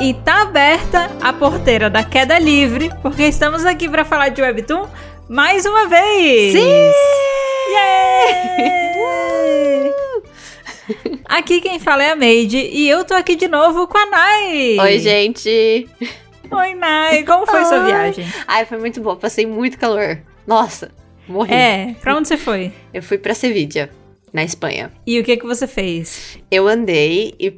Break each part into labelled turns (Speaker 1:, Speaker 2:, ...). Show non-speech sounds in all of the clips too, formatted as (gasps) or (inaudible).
Speaker 1: E tá aberta a porteira da queda livre, porque estamos aqui para falar de Webtoon mais uma vez!
Speaker 2: Sim!
Speaker 1: Yeah! aqui quem fala é a Made e eu tô aqui de novo com a Nai!
Speaker 2: Oi, gente!
Speaker 1: Oi, Nai! Como foi sua viagem?
Speaker 2: Ai, foi muito boa, passei muito calor. Nossa, morri.
Speaker 1: É, pra onde você foi?
Speaker 2: Eu fui pra Sevilla, na Espanha.
Speaker 1: E o que que você fez?
Speaker 2: Eu andei e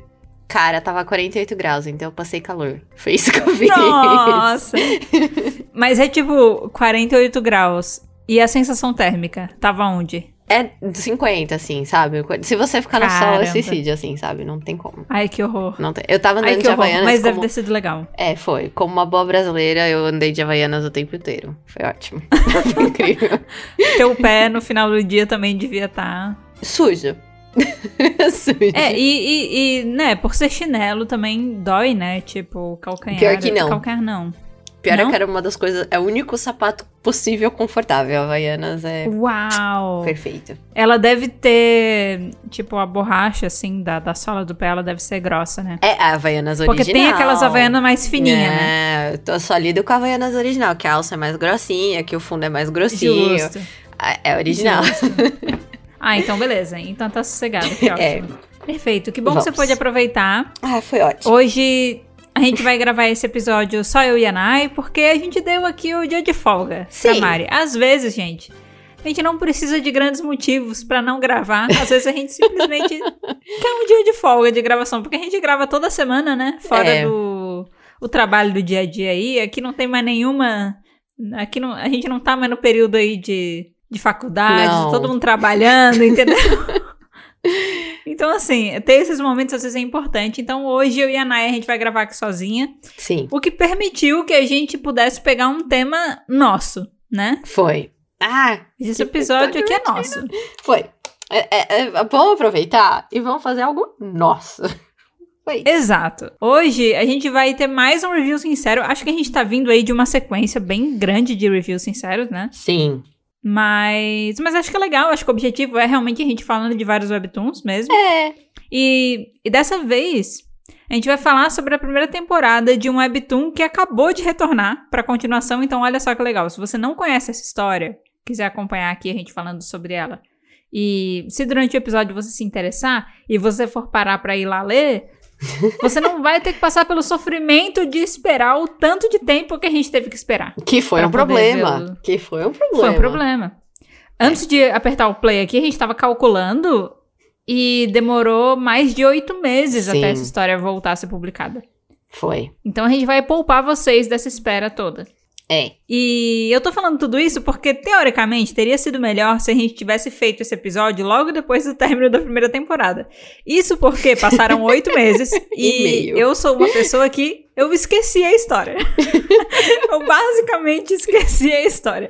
Speaker 2: Cara, tava 48 graus, então eu passei calor. Foi isso que eu fiz.
Speaker 1: Nossa! (laughs) Mas é tipo 48 graus. E a sensação térmica? Tava onde?
Speaker 2: É 50, assim, sabe? Se você ficar no
Speaker 1: Caramba.
Speaker 2: sol, é suicídio, assim, sabe? Não tem como.
Speaker 1: Ai, que horror.
Speaker 2: Não tem. Eu tava andando
Speaker 1: Ai,
Speaker 2: de
Speaker 1: horror.
Speaker 2: Havaianas
Speaker 1: Mas deve
Speaker 2: como...
Speaker 1: ter sido legal.
Speaker 2: É, foi. Como uma boa brasileira, eu andei de Havaianas o tempo inteiro. Foi ótimo. (laughs) Foi incrível.
Speaker 1: Teu pé no final do dia também devia estar.
Speaker 2: Sujo. Sujo. (laughs)
Speaker 1: É, e, e, e, né, por ser chinelo também dói, né? Tipo, calcanhar.
Speaker 2: Pior que não.
Speaker 1: Calcanhar não.
Speaker 2: Pior é
Speaker 1: Não?
Speaker 2: que era uma das coisas. É o único sapato possível confortável. Havaianas é
Speaker 1: Uau!
Speaker 2: perfeito.
Speaker 1: Ela deve ter, tipo, a borracha, assim, da, da sola do pé, ela deve ser grossa, né?
Speaker 2: É a Havaianas original.
Speaker 1: Porque tem aquelas havaianas mais fininhas, né?
Speaker 2: É, eu tô só lido com a Havaianas original, que a alça é mais grossinha, que o fundo é mais grossinho.
Speaker 1: Justo.
Speaker 2: Ah, É original.
Speaker 1: Justo. (laughs) ah, então beleza. Então tá sossegado, que (laughs) ótimo. Perfeito. Que bom que você
Speaker 2: É. Vamos.
Speaker 1: pôde aproveitar.
Speaker 2: Ah, foi ótimo.
Speaker 1: Hoje a gente vai gravar esse episódio só eu e a Nai, porque a gente deu aqui o dia de folga pra
Speaker 2: Sim.
Speaker 1: Mari. Às vezes, gente, a gente não precisa de grandes motivos pra não gravar. Às vezes a gente simplesmente (laughs) quer um dia de folga de gravação, porque a gente grava toda semana, né? Fora
Speaker 2: É.
Speaker 1: do o trabalho do dia a dia aí. Aqui não tem mais nenhuma. Aqui não, a gente não tá mais no período aí de, de faculdade,
Speaker 2: Não.
Speaker 1: todo mundo trabalhando, entendeu? (laughs) Então, assim, ter esses momentos às vezes é importante. Então, hoje eu e a Naya, a gente vai gravar aqui sozinha.
Speaker 2: Sim,
Speaker 1: O que permitiu que a gente pudesse pegar um tema nosso, né?
Speaker 2: foi. Ah,
Speaker 1: Esse episódio aqui é nosso.
Speaker 2: foi. É, é, é, vamos aproveitar e vamos fazer algo nosso. (laughs) Foi.
Speaker 1: Exato. Hoje a gente vai ter mais um review sincero. Acho que a gente tá vindo aí de uma sequência bem grande de reviews sinceros, né?
Speaker 2: Sim.
Speaker 1: Mas, mas acho que é legal. Acho que o objetivo é realmente a gente falando de vários webtoons mesmo.
Speaker 2: É.
Speaker 1: E, e dessa vez a gente vai falar sobre a primeira temporada de um webtoon que acabou de retornar pra continuação. Então, olha só que legal. Se você não conhece essa história, quiser acompanhar aqui a gente falando sobre ela, e se durante o episódio você se interessar e você for parar pra ir lá ler, você não vai ter que passar pelo sofrimento de esperar o tanto de tempo que a gente teve que esperar.
Speaker 2: Que foi um problema. Que foi um problema.
Speaker 1: Foi um problema. Antes de apertar o play aqui, a gente tava calculando e demorou mais de oito meses
Speaker 2: Sim.
Speaker 1: até essa história voltar a ser publicada.
Speaker 2: Foi.
Speaker 1: Então a gente vai poupar vocês dessa espera toda.
Speaker 2: É.
Speaker 1: E eu tô falando tudo isso porque, teoricamente, teria sido melhor se a gente tivesse feito esse episódio logo depois do término da primeira temporada. Isso porque passaram (laughs) oito meses e
Speaker 2: meio.
Speaker 1: eu sou uma pessoa que eu esqueci a história. (laughs) eu basicamente esqueci a história.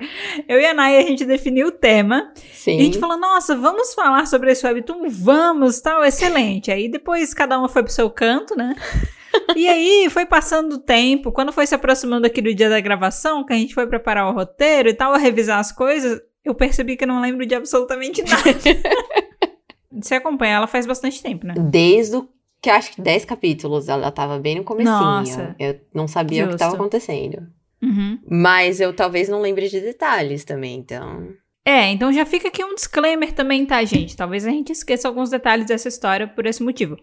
Speaker 1: Eu e a Naya, a gente definiu o tema
Speaker 2: Sim.
Speaker 1: e a gente falou, nossa, vamos falar sobre esse webtoon? Vamos, tal, excelente. Aí depois cada uma foi pro seu canto, né? (laughs) E aí foi passando o tempo, quando foi se aproximando aqui do dia da gravação, que a gente foi preparar o roteiro e tal, a revisar as coisas, eu percebi que eu não lembro de absolutamente nada. (laughs) Você acompanha ela faz bastante tempo, né?
Speaker 2: Desde o que eu acho que 10 capítulos, ela tava bem no comecinho.
Speaker 1: Nossa.
Speaker 2: Eu não sabia o que
Speaker 1: Justo.
Speaker 2: tava acontecendo.
Speaker 1: Uhum.
Speaker 2: Mas eu talvez não lembre de detalhes também, então.
Speaker 1: É, então já fica aqui um disclaimer também, tá, gente? Talvez a gente esqueça alguns detalhes dessa história por esse motivo.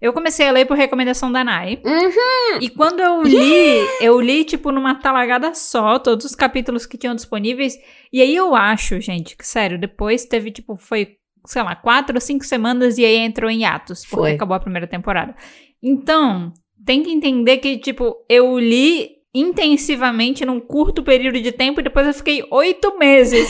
Speaker 1: Eu comecei a ler por recomendação da Nai.
Speaker 2: Uhum.
Speaker 1: E quando eu li, eu li, tipo, numa talagada só, todos os capítulos que tinham disponíveis. E aí eu acho, gente, que sério, depois teve, tipo, foi, sei lá, quatro ou cinco semanas e aí entrou em atos, porque
Speaker 2: Foi.
Speaker 1: acabou a primeira temporada. Então, tem que entender que, tipo, eu li intensivamente num curto período de tempo e depois eu fiquei oito meses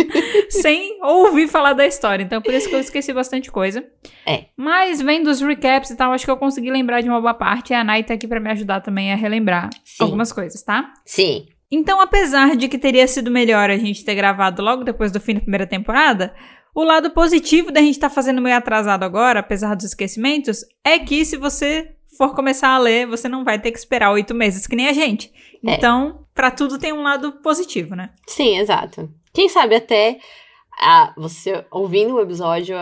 Speaker 1: (laughs) sem ouvir falar da história. Então, por isso que eu esqueci bastante coisa.
Speaker 2: É.
Speaker 1: Mas vendo os recaps e tal, acho que eu consegui lembrar de uma boa parte. E a Nai tá aqui pra me ajudar também a relembrar
Speaker 2: Sim.
Speaker 1: algumas coisas, tá?
Speaker 2: Sim.
Speaker 1: Então, apesar de que teria sido melhor a gente ter gravado logo depois do fim da primeira temporada, o lado positivo da gente estar fazendo meio atrasado agora, apesar dos esquecimentos, é que se você for começar a ler, você não vai ter que esperar oito meses, que nem a gente.
Speaker 2: É.
Speaker 1: Então, pra tudo tem um lado positivo, né?
Speaker 2: Sim, exato. Quem sabe até a, você ouvindo o episódio,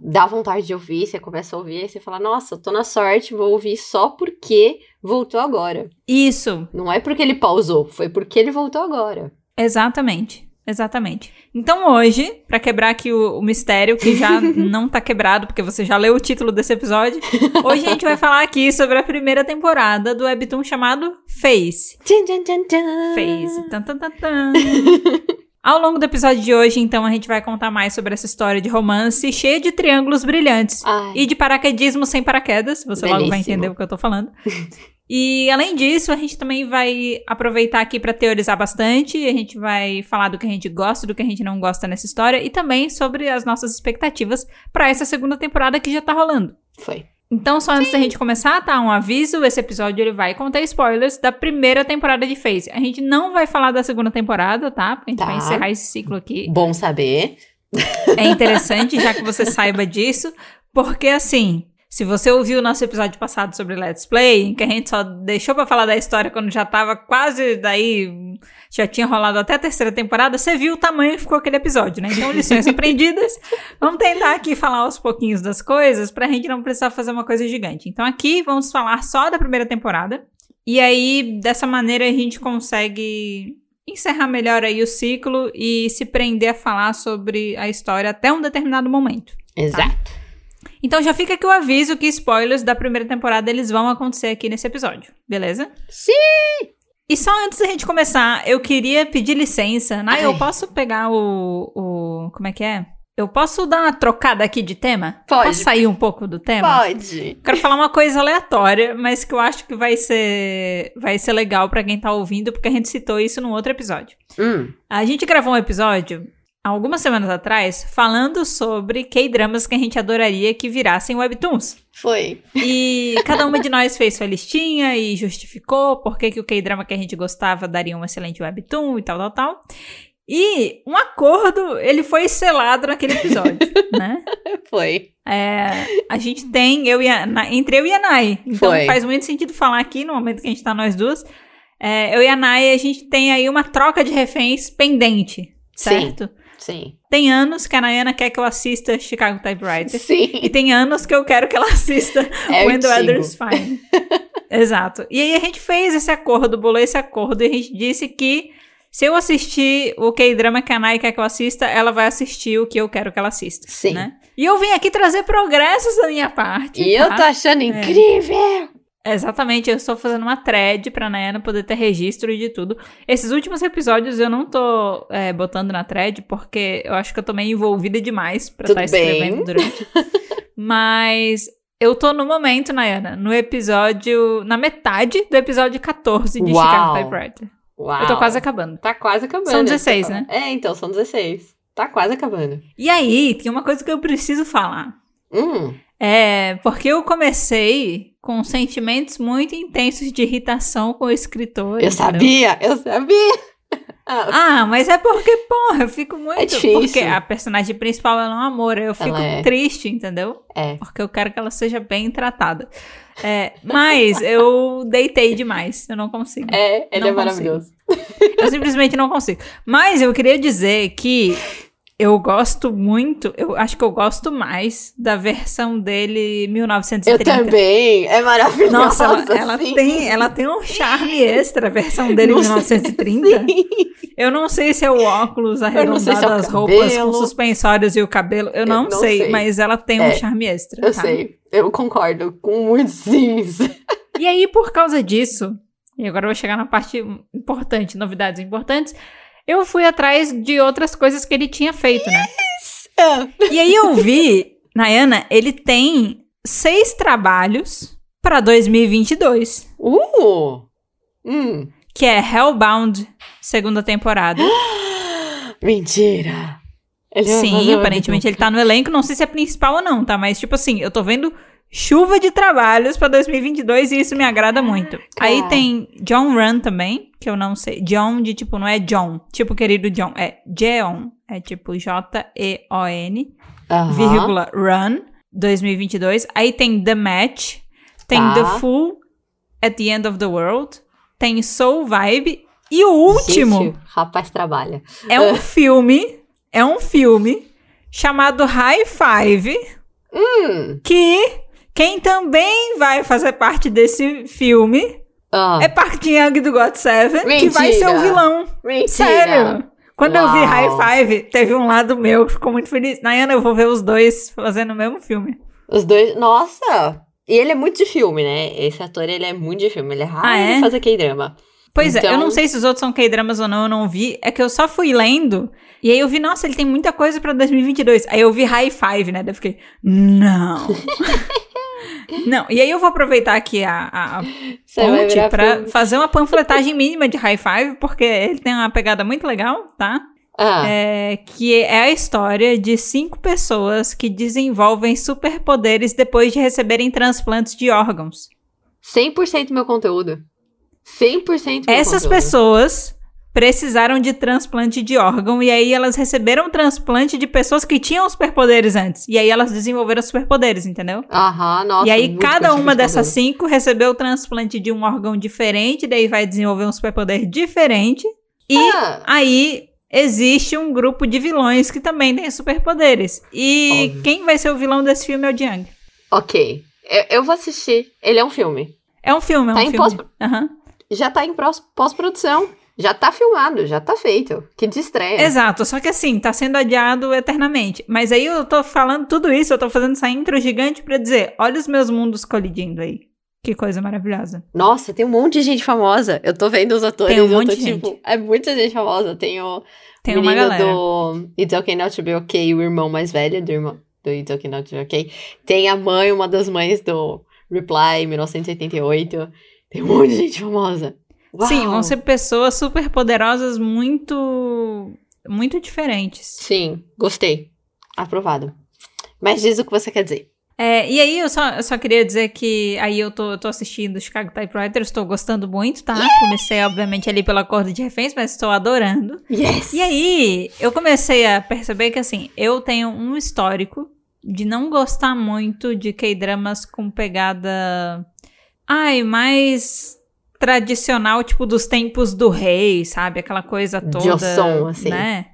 Speaker 2: dá vontade de ouvir, você começa a ouvir, e você fala, nossa, tô na sorte, vou ouvir só porque voltou agora.
Speaker 1: Isso.
Speaker 2: Não é porque ele pausou, foi porque ele voltou agora.
Speaker 1: Exatamente. Exatamente. Então hoje, para quebrar aqui o, o, mistério, que já (laughs) não tá quebrado, porque você já leu o título desse episódio, hoje a gente vai falar aqui sobre a primeira temporada do webtoon chamado Face.
Speaker 2: Tchan, tchan, tchan.
Speaker 1: Face. Tan, tan, tan, tan. (laughs) Ao longo do episódio de hoje, então, a gente vai contar mais sobre essa história de romance cheia de triângulos brilhantes
Speaker 2: Ai.
Speaker 1: e de paraquedismo sem paraquedas. Você logo vai
Speaker 2: Belíssimo.
Speaker 1: entender o que eu tô falando. E além disso, a gente também vai aproveitar aqui para teorizar bastante. A gente vai falar do que a gente gosta, do que a gente não gosta nessa história e também sobre as nossas expectativas para essa segunda temporada que já tá rolando.
Speaker 2: Foi.
Speaker 1: Então, só antes da gente começar, tá? Um aviso: esse episódio ele vai conter spoilers da primeira temporada de Phase. A gente não vai falar da segunda temporada, tá? Porque a gente
Speaker 2: Tá.
Speaker 1: vai encerrar esse ciclo aqui.
Speaker 2: Bom saber.
Speaker 1: É interessante, já que você saiba disso, porque assim. Se você ouviu o nosso episódio passado sobre Let's Play, que a gente só deixou pra falar da história quando já tava quase daí, já tinha rolado até a terceira temporada, você viu o tamanho que ficou aquele episódio, né? Então, lições (laughs) aprendidas. Vamos tentar aqui falar aos pouquinhos das coisas pra gente não precisar fazer uma coisa gigante. Então, aqui vamos falar só da primeira temporada. E aí, dessa maneira, a gente consegue encerrar melhor aí o ciclo e se prender a falar sobre a história até um determinado momento.
Speaker 2: Exato.
Speaker 1: Então já fica aqui o aviso que spoilers da primeira temporada eles vão acontecer aqui nesse episódio, beleza?
Speaker 2: Sim!
Speaker 1: E só antes da gente começar, eu queria pedir licença. Né? Eu
Speaker 2: Ai.
Speaker 1: posso pegar o, o. Como é que é? Eu posso dar uma trocada aqui de tema?
Speaker 2: Pode.
Speaker 1: Posso sair um pouco do tema?
Speaker 2: Pode.
Speaker 1: Quero falar uma coisa aleatória, mas que eu acho que vai ser, vai ser legal pra quem tá ouvindo, porque a gente citou isso num outro episódio.
Speaker 2: Hum.
Speaker 1: A gente gravou um episódio algumas semanas atrás falando sobre K-dramas que a gente adoraria que virassem webtoons.
Speaker 2: Foi.
Speaker 1: E (laughs) cada uma de nós fez sua listinha e justificou por que, que o K-drama que a gente gostava daria um excelente webtoon e tal, tal, tal. E um acordo, ele foi selado naquele episódio, (laughs) né?
Speaker 2: Foi.
Speaker 1: É, a gente tem, eu e a, Na- entre eu e a Nai. Então
Speaker 2: Foi.
Speaker 1: faz muito sentido falar aqui, no momento que a gente tá nós duas. É, eu e a Nai, a gente tem aí uma troca de reféns pendente, certo?
Speaker 2: Sim.
Speaker 1: Tem anos que a Nayana quer que eu assista Chicago Typewriter.
Speaker 2: Sim.
Speaker 1: E tem anos que eu quero que ela assista
Speaker 2: É
Speaker 1: When the. Weather's Fine. (laughs) Exato. E aí a gente fez esse acordo, bolou esse acordo e a gente disse que se eu assistir o K-drama que a Nai quer que eu assista, ela vai assistir o que eu quero que ela assista.
Speaker 2: Sim.
Speaker 1: Né? E eu vim aqui trazer progressos da minha parte.
Speaker 2: E
Speaker 1: tá?
Speaker 2: eu tô achando incrível.
Speaker 1: Exatamente, eu estou fazendo uma thread pra Nayana poder ter registro de tudo. Esses últimos episódios eu não tô é, botando na thread porque eu acho que eu tô meio envolvida demais pra estar escrevendo
Speaker 2: bem.
Speaker 1: durante. (laughs) Mas eu tô no momento, Nayana, no episódio. Na metade do episódio 14 de
Speaker 2: Uau.
Speaker 1: Chicago Typewriter.
Speaker 2: Uau.
Speaker 1: Eu tô quase acabando.
Speaker 2: Tá quase acabando.
Speaker 1: São
Speaker 2: é isso que
Speaker 1: 16,
Speaker 2: eu
Speaker 1: né?
Speaker 2: É, então, são 16. Tá quase acabando.
Speaker 1: E aí, tem uma coisa que eu preciso falar.
Speaker 2: Hum.
Speaker 1: É, porque eu comecei com sentimentos muito intensos de irritação com o escritor.
Speaker 2: Eu
Speaker 1: entendeu?
Speaker 2: sabia, eu sabia. (laughs) Ah,
Speaker 1: Ah, mas é porque, porra, eu fico muito.
Speaker 2: É difícil.
Speaker 1: Porque a personagem principal ela é um amor. Eu fico
Speaker 2: é.
Speaker 1: triste, entendeu?
Speaker 2: é.
Speaker 1: Porque eu quero que ela seja bem tratada. É, mas eu deitei demais. Eu não consigo.
Speaker 2: É, ele
Speaker 1: Não
Speaker 2: é maravilhoso.
Speaker 1: Eu simplesmente não consigo. Mas eu queria dizer que eu gosto muito. Eu acho que eu gosto mais da versão dele
Speaker 2: Eu
Speaker 1: 1930.
Speaker 2: também. É maravilhoso.
Speaker 1: Nossa, ela, (laughs) ela tem, ela tem um charme extra, a versão dele de
Speaker 2: Não sei-
Speaker 1: 1930.
Speaker 2: Sim.
Speaker 1: Eu não sei se é o óculos
Speaker 2: sei é
Speaker 1: arredondado,
Speaker 2: o
Speaker 1: as roupas com suspensórios e o cabelo. Eu não,
Speaker 2: não
Speaker 1: sei,
Speaker 2: sei.
Speaker 1: mas ela tem um
Speaker 2: É,
Speaker 1: charme extra.
Speaker 2: Eu
Speaker 1: tá?
Speaker 2: sei. Eu concordo com muitos sims.
Speaker 1: E aí, por causa disso, e agora eu vou chegar na parte importante, novidades importantes, eu fui atrás de outras coisas que ele tinha feito, né? E aí eu vi, Nayana, ele tem seis trabalhos para 2022,
Speaker 2: Uh! Hum.
Speaker 1: que é Hellbound, segunda temporada. (gasps)
Speaker 2: Mentira. Ele
Speaker 1: Sim, aparentemente ele tá no elenco, não sei se é principal ou não, tá? Mas, tipo assim, eu tô vendo chuva de trabalhos pra 2022 e isso me agrada muito. Aí
Speaker 2: Cara.
Speaker 1: tem John Run também, que eu não sei. John de tipo, não é John, tipo querido John, é Jeon, é tipo J-E-O-N,
Speaker 2: Aham.
Speaker 1: vírgula Run, 2022. Aí tem The Match, tem
Speaker 2: Tá.
Speaker 1: The Fool at the End of the World, tem Soul Vibe e o último
Speaker 2: Gente, rapaz trabalha.
Speaker 1: é um (laughs) filme é um filme chamado High Five,
Speaker 2: Hum.
Speaker 1: que quem também vai fazer parte desse filme
Speaker 2: Ah,
Speaker 1: é Park Jin-young do God Seven, que vai ser o vilão.
Speaker 2: mentira.
Speaker 1: Sério. Quando eu vi
Speaker 2: Uau.
Speaker 1: High Five, teve um lado meu que ficou muito feliz. Nayana, eu vou ver os dois fazendo o mesmo filme.
Speaker 2: Os dois. Nossa! E ele é muito de filme, né? Esse ator, ele é muito de filme. Ele é raro
Speaker 1: Ah, é?
Speaker 2: fazer K-drama.
Speaker 1: Pois é, eu
Speaker 2: Então-
Speaker 1: não sei se os outros são K-dramas ou não, eu não vi. É que eu só fui lendo e aí eu vi, nossa, ele tem muita coisa pra 2022. Aí eu vi High Five, né? Daí eu fiquei, não. (laughs) não, e aí eu vou aproveitar aqui a, a, ponte pra
Speaker 2: filme.
Speaker 1: fazer uma panfletagem mínima de High Five, porque ele tem uma pegada muito legal, tá?
Speaker 2: Ah,
Speaker 1: É, que é a história de cinco pessoas que desenvolvem superpoderes depois de receberem transplantes de órgãos.
Speaker 2: 100% meu conteúdo. 100% meu
Speaker 1: Essas
Speaker 2: conteúdo.
Speaker 1: pessoas precisaram de transplante de órgão e aí elas receberam transplante de pessoas que tinham superpoderes antes. E aí elas desenvolveram superpoderes, entendeu?
Speaker 2: Aham, nossa.
Speaker 1: e aí cada uma
Speaker 2: de
Speaker 1: dessas cinco recebeu o transplante de um órgão diferente, daí vai desenvolver um superpoder diferente. E
Speaker 2: Ah,
Speaker 1: aí existe um grupo de vilões que também tem superpoderes. E
Speaker 2: Óbvio.
Speaker 1: quem vai ser o vilão desse filme é o Jiang.
Speaker 2: ok. Eu, eu vou assistir. Ele é um filme.
Speaker 1: É um filme, é um
Speaker 2: Tá em
Speaker 1: filme.
Speaker 2: pós-
Speaker 1: Aham.
Speaker 2: Já tá em pós-produção. Já tá filmado, já tá feito. Que de estreia.
Speaker 1: Exato, só que assim, tá sendo adiado eternamente. Mas aí eu tô falando tudo isso, eu tô fazendo essa intro gigante pra dizer: olha os meus mundos colidindo aí. Que coisa maravilhosa.
Speaker 2: Nossa, tem um monte de gente famosa. Eu tô vendo os atores
Speaker 1: Tem um monte
Speaker 2: tô
Speaker 1: de
Speaker 2: tipo. É muita gente famosa. Tem o
Speaker 1: Tem
Speaker 2: menino
Speaker 1: uma galera.
Speaker 2: do It's Okay Not to Be Okay, o irmão mais velho do irmão do It's Okay Not to Be Okay. Tem a mãe, uma das mães do Reply 1988. Tem um monte de gente famosa. Uau.
Speaker 1: Sim, vão ser pessoas super poderosas muito. muito diferentes.
Speaker 2: Sim, gostei. Aprovado. Mas diz o que você quer dizer.
Speaker 1: É, e aí eu só, eu só queria dizer que aí eu tô, eu tô assistindo Chicago Typewriters, estou gostando muito, tá? Comecei, obviamente, ali pelo acordo de reféns, mas estou adorando.
Speaker 2: Yes!
Speaker 1: E aí, eu comecei a perceber que, assim, eu tenho um histórico de não gostar muito de K-dramas com pegada. Ai, mais tradicional, tipo dos tempos do rei, sabe? Aquela coisa toda.
Speaker 2: Joseon, assim.
Speaker 1: Né?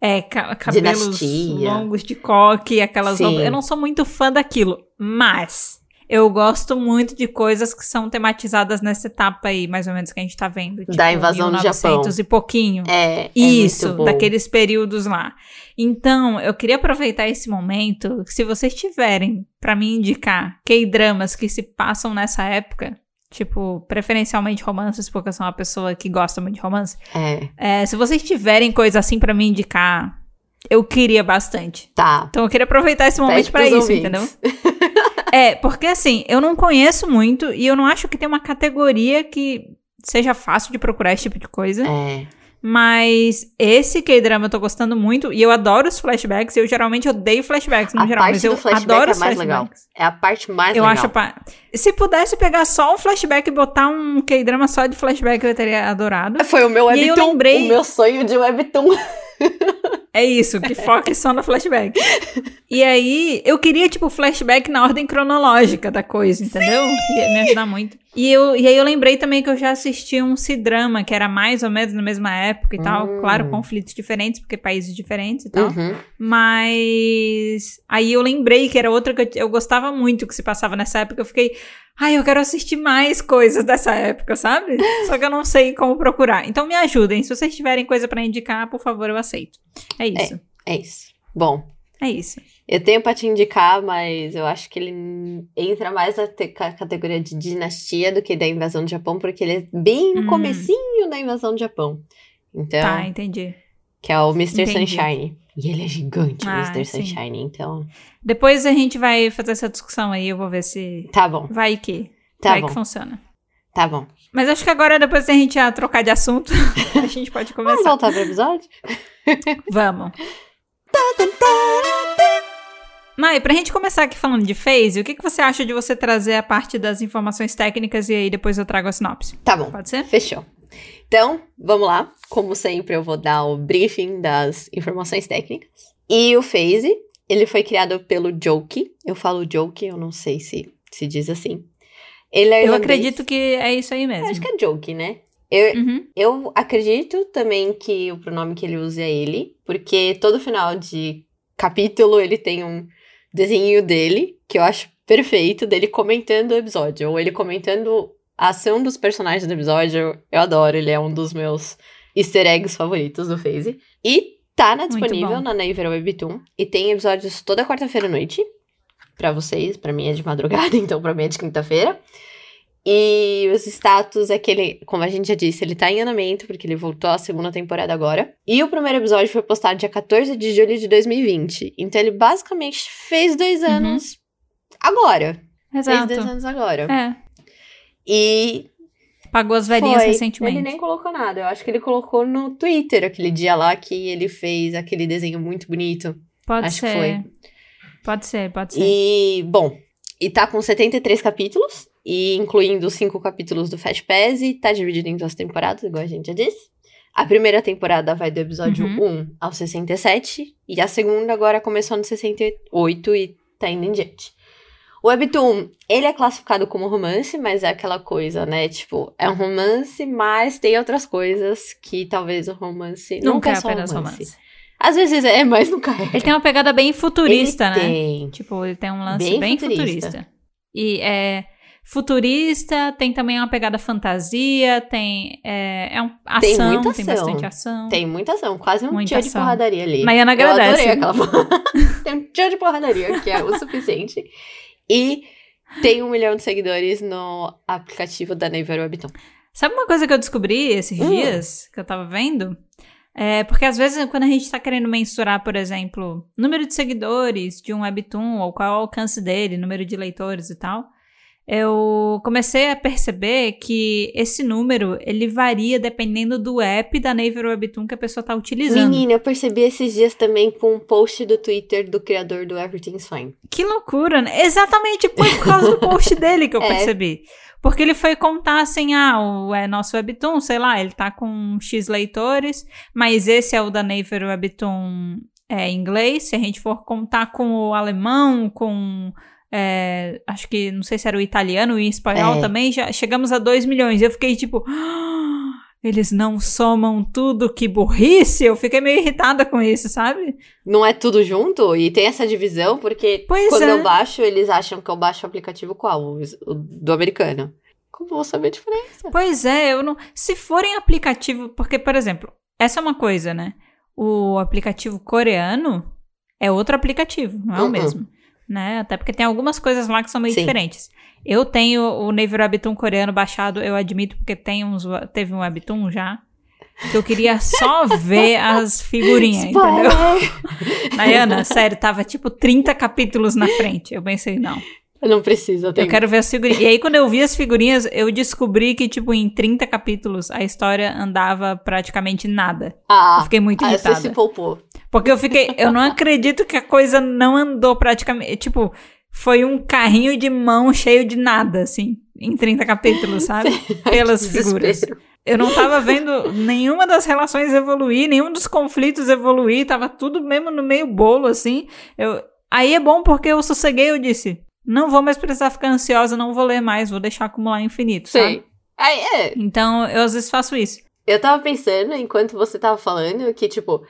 Speaker 1: É, ca cabelos
Speaker 2: Dinastia.
Speaker 1: longos de coque, aquelas
Speaker 2: Sim.
Speaker 1: Eu não sou muito fã daquilo, mas. Eu gosto muito de coisas que são tematizadas nessa etapa aí, mais ou menos, que a gente tá vendo. Tipo,
Speaker 2: Da invasão do Japão.
Speaker 1: 1900 e pouquinho.
Speaker 2: É, é
Speaker 1: Isso, daqueles períodos lá. Então, eu queria aproveitar esse momento, se vocês tiverem pra me indicar K-dramas que se passam nessa época, tipo, preferencialmente romances, porque eu sou uma pessoa que gosta muito de romance.
Speaker 2: É,
Speaker 1: É, se vocês tiverem coisa assim pra me indicar, eu queria bastante.
Speaker 2: tá.
Speaker 1: Então, eu queria aproveitar esse momento
Speaker 2: pros
Speaker 1: isso,
Speaker 2: ouvintes.
Speaker 1: entendeu? (laughs) É, porque assim, eu não conheço muito e eu não acho que tem uma categoria que seja fácil de procurar esse tipo de coisa.
Speaker 2: É.
Speaker 1: Mas esse K-drama eu tô gostando muito e eu adoro os flashbacks. Eu geralmente odeio flashbacks no
Speaker 2: A
Speaker 1: geral,
Speaker 2: parte
Speaker 1: mas eu
Speaker 2: flashback
Speaker 1: adoro
Speaker 2: é
Speaker 1: os
Speaker 2: mais
Speaker 1: flashbacks.
Speaker 2: É a parte mais
Speaker 1: Eu
Speaker 2: legal.
Speaker 1: acho. Pa... Se pudesse pegar só um flashback e botar um K-drama só de flashback, eu teria adorado.
Speaker 2: Foi o meu
Speaker 1: E eu
Speaker 2: webtoon,
Speaker 1: lembrei-
Speaker 2: o meu sonho de webtoon. (laughs)
Speaker 1: É isso, que foque só no flashback. E aí, eu queria, tipo, flashback na ordem cronológica da coisa, entendeu? Ia me ajudar muito. E, eu, e aí eu lembrei também que eu já assisti um C-drama, que era mais ou menos na mesma época e tal.
Speaker 2: Hum.
Speaker 1: Claro, conflitos diferentes, porque países diferentes e tal.
Speaker 2: Uhum.
Speaker 1: Mas aí eu lembrei que era outra que eu, eu gostava muito que se passava nessa época. Eu fiquei, ai, eu quero assistir mais coisas dessa época, sabe? (laughs) Só que eu não sei como procurar. Então me ajudem. Se vocês tiverem coisa pra indicar, por favor, eu aceito. É isso.
Speaker 2: É isso. Bom,
Speaker 1: É, isso.
Speaker 2: Eu tenho pra te indicar, mas eu acho que ele entra mais na te- ca- categoria de dinastia do que da invasão do Japão, porque ele é bem no
Speaker 1: Hum.
Speaker 2: comecinho da invasão do Japão. Então,
Speaker 1: Tá, entendi.
Speaker 2: que é o Mr.
Speaker 1: Entendi.
Speaker 2: Sunshine. E ele é gigante,
Speaker 1: Ah,
Speaker 2: Mr.
Speaker 1: sim.
Speaker 2: Sunshine, então...
Speaker 1: Depois a gente vai fazer essa discussão aí. Eu vou ver se
Speaker 2: Tá bom,
Speaker 1: vai que.
Speaker 2: tá
Speaker 1: vai
Speaker 2: bom,
Speaker 1: que funciona.
Speaker 2: tá bom.
Speaker 1: Mas acho que agora, depois da gente já trocar de assunto, (laughs) a gente pode
Speaker 2: Vamos
Speaker 1: começar.
Speaker 2: voltar pro episódio?
Speaker 1: Vamos. Mai, pra gente começar aqui falando de phase, o que, que você acha de você trazer a parte das informações técnicas e aí depois eu trago a sinopse?
Speaker 2: Tá bom.
Speaker 1: Pode ser?
Speaker 2: Fechou. Então, vamos lá. Como sempre, eu vou dar o briefing das informações técnicas. E o Phase, ele foi criado pelo Joke. Eu falo Joke, eu não sei se se diz assim. Ele é
Speaker 1: Eu
Speaker 2: irlandês.
Speaker 1: acredito que é isso aí mesmo.
Speaker 2: Eu acho que é Joke, né? Eu,
Speaker 1: Uhum.
Speaker 2: eu acredito também que o pronome que ele usa é ele, porque todo final de capítulo ele tem um desenho dele, que eu acho perfeito, dele comentando o episódio, ou ele comentando a ação dos personagens do episódio. Eu adoro, ele é um dos meus easter eggs favoritos do Phase. E tá na, disponível na Naver Webtoon, e tem episódios toda quarta-feira à noite, pra vocês, pra mim é de madrugada, (laughs) então pra mim é de quinta-feira. E os status é que ele, como a gente já disse, ele tá em andamento, porque ele voltou à segunda temporada agora. E o primeiro episódio foi postado dia 14 de julho de 2020. Então ele basicamente fez dois
Speaker 1: Uhum.
Speaker 2: anos agora.
Speaker 1: Exato.
Speaker 2: Fez dois anos agora.
Speaker 1: É.
Speaker 2: E
Speaker 1: Pagou as velhinhas
Speaker 2: foi.
Speaker 1: recentemente.
Speaker 2: Ele nem colocou nada. Eu acho que ele colocou no Twitter aquele dia lá que ele fez aquele desenho muito bonito.
Speaker 1: Pode
Speaker 2: acho que
Speaker 1: ser.
Speaker 2: foi.
Speaker 1: Pode ser, pode ser.
Speaker 2: E, bom, e tá com 73 capítulos, e incluindo os cinco capítulos do Fast Pass, e tá dividido em duas temporadas, igual a gente já disse. A primeira temporada vai do episódio
Speaker 1: Uhum.
Speaker 2: 1 ao 67, e a segunda agora começou no 68 e tá indo em diante. O Webtoon, ele é classificado como romance, mas é aquela coisa, né? Tipo, é um romance, mas tem outras coisas que talvez o romance nunca,
Speaker 1: Nunca
Speaker 2: é
Speaker 1: é
Speaker 2: só
Speaker 1: apenas
Speaker 2: romance.
Speaker 1: romance.
Speaker 2: Às vezes é, mas nunca é.
Speaker 1: Ele tem uma pegada bem futurista,
Speaker 2: Ele
Speaker 1: né?
Speaker 2: Tem.
Speaker 1: Tipo, ele tem um lance
Speaker 2: Bem
Speaker 1: bem,
Speaker 2: futurista.
Speaker 1: futurista. E é futurista, tem também uma pegada fantasia, tem é, é um, ação,
Speaker 2: Tem
Speaker 1: tem,
Speaker 2: muita ação.
Speaker 1: bastante ação.
Speaker 2: Tem muita ação, quase um
Speaker 1: Muita
Speaker 2: tiro de
Speaker 1: ação.
Speaker 2: porradaria ali.
Speaker 1: Nayana
Speaker 2: Eu
Speaker 1: agradece.
Speaker 2: adorei aquela (laughs) Tem um tiro de porradaria, que é o suficiente. E tem um milhão de seguidores no aplicativo da Naver Webtoon.
Speaker 1: Sabe uma coisa que eu descobri esses
Speaker 2: Hum.
Speaker 1: dias, que eu tava vendo? É, porque às vezes quando a gente tá querendo mensurar, por exemplo, número de seguidores de um webtoon, ou qual é o alcance dele, número de leitores e tal, eu comecei a perceber que esse número, ele varia dependendo do app da Naver Webtoon que a pessoa tá utilizando.
Speaker 2: Menina, eu percebi esses dias também com um post do Twitter do criador do Everything's Fine.
Speaker 1: Que loucura, né? Exatamente, por causa do post (laughs) dele que eu
Speaker 2: É.
Speaker 1: percebi. Porque ele foi contar assim, ah, o é nosso Webtoon, sei lá, ele tá com X leitores, mas esse é o da Naver Webtoon é, inglês. Se a gente for contar com o alemão, com. É, acho que, não sei se era o italiano e o espanhol
Speaker 2: É.
Speaker 1: também, já chegamos a 2 milhões. Eu fiquei tipo. "Ah, eles não somam tudo, que burrice! Eu fiquei meio irritada com isso, sabe?
Speaker 2: Não é tudo junto? E tem essa divisão, porque
Speaker 1: Pois
Speaker 2: quando
Speaker 1: é.
Speaker 2: eu baixo, eles acham que eu baixo o aplicativo qual? O, o do americano. Como eu vou saber a diferença?
Speaker 1: Pois é, eu não. Se forem aplicativo. Porque, por exemplo, essa é uma coisa, né? O aplicativo coreano é outro aplicativo, não é o
Speaker 2: Uhum.
Speaker 1: mesmo. Né? Até porque tem algumas coisas lá que são meio
Speaker 2: Sim.
Speaker 1: diferentes. Eu tenho o Naver Webtoon coreano baixado, eu admito, porque tem uns, teve um Webtoon já. Que eu queria só (laughs) ver as figurinhas, entendeu? (laughs) Nayana, sério, tava tipo 30 capítulos na frente. Eu pensei, não.
Speaker 2: Não precisa, tem
Speaker 1: Eu quero ver as figurinhas. E aí, quando eu vi as figurinhas, eu descobri que, tipo, em 30 capítulos, a história andava praticamente nada. Eu
Speaker 2: Ah,
Speaker 1: fiquei muito
Speaker 2: ah, você
Speaker 1: irritada.
Speaker 2: se poupou.
Speaker 1: Porque eu fiquei. Eu não acredito que a coisa não andou praticamente. Tipo, foi um carrinho de mão cheio de nada, assim, em 30 capítulos, (laughs) sabe? Pelas figuras. Eu não tava vendo nenhuma das relações evoluir, nenhum dos conflitos evoluir, tava tudo mesmo no meio bolo, assim. Eu... Aí é bom porque eu sosseguei, eu disse, não vou mais precisar ficar ansiosa, não vou ler mais, vou deixar acumular infinito, sabe?
Speaker 2: Sei. Aí, é,
Speaker 1: Então, eu às vezes faço isso.
Speaker 2: eu tava pensando, enquanto você tava falando, que, tipo,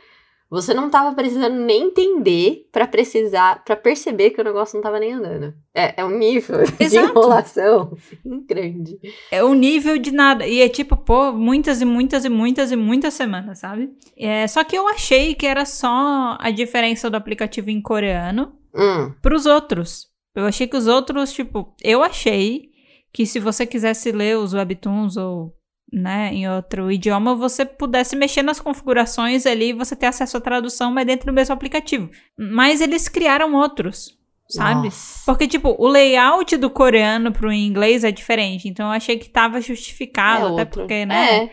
Speaker 2: você não tava precisando nem entender pra precisar, pra perceber que o negócio não tava nem andando. É, é um nível de
Speaker 1: Exato.
Speaker 2: enrolação (laughs) grande.
Speaker 1: É o nível de nada. E é tipo, pô, muitas e muitas e muitas e muitas semanas, sabe? É, só que eu achei que era só a diferença do aplicativo em coreano
Speaker 2: Hum,
Speaker 1: pros outros. Eu achei que os outros, tipo, eu achei que se você quisesse ler os webtoons ou, né, em outro idioma, você pudesse mexer nas configurações ali e você ter acesso à tradução, mas dentro do mesmo aplicativo. Mas eles criaram outros, sabe?
Speaker 2: nossa.
Speaker 1: Porque, tipo, o layout do coreano pro inglês é diferente. Então, eu achei que tava justificado,
Speaker 2: É
Speaker 1: até
Speaker 2: outro.
Speaker 1: porque, né?
Speaker 2: É,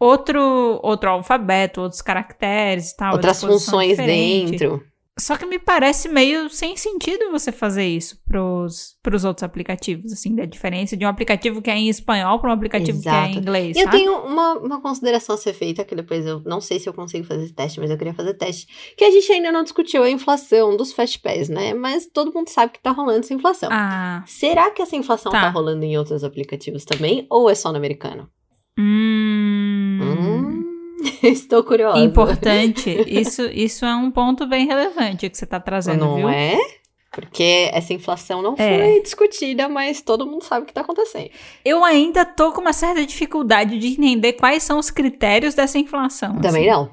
Speaker 1: Outro, outro alfabeto, outros caracteres e tal.
Speaker 2: outras funções
Speaker 1: diferente.
Speaker 2: dentro.
Speaker 1: Só que me parece meio sem sentido você fazer isso pros, pros outros aplicativos, assim, da diferença de um aplicativo que é em espanhol para um aplicativo que é
Speaker 2: Exato.
Speaker 1: em inglês,
Speaker 2: eu
Speaker 1: sabe?
Speaker 2: tenho uma, uma consideração a ser feita, que depois eu não sei se eu consigo fazer esse teste, mas eu queria fazer teste. Que a gente ainda não discutiu a inflação dos Fast Pass, né? Mas todo mundo sabe que tá rolando essa inflação.
Speaker 1: Ah,
Speaker 2: Será que essa inflação tá.
Speaker 1: Tá.
Speaker 2: rolando em outros aplicativos também? Ou é só no americano?
Speaker 1: Hum.
Speaker 2: Hum, (laughs) estou curiosa.
Speaker 1: Importante. Isso, isso é um ponto bem relevante que você tá trazendo,
Speaker 2: Não
Speaker 1: viu?
Speaker 2: é? Porque essa inflação não
Speaker 1: É.
Speaker 2: foi discutida, mas todo mundo sabe o que tá acontecendo.
Speaker 1: Eu ainda tô com uma certa dificuldade de entender quais são os critérios dessa inflação.
Speaker 2: Também
Speaker 1: assim.
Speaker 2: não.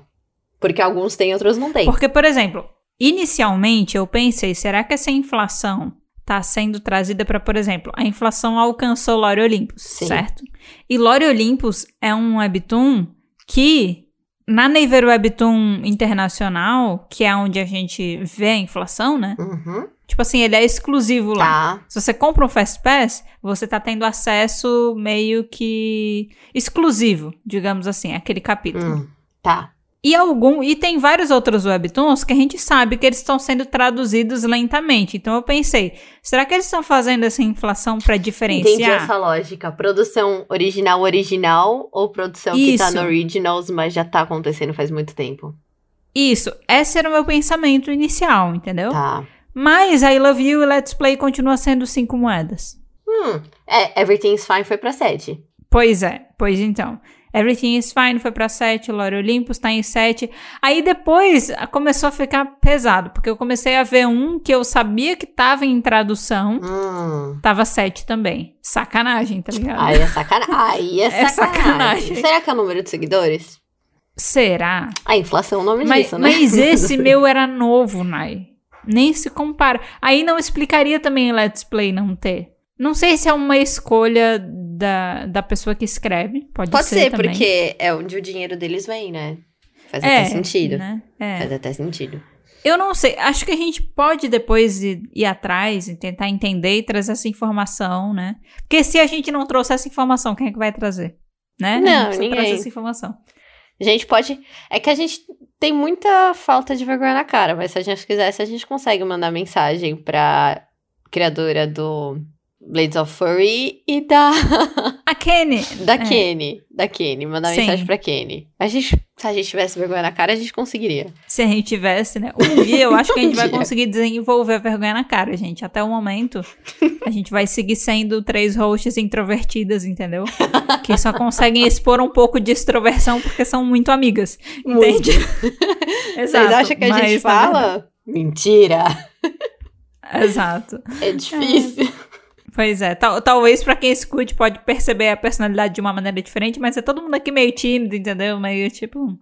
Speaker 2: Porque alguns têm, outros não têm.
Speaker 1: Porque, por exemplo, inicialmente eu pensei, será que essa inflação está sendo trazida para, por exemplo, a inflação alcançou Lore Olympus,
Speaker 2: Sim.
Speaker 1: certo? E Lore Olympus é um webtoon que na Naver Webtoon Internacional, que é onde a gente vê a inflação, né?
Speaker 2: Uhum.
Speaker 1: Tipo assim, ele é exclusivo lá.
Speaker 2: Tá.
Speaker 1: Se você compra um Fast Pass, você tá tendo acesso meio que exclusivo, digamos assim, àquele capítulo.
Speaker 2: Hum, tá.
Speaker 1: E algum e tem vários outros webtoons que a gente sabe que eles estão sendo traduzidos lentamente. Então eu pensei, será que eles estão fazendo essa inflação para
Speaker 2: Entendi
Speaker 1: diferenciar?
Speaker 2: essa lógica. Produção original, original, ou produção que tá
Speaker 1: Isso.
Speaker 2: no Originals, mas já tá acontecendo faz muito tempo.
Speaker 1: Isso, esse era o meu pensamento inicial, entendeu?
Speaker 2: Tá.
Speaker 1: Mas I Love You e Let's Play continua sendo cinco moedas.
Speaker 2: Hum, é, Everything's Fine foi pra 7.
Speaker 1: Pois é, pois então. Everything is Fine foi pra 7, Lore Olympus tá em 7. Aí depois começou a ficar pesado, porque eu comecei a ver um que eu sabia que tava em tradução,
Speaker 2: Hum.
Speaker 1: tava 7 também. Sacanagem, tá ligado?
Speaker 2: Aí é sacanagem. Aí é, (laughs)
Speaker 1: É
Speaker 2: sacanagem.
Speaker 1: sacanagem.
Speaker 2: Será que é o número de seguidores?
Speaker 1: Será?
Speaker 2: A inflação é o nome
Speaker 1: Mas,
Speaker 2: disso, né?
Speaker 1: mas esse (laughs) meu era novo, Nai. Nem se compara. Aí não explicaria também Let's Play não ter. Não sei se é uma escolha da, da pessoa que escreve. Pode,
Speaker 2: Pode ser,
Speaker 1: também.
Speaker 2: porque é onde o dinheiro deles vem, né? Faz
Speaker 1: é,
Speaker 2: até sentido.
Speaker 1: Né? É.
Speaker 2: Faz até sentido.
Speaker 1: Eu não sei. Acho que a gente pode depois ir, ir atrás e tentar entender e trazer essa informação, né? Porque se a gente não trouxer essa informação, quem é que vai trazer? Né?
Speaker 2: Não, ninguém.
Speaker 1: trazer essa informação.
Speaker 2: A gente pode. É que a gente tem muita falta de vergonha na cara, mas se a gente quisesse, a gente consegue mandar mensagem pra criadora do Blades of Furry e da,
Speaker 1: A Kenny. (laughs)
Speaker 2: da
Speaker 1: É.
Speaker 2: Kenny. Da Kenny, mandar
Speaker 1: Sim.
Speaker 2: mensagem pra Kenny. A gente, se a gente tivesse vergonha na cara, a gente conseguiria.
Speaker 1: Se a gente tivesse, né? Um dia eu acho que a gente
Speaker 2: Um
Speaker 1: vai
Speaker 2: dia.
Speaker 1: conseguir desenvolver a vergonha na cara, gente. Até o momento, a gente vai seguir sendo três hosts introvertidas, entendeu? Que só conseguem expor um pouco de extroversão porque são muito amigas. Entende? (laughs) (laughs)
Speaker 2: Vocês acham que a gente
Speaker 1: verdade-
Speaker 2: fala? Mentira!
Speaker 1: Exato.
Speaker 2: É difícil.
Speaker 1: Pois é, tal- talvez pra quem escute pode perceber a personalidade de uma maneira diferente, mas é todo mundo aqui meio tímido, entendeu? Meio tipo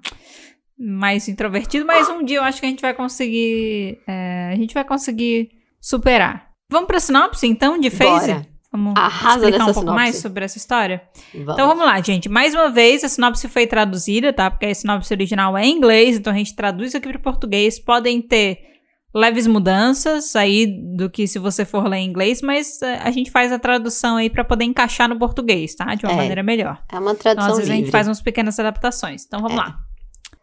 Speaker 1: mais introvertido, mas um dia eu acho que a gente vai conseguir, é, a gente vai conseguir superar. Vamos pra sinopse então de Phase?
Speaker 2: Bora.
Speaker 1: Vamos
Speaker 2: Arrasa
Speaker 1: explicar um pouco
Speaker 2: sinopse.
Speaker 1: mais sobre essa história?
Speaker 2: Vamos.
Speaker 1: Então vamos lá, gente. Mais uma vez, a sinopse foi traduzida, tá? Porque a sinopse original é em inglês, então a gente traduz aqui para português. Podem ter leves mudanças aí do que se você for ler em inglês, mas eh, a gente faz a tradução aí para poder encaixar no português, tá? De uma
Speaker 2: É.
Speaker 1: maneira melhor.
Speaker 2: É uma
Speaker 1: Então,
Speaker 2: tradução
Speaker 1: às vezes a
Speaker 2: livre.
Speaker 1: gente faz umas pequenas adaptações. Então vamos
Speaker 2: É.
Speaker 1: lá.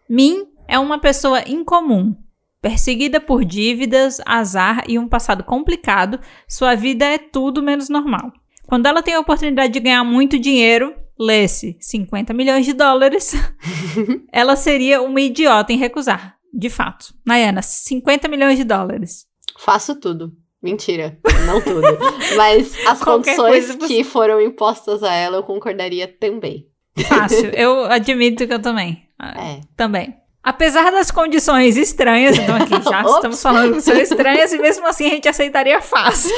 Speaker 1: Min é uma pessoa incomum. Perseguida por dívidas, azar e um passado complicado, sua vida é tudo menos normal. Quando ela tem a oportunidade de ganhar muito dinheiro, lê-se 50 milhões de dólares, (laughs) ela seria uma idiota em recusar. De fato. Nayana, 50 milhões de dólares.
Speaker 2: Faço tudo. Mentira, não tudo. (laughs) Mas as
Speaker 1: Qualquer
Speaker 2: condições
Speaker 1: você-
Speaker 2: que foram impostas a ela, eu concordaria também.
Speaker 1: Fácil. (laughs) Eu admito que eu também. Ah,
Speaker 2: É.
Speaker 1: Também. Apesar das condições estranhas, então aqui (laughs) já estamos falando que são estranhas e mesmo assim a gente aceitaria fácil.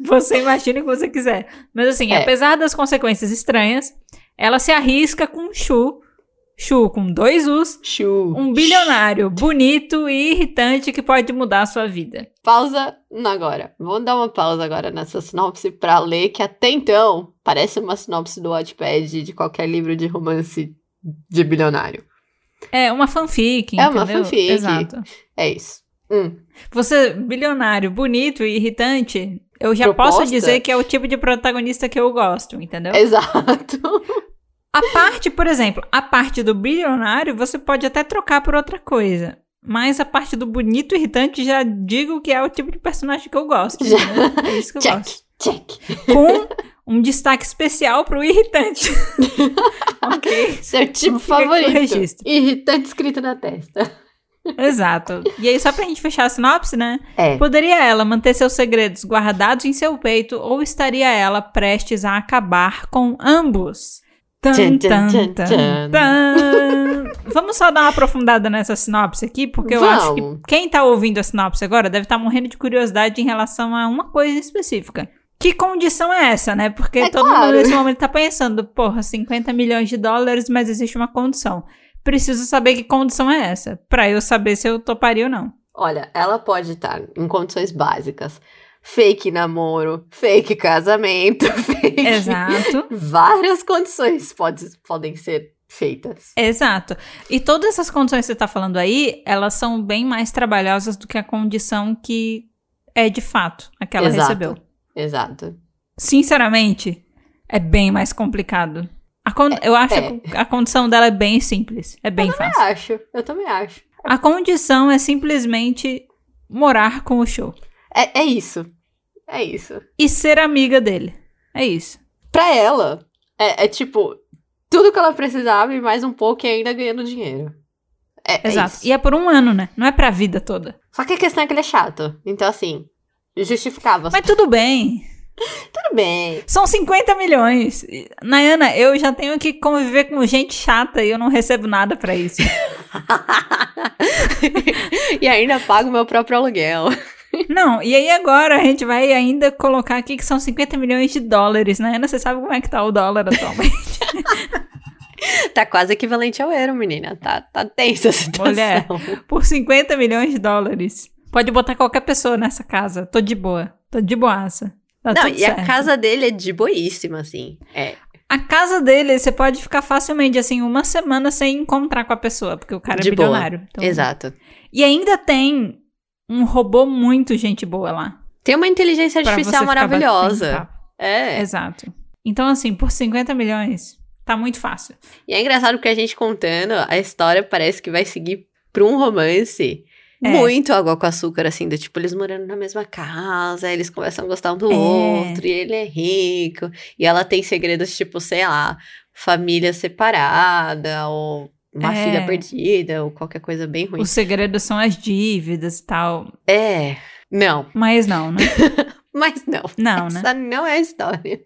Speaker 1: você imagina o que você quiser. Mas assim,
Speaker 2: É.
Speaker 1: apesar das consequências estranhas, ela se arrisca com Shu, Shu com dois U's,
Speaker 2: Chu.
Speaker 1: um bilionário bonito e irritante que pode mudar a sua vida.
Speaker 2: Pausa agora. Vamos dar uma pausa agora nessa sinopse pra ler, que até então parece uma sinopse do Wattpad de qualquer livro de romance de bilionário.
Speaker 1: É uma fanfic,
Speaker 2: É uma
Speaker 1: entendeu?
Speaker 2: fanfic.
Speaker 1: Exato.
Speaker 2: É isso. Hum.
Speaker 1: Você, bilionário, bonito e irritante, eu já
Speaker 2: Proposta?
Speaker 1: posso dizer que é o tipo de protagonista que eu gosto, entendeu?
Speaker 2: Exato. (laughs)
Speaker 1: A parte, por exemplo, a parte do bilionário você pode até trocar por outra coisa. Mas a parte do bonito e irritante já digo que é o tipo de personagem que eu gosto.
Speaker 2: Já.
Speaker 1: entendeu? É isso que eu
Speaker 2: Check,
Speaker 1: gosto.
Speaker 2: check.
Speaker 1: Com um destaque especial pro irritante. (laughs) ok?
Speaker 2: Seu tipo favorito. Irritante escrito na testa.
Speaker 1: Exato. E aí, só pra gente fechar a sinopse, né?
Speaker 2: É.
Speaker 1: Poderia ela manter seus segredos guardados em seu peito ou estaria ela prestes a acabar com ambos? Tan, tan, tan. Vamos só dar uma aprofundada nessa sinopse aqui, porque eu acho que
Speaker 2: Vamos.
Speaker 1: quem tá ouvindo a sinopse agora deve estar morrendo de curiosidade em relação a uma coisa específica. Que condição é essa, né? Porque
Speaker 2: É
Speaker 1: todo
Speaker 2: claro.
Speaker 1: mundo nesse momento tá pensando, porra, 50 milhões de dólares, mas existe uma condição. Preciso saber que condição é essa, pra eu saber se eu toparia ou não.
Speaker 2: Olha, ela pode estar em condições básicas. Fake namoro, fake casamento, (laughs) fake.
Speaker 1: Exato.
Speaker 2: Várias condições pode, podem ser feitas.
Speaker 1: Exato. E todas essas condições que você tá falando aí, elas são bem mais trabalhosas do que a condição que é de fato a que ela
Speaker 2: Exato.
Speaker 1: recebeu.
Speaker 2: Exato.
Speaker 1: Sinceramente, é bem mais complicado. Con- eu acho
Speaker 2: é.
Speaker 1: que a condição dela é bem simples. É bem
Speaker 2: Eu
Speaker 1: fácil.
Speaker 2: acho, eu também acho.
Speaker 1: A condição é simplesmente morar com o show.
Speaker 2: É, é isso. É isso.
Speaker 1: E ser amiga dele. É isso.
Speaker 2: Pra ela, é, é tipo, tudo que ela precisava e mais um pouco e ainda ganhando dinheiro. É, é
Speaker 1: Exato.
Speaker 2: isso.
Speaker 1: e é por um ano, né? Não é pra vida toda.
Speaker 2: Só que a questão é que ele é chato. Então, assim, justificava.
Speaker 1: Mas tudo bem. (laughs)
Speaker 2: tudo bem.
Speaker 1: São 50 milhões. Nayana, eu já tenho que conviver com gente chata e eu não recebo nada pra isso. (laughs)
Speaker 2: e ainda pago meu próprio aluguel.
Speaker 1: Não, e aí agora a gente vai ainda colocar aqui que são 50 milhões de dólares. Nayana, você sabe como é que tá o dólar atualmente? (laughs) (laughs)
Speaker 2: Tá quase equivalente ao euro, menina. Tá, tá tensa a situação.
Speaker 1: Mulher. Por 50 milhões de dólares. Pode botar qualquer pessoa nessa casa. Tô de boa. Tô de boaça. Tá
Speaker 2: Não, e
Speaker 1: certo.
Speaker 2: a casa dele é de boíssima, assim. É.
Speaker 1: A casa dele, você pode ficar facilmente, assim, uma semana sem encontrar com a pessoa, porque o cara
Speaker 2: De
Speaker 1: é
Speaker 2: boa.
Speaker 1: bilionário. Então-
Speaker 2: Exato.
Speaker 1: E ainda tem um robô muito gente boa lá.
Speaker 2: Tem uma inteligência artificial maravilhosa. É.
Speaker 1: Exato. Então, assim, por 50 milhões, tá muito fácil.
Speaker 2: E é engraçado porque a gente contando, a história parece que vai seguir pra um romance
Speaker 1: É.
Speaker 2: muito água com açúcar, assim, do tipo, eles morando na mesma casa, eles começam a gostar um do
Speaker 1: É.
Speaker 2: outro, e ele é rico, e ela tem segredos, tipo, sei lá, família separada, ou uma
Speaker 1: É.
Speaker 2: filha perdida, ou qualquer coisa bem ruim.
Speaker 1: Os segredos são as dívidas e tal.
Speaker 2: É. Não,
Speaker 1: Mas não, né? (laughs)
Speaker 2: mas não.
Speaker 1: Não, né?
Speaker 2: Essa não é a história.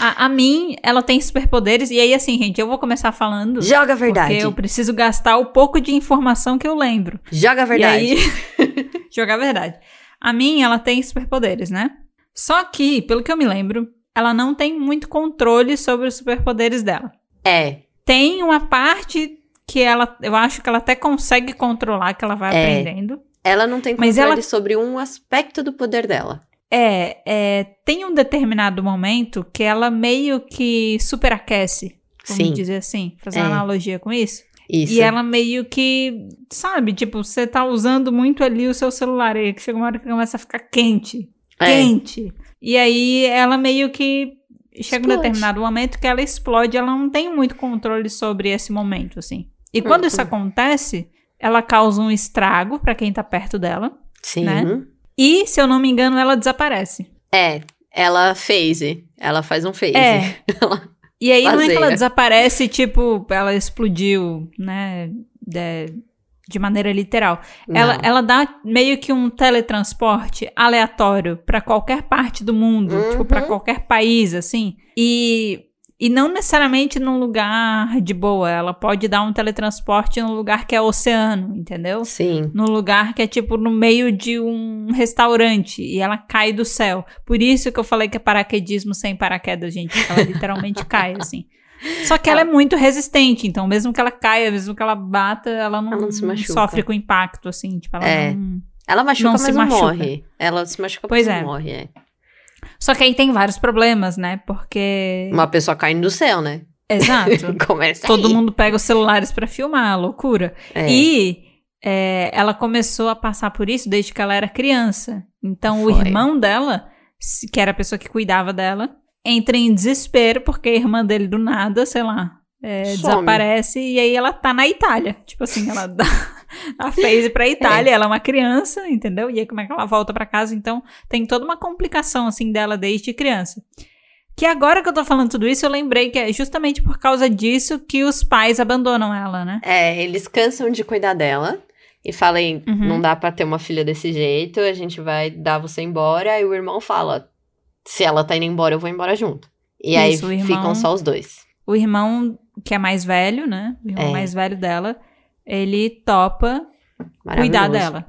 Speaker 1: A, a mim, ela tem superpoderes. E aí, assim, gente, eu vou começar falando.
Speaker 2: Joga a verdade.
Speaker 1: Porque eu preciso gastar o pouco de informação que eu lembro.
Speaker 2: Joga a verdade.
Speaker 1: E aí, (laughs) (laughs) jogar a verdade. A mim, ela tem superpoderes, né? Só que, pelo que eu me lembro, ela não tem muito controle sobre os superpoderes dela.
Speaker 2: É,
Speaker 1: Tem uma parte que ela, eu acho que ela até consegue controlar, que ela vai
Speaker 2: É.
Speaker 1: aprendendo.
Speaker 2: ela não tem
Speaker 1: Mas
Speaker 2: controle
Speaker 1: ela-
Speaker 2: sobre um aspecto do poder dela.
Speaker 1: É, é, tem um determinado momento que ela meio que superaquece, vamos
Speaker 2: Sim.
Speaker 1: dizer assim, fazer
Speaker 2: É.
Speaker 1: uma analogia com isso.
Speaker 2: Isso.
Speaker 1: E ela meio que, sabe, tipo, você tá usando muito ali o seu celular, e chega uma hora que começa a ficar quente,
Speaker 2: É.
Speaker 1: quente. E aí ela meio que chega um
Speaker 2: Explode.
Speaker 1: determinado momento que ela explode, ela não tem muito controle sobre esse momento, assim. E quando isso
Speaker 2: Uhum.
Speaker 1: acontece, ela causa um estrago pra quem tá perto dela.
Speaker 2: Sim.
Speaker 1: né? E, se eu não me engano, ela desaparece.
Speaker 2: É, ela phase. Ela faz um phase.
Speaker 1: É. (laughs) E aí não é que ela desaparece, tipo, ela explodiu, né? De, de maneira literal. Ela,
Speaker 2: Não.
Speaker 1: ela dá meio que um teletransporte aleatório pra qualquer parte do mundo,
Speaker 2: Uhum.
Speaker 1: tipo, pra qualquer país, assim. E, e não necessariamente num lugar de boa. Ela pode dar um teletransporte num lugar que é oceano, entendeu?
Speaker 2: Sim.
Speaker 1: num lugar que é tipo no meio de um restaurante e ela cai do céu. Por isso que eu falei que é paraquedismo sem paraquedas, gente. Ela (laughs) literalmente cai, assim. Só que ela é muito resistente, então mesmo que ela caia, mesmo que ela bata, ela não,
Speaker 2: Ela não se
Speaker 1: não
Speaker 2: machuca.
Speaker 1: sofre com impacto, assim. Tipo, ela
Speaker 2: É.
Speaker 1: não...
Speaker 2: Ela machuca,
Speaker 1: Não
Speaker 2: mas
Speaker 1: se
Speaker 2: não
Speaker 1: machuca.
Speaker 2: morre. Ela se machuca,
Speaker 1: Pois
Speaker 2: mas
Speaker 1: é.
Speaker 2: não morre, é.
Speaker 1: Só que aí tem vários problemas, né? Porque.
Speaker 2: Uma pessoa caindo do céu, né?
Speaker 1: Exato. (laughs)
Speaker 2: Começa
Speaker 1: Todo
Speaker 2: aí.
Speaker 1: mundo pega os celulares pra filmar, loucura.
Speaker 2: É.
Speaker 1: E é, ela começou a passar por isso desde que ela era criança. Então, o
Speaker 2: Foi.
Speaker 1: irmão dela, que era a pessoa que cuidava dela, entra em desespero porque a irmã dele, do nada, sei lá, é, desaparece e aí ela tá na Itália. Tipo assim, ela dá (laughs) a phase pra Itália, ela é uma criança, entendeu? E aí como é que ela volta pra casa? Então, tem toda uma complicação, assim, dela desde criança. Que agora que eu tô falando tudo isso, eu lembrei que é justamente por causa disso que os pais abandonam ela, né?
Speaker 2: É, eles cansam de cuidar dela e falam,
Speaker 1: Uhum.
Speaker 2: não dá pra ter uma filha desse jeito, a gente vai dar você embora. E o irmão fala, se ela tá indo embora, eu vou embora junto. E
Speaker 1: Isso,
Speaker 2: aí
Speaker 1: irmão-
Speaker 2: ficam só os dois.
Speaker 1: o irmão, que é mais velho, né? O irmão
Speaker 2: É.
Speaker 1: mais velho dela, ele topa cuidar dela.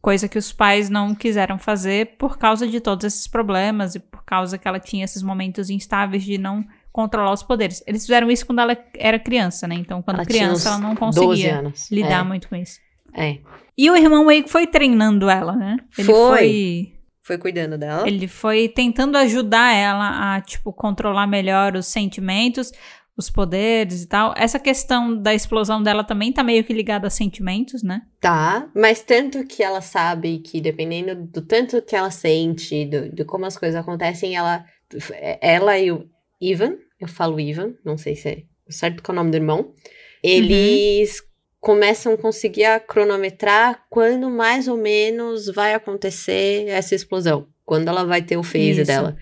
Speaker 1: Coisa que os pais não quiseram fazer por causa de todos esses problemas e por causa que ela tinha esses momentos instáveis de não controlar os poderes. Eles fizeram isso quando ela era criança, né? Então, quando
Speaker 2: Ela
Speaker 1: criança, ela não
Speaker 2: 12
Speaker 1: conseguia lidar
Speaker 2: É,
Speaker 1: muito com isso.
Speaker 2: É.
Speaker 1: E o irmão meio que foi treinando ela, né? Ele
Speaker 2: Foi.
Speaker 1: foi
Speaker 2: Foi cuidando dela.
Speaker 1: ele foi tentando ajudar ela a, tipo, controlar melhor os sentimentos, os poderes e tal. Essa questão da explosão dela também tá meio que ligada a sentimentos, né?
Speaker 2: Tá, mas tanto que ela sabe que dependendo do tanto que ela sente, do, de como as coisas acontecem, ela, ela e o Ivan, eu falo Ivan, não sei se é certo que é o nome do irmão, eles começam a conseguir a cronometrar quando mais ou menos vai acontecer essa explosão, quando ela vai ter o phase
Speaker 1: Isso.
Speaker 2: dela.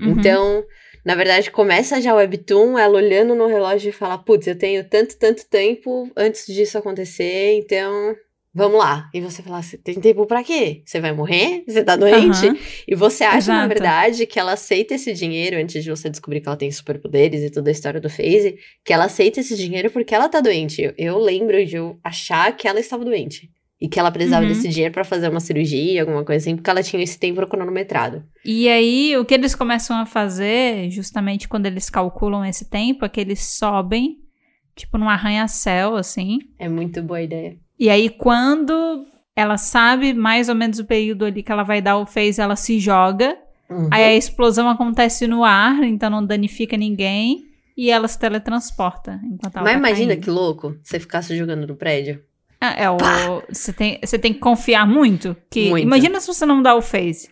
Speaker 1: Uhum.
Speaker 2: Então, na verdade, começa já o Webtoon, ela olhando no relógio e fala, putz, eu tenho tanto, tanto tempo antes disso acontecer, então vamos lá. E você fala, você tem tempo pra quê? Você vai morrer? Você tá doente?
Speaker 1: Aham.
Speaker 2: E você acha, na
Speaker 1: Exato.
Speaker 2: verdade, que ela aceita esse dinheiro antes de você descobrir que ela tem superpoderes e toda a história do Phase, que ela aceita esse dinheiro porque ela tá doente. Eu, eu lembro de eu achar que ela estava doente. E que ela precisava
Speaker 1: Uhum.
Speaker 2: desse dinheiro pra fazer uma cirurgia, alguma coisa assim, porque ela tinha esse tempo cronometrado.
Speaker 1: E aí, o que eles começam a fazer, justamente quando eles calculam esse tempo, é que eles sobem, tipo, num arranha-céu, assim.
Speaker 2: É muito boa ideia.
Speaker 1: E aí, quando ela sabe mais ou menos o período ali que ela vai dar o phase, ela se joga.
Speaker 2: Uhum.
Speaker 1: Aí a explosão acontece no ar, então não danifica ninguém. E ela se teletransporta enquanto ela
Speaker 2: Mas
Speaker 1: tá
Speaker 2: imagina
Speaker 1: caindo.
Speaker 2: que louco você ficar se jogando no prédio.
Speaker 1: Ah, É, o, você, tem, você tem que confiar muito. Que,
Speaker 2: Muito.
Speaker 1: Imagina se você não dá o phase.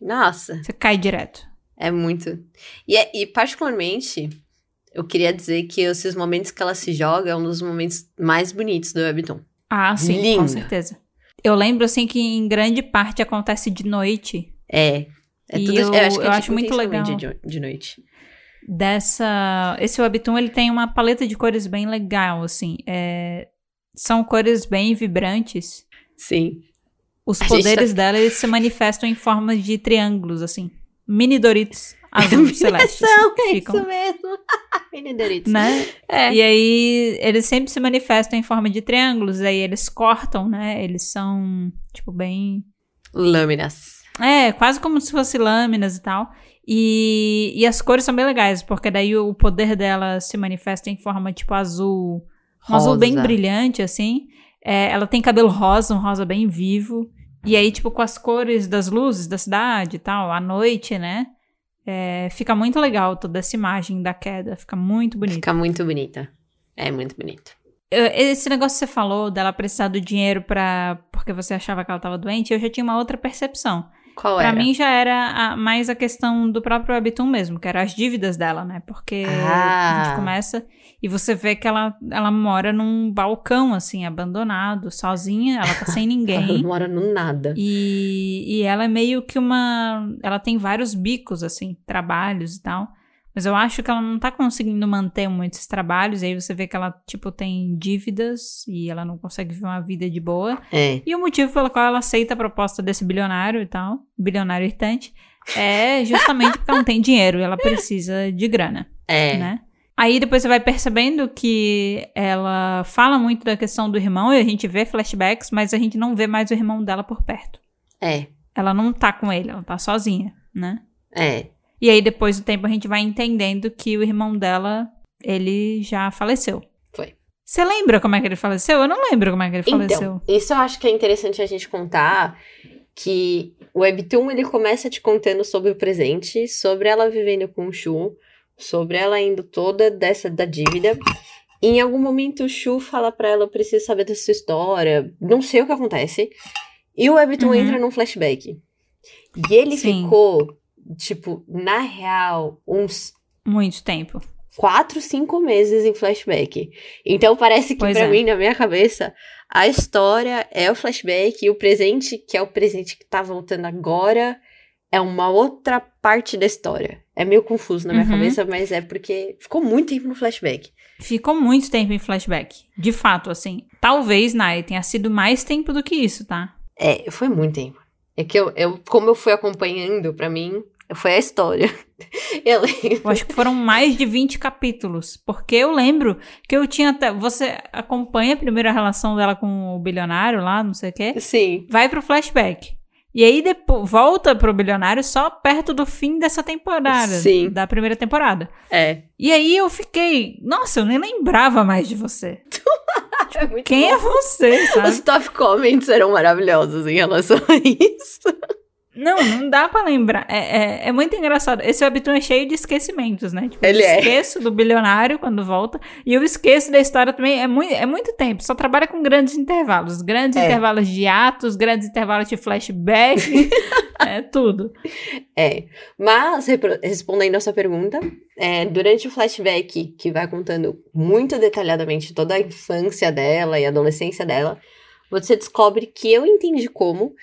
Speaker 2: Nossa,
Speaker 1: Você cai direto.
Speaker 2: é muito. E, é- e particularmente, eu queria dizer que esses momentos que ela se joga é um dos momentos mais bonitos do Webtoon.
Speaker 1: Ah, sim, com certeza. Eu lembro, assim, que em grande parte acontece de noite.
Speaker 2: É. É
Speaker 1: E
Speaker 2: tudo,
Speaker 1: eu-
Speaker 2: eu, acho que é
Speaker 1: eu
Speaker 2: tipo
Speaker 1: acho muito legal.
Speaker 2: De, de noite.
Speaker 1: Dessa... Esse webtoon, ele tem uma paleta de cores bem legal, assim. É, São cores bem vibrantes.
Speaker 2: Sim.
Speaker 1: Os
Speaker 2: A
Speaker 1: poderes
Speaker 2: tá-
Speaker 1: dela, eles se manifestam em forma de triângulos, assim. Mini Doritos (laughs) azul celeste. assim,
Speaker 2: São,
Speaker 1: que
Speaker 2: é
Speaker 1: ficam,
Speaker 2: isso mesmo. (laughs) Mini Doritos.
Speaker 1: né?
Speaker 2: É.
Speaker 1: E aí, eles sempre se manifestam em forma de triângulos. Aí eles cortam, né? Eles são, tipo, bem...
Speaker 2: Lâminas.
Speaker 1: É, quase como se fosse lâminas e tal. E, e as cores são bem legais, porque daí o poder dela se manifesta em forma, tipo, azul. Um azul bem
Speaker 2: Rosa.
Speaker 1: brilhante, assim. É, ela tem cabelo rosa, um rosa bem vivo. E aí, tipo, com as cores das luzes da cidade e tal, à noite, né? É, fica muito legal toda essa imagem da queda. Fica muito bonita.
Speaker 2: Fica muito bonita. É muito bonito.
Speaker 1: Esse negócio que você falou dela precisar do dinheiro pra. porque você achava que ela tava doente, eu já tinha uma outra percepção.
Speaker 2: Qual
Speaker 1: Pra
Speaker 2: era?
Speaker 1: mim já era a- mais a questão do próprio Webtoon mesmo, que eram as dívidas dela, né? Porque a
Speaker 2: Ah.
Speaker 1: gente começa e você vê que ela, ela mora num balcão, assim, abandonado, sozinha, ela tá sem (laughs)
Speaker 2: Ela
Speaker 1: ninguém.
Speaker 2: não mora no nada.
Speaker 1: E, e ela é meio que uma. Ela tem vários bicos, assim, trabalhos e tal. Mas eu acho que ela não tá conseguindo manter muitos trabalhos. E aí você vê que ela, tipo, tem dívidas e ela não consegue viver uma vida de boa.
Speaker 2: É.
Speaker 1: E o motivo pelo qual ela aceita a proposta desse bilionário e tal, bilionário irritante, é justamente porque ela não tem dinheiro e ela precisa de grana,
Speaker 2: É.
Speaker 1: né? Aí depois você vai percebendo que ela fala muito da questão do irmão e a gente vê flashbacks, mas a gente não vê mais o irmão dela por perto.
Speaker 2: É.
Speaker 1: Ela não tá com ele, ela tá sozinha, né?
Speaker 2: É.
Speaker 1: E aí depois do tempo a gente vai entendendo que o irmão dela, ele já faleceu.
Speaker 2: Foi.
Speaker 1: Você lembra como é que ele faleceu? Eu não lembro como é que ele faleceu.
Speaker 2: Então, isso eu acho que é interessante a gente contar que o Webtoon ele começa te contando sobre o presente, sobre ela vivendo com o Shu, sobre ela indo toda dessa da dívida. E em algum momento o Shu fala pra ela, eu preciso saber da sua história, não sei o que acontece. E o Webtoon
Speaker 1: Uhum.
Speaker 2: entra num flashback. E ele
Speaker 1: Sim.
Speaker 2: ficou, tipo, na real, uns
Speaker 1: Muito tempo.
Speaker 2: quatro, cinco meses em flashback. Então parece que pra
Speaker 1: é.
Speaker 2: mim, na minha cabeça, a história é o flashback e o presente, que é o presente que tá voltando agora, é uma outra parte da história. É meio confuso na minha
Speaker 1: Uhum.
Speaker 2: cabeça, mas é porque ficou muito tempo no flashback.
Speaker 1: Ficou muito tempo em flashback. De fato, assim. Talvez, Nai, tenha sido mais tempo do que isso, tá?
Speaker 2: É, foi muito tempo. É que eu, eu como eu fui acompanhando, pra mim, Foi a história. (laughs) Eu lembro.
Speaker 1: Eu acho que foram mais de 20 capítulos. Porque eu lembro que eu tinha até. Você acompanha a primeira relação dela com o bilionário lá, não sei o quê.
Speaker 2: Sim.
Speaker 1: Vai pro flashback. E aí depois volta pro bilionário só perto do fim dessa temporada.
Speaker 2: Sim.
Speaker 1: Da primeira temporada.
Speaker 2: É.
Speaker 1: E aí eu fiquei. Nossa, eu nem lembrava mais de você.
Speaker 2: É (laughs) muito
Speaker 1: Quem
Speaker 2: bom.
Speaker 1: é você, sabe?
Speaker 2: Os top comments eram maravilhosos em relação a isso.
Speaker 1: Não, não dá pra lembrar. É, é, é muito engraçado. Esse webtoon é cheio de esquecimentos, né? Tipo,
Speaker 2: Ele
Speaker 1: eu
Speaker 2: é.
Speaker 1: esqueço do bilionário quando volta. E eu esqueço da história também. É muito, é muito tempo. Só trabalha com grandes intervalos. Grandes
Speaker 2: É.
Speaker 1: intervalos de atos, grandes intervalos de flashback. (laughs) é tudo.
Speaker 2: É. Mas, respondendo a sua pergunta, é, durante o flashback, que vai contando muito detalhadamente toda a infância dela e a adolescência dela, você descobre que eu entendi como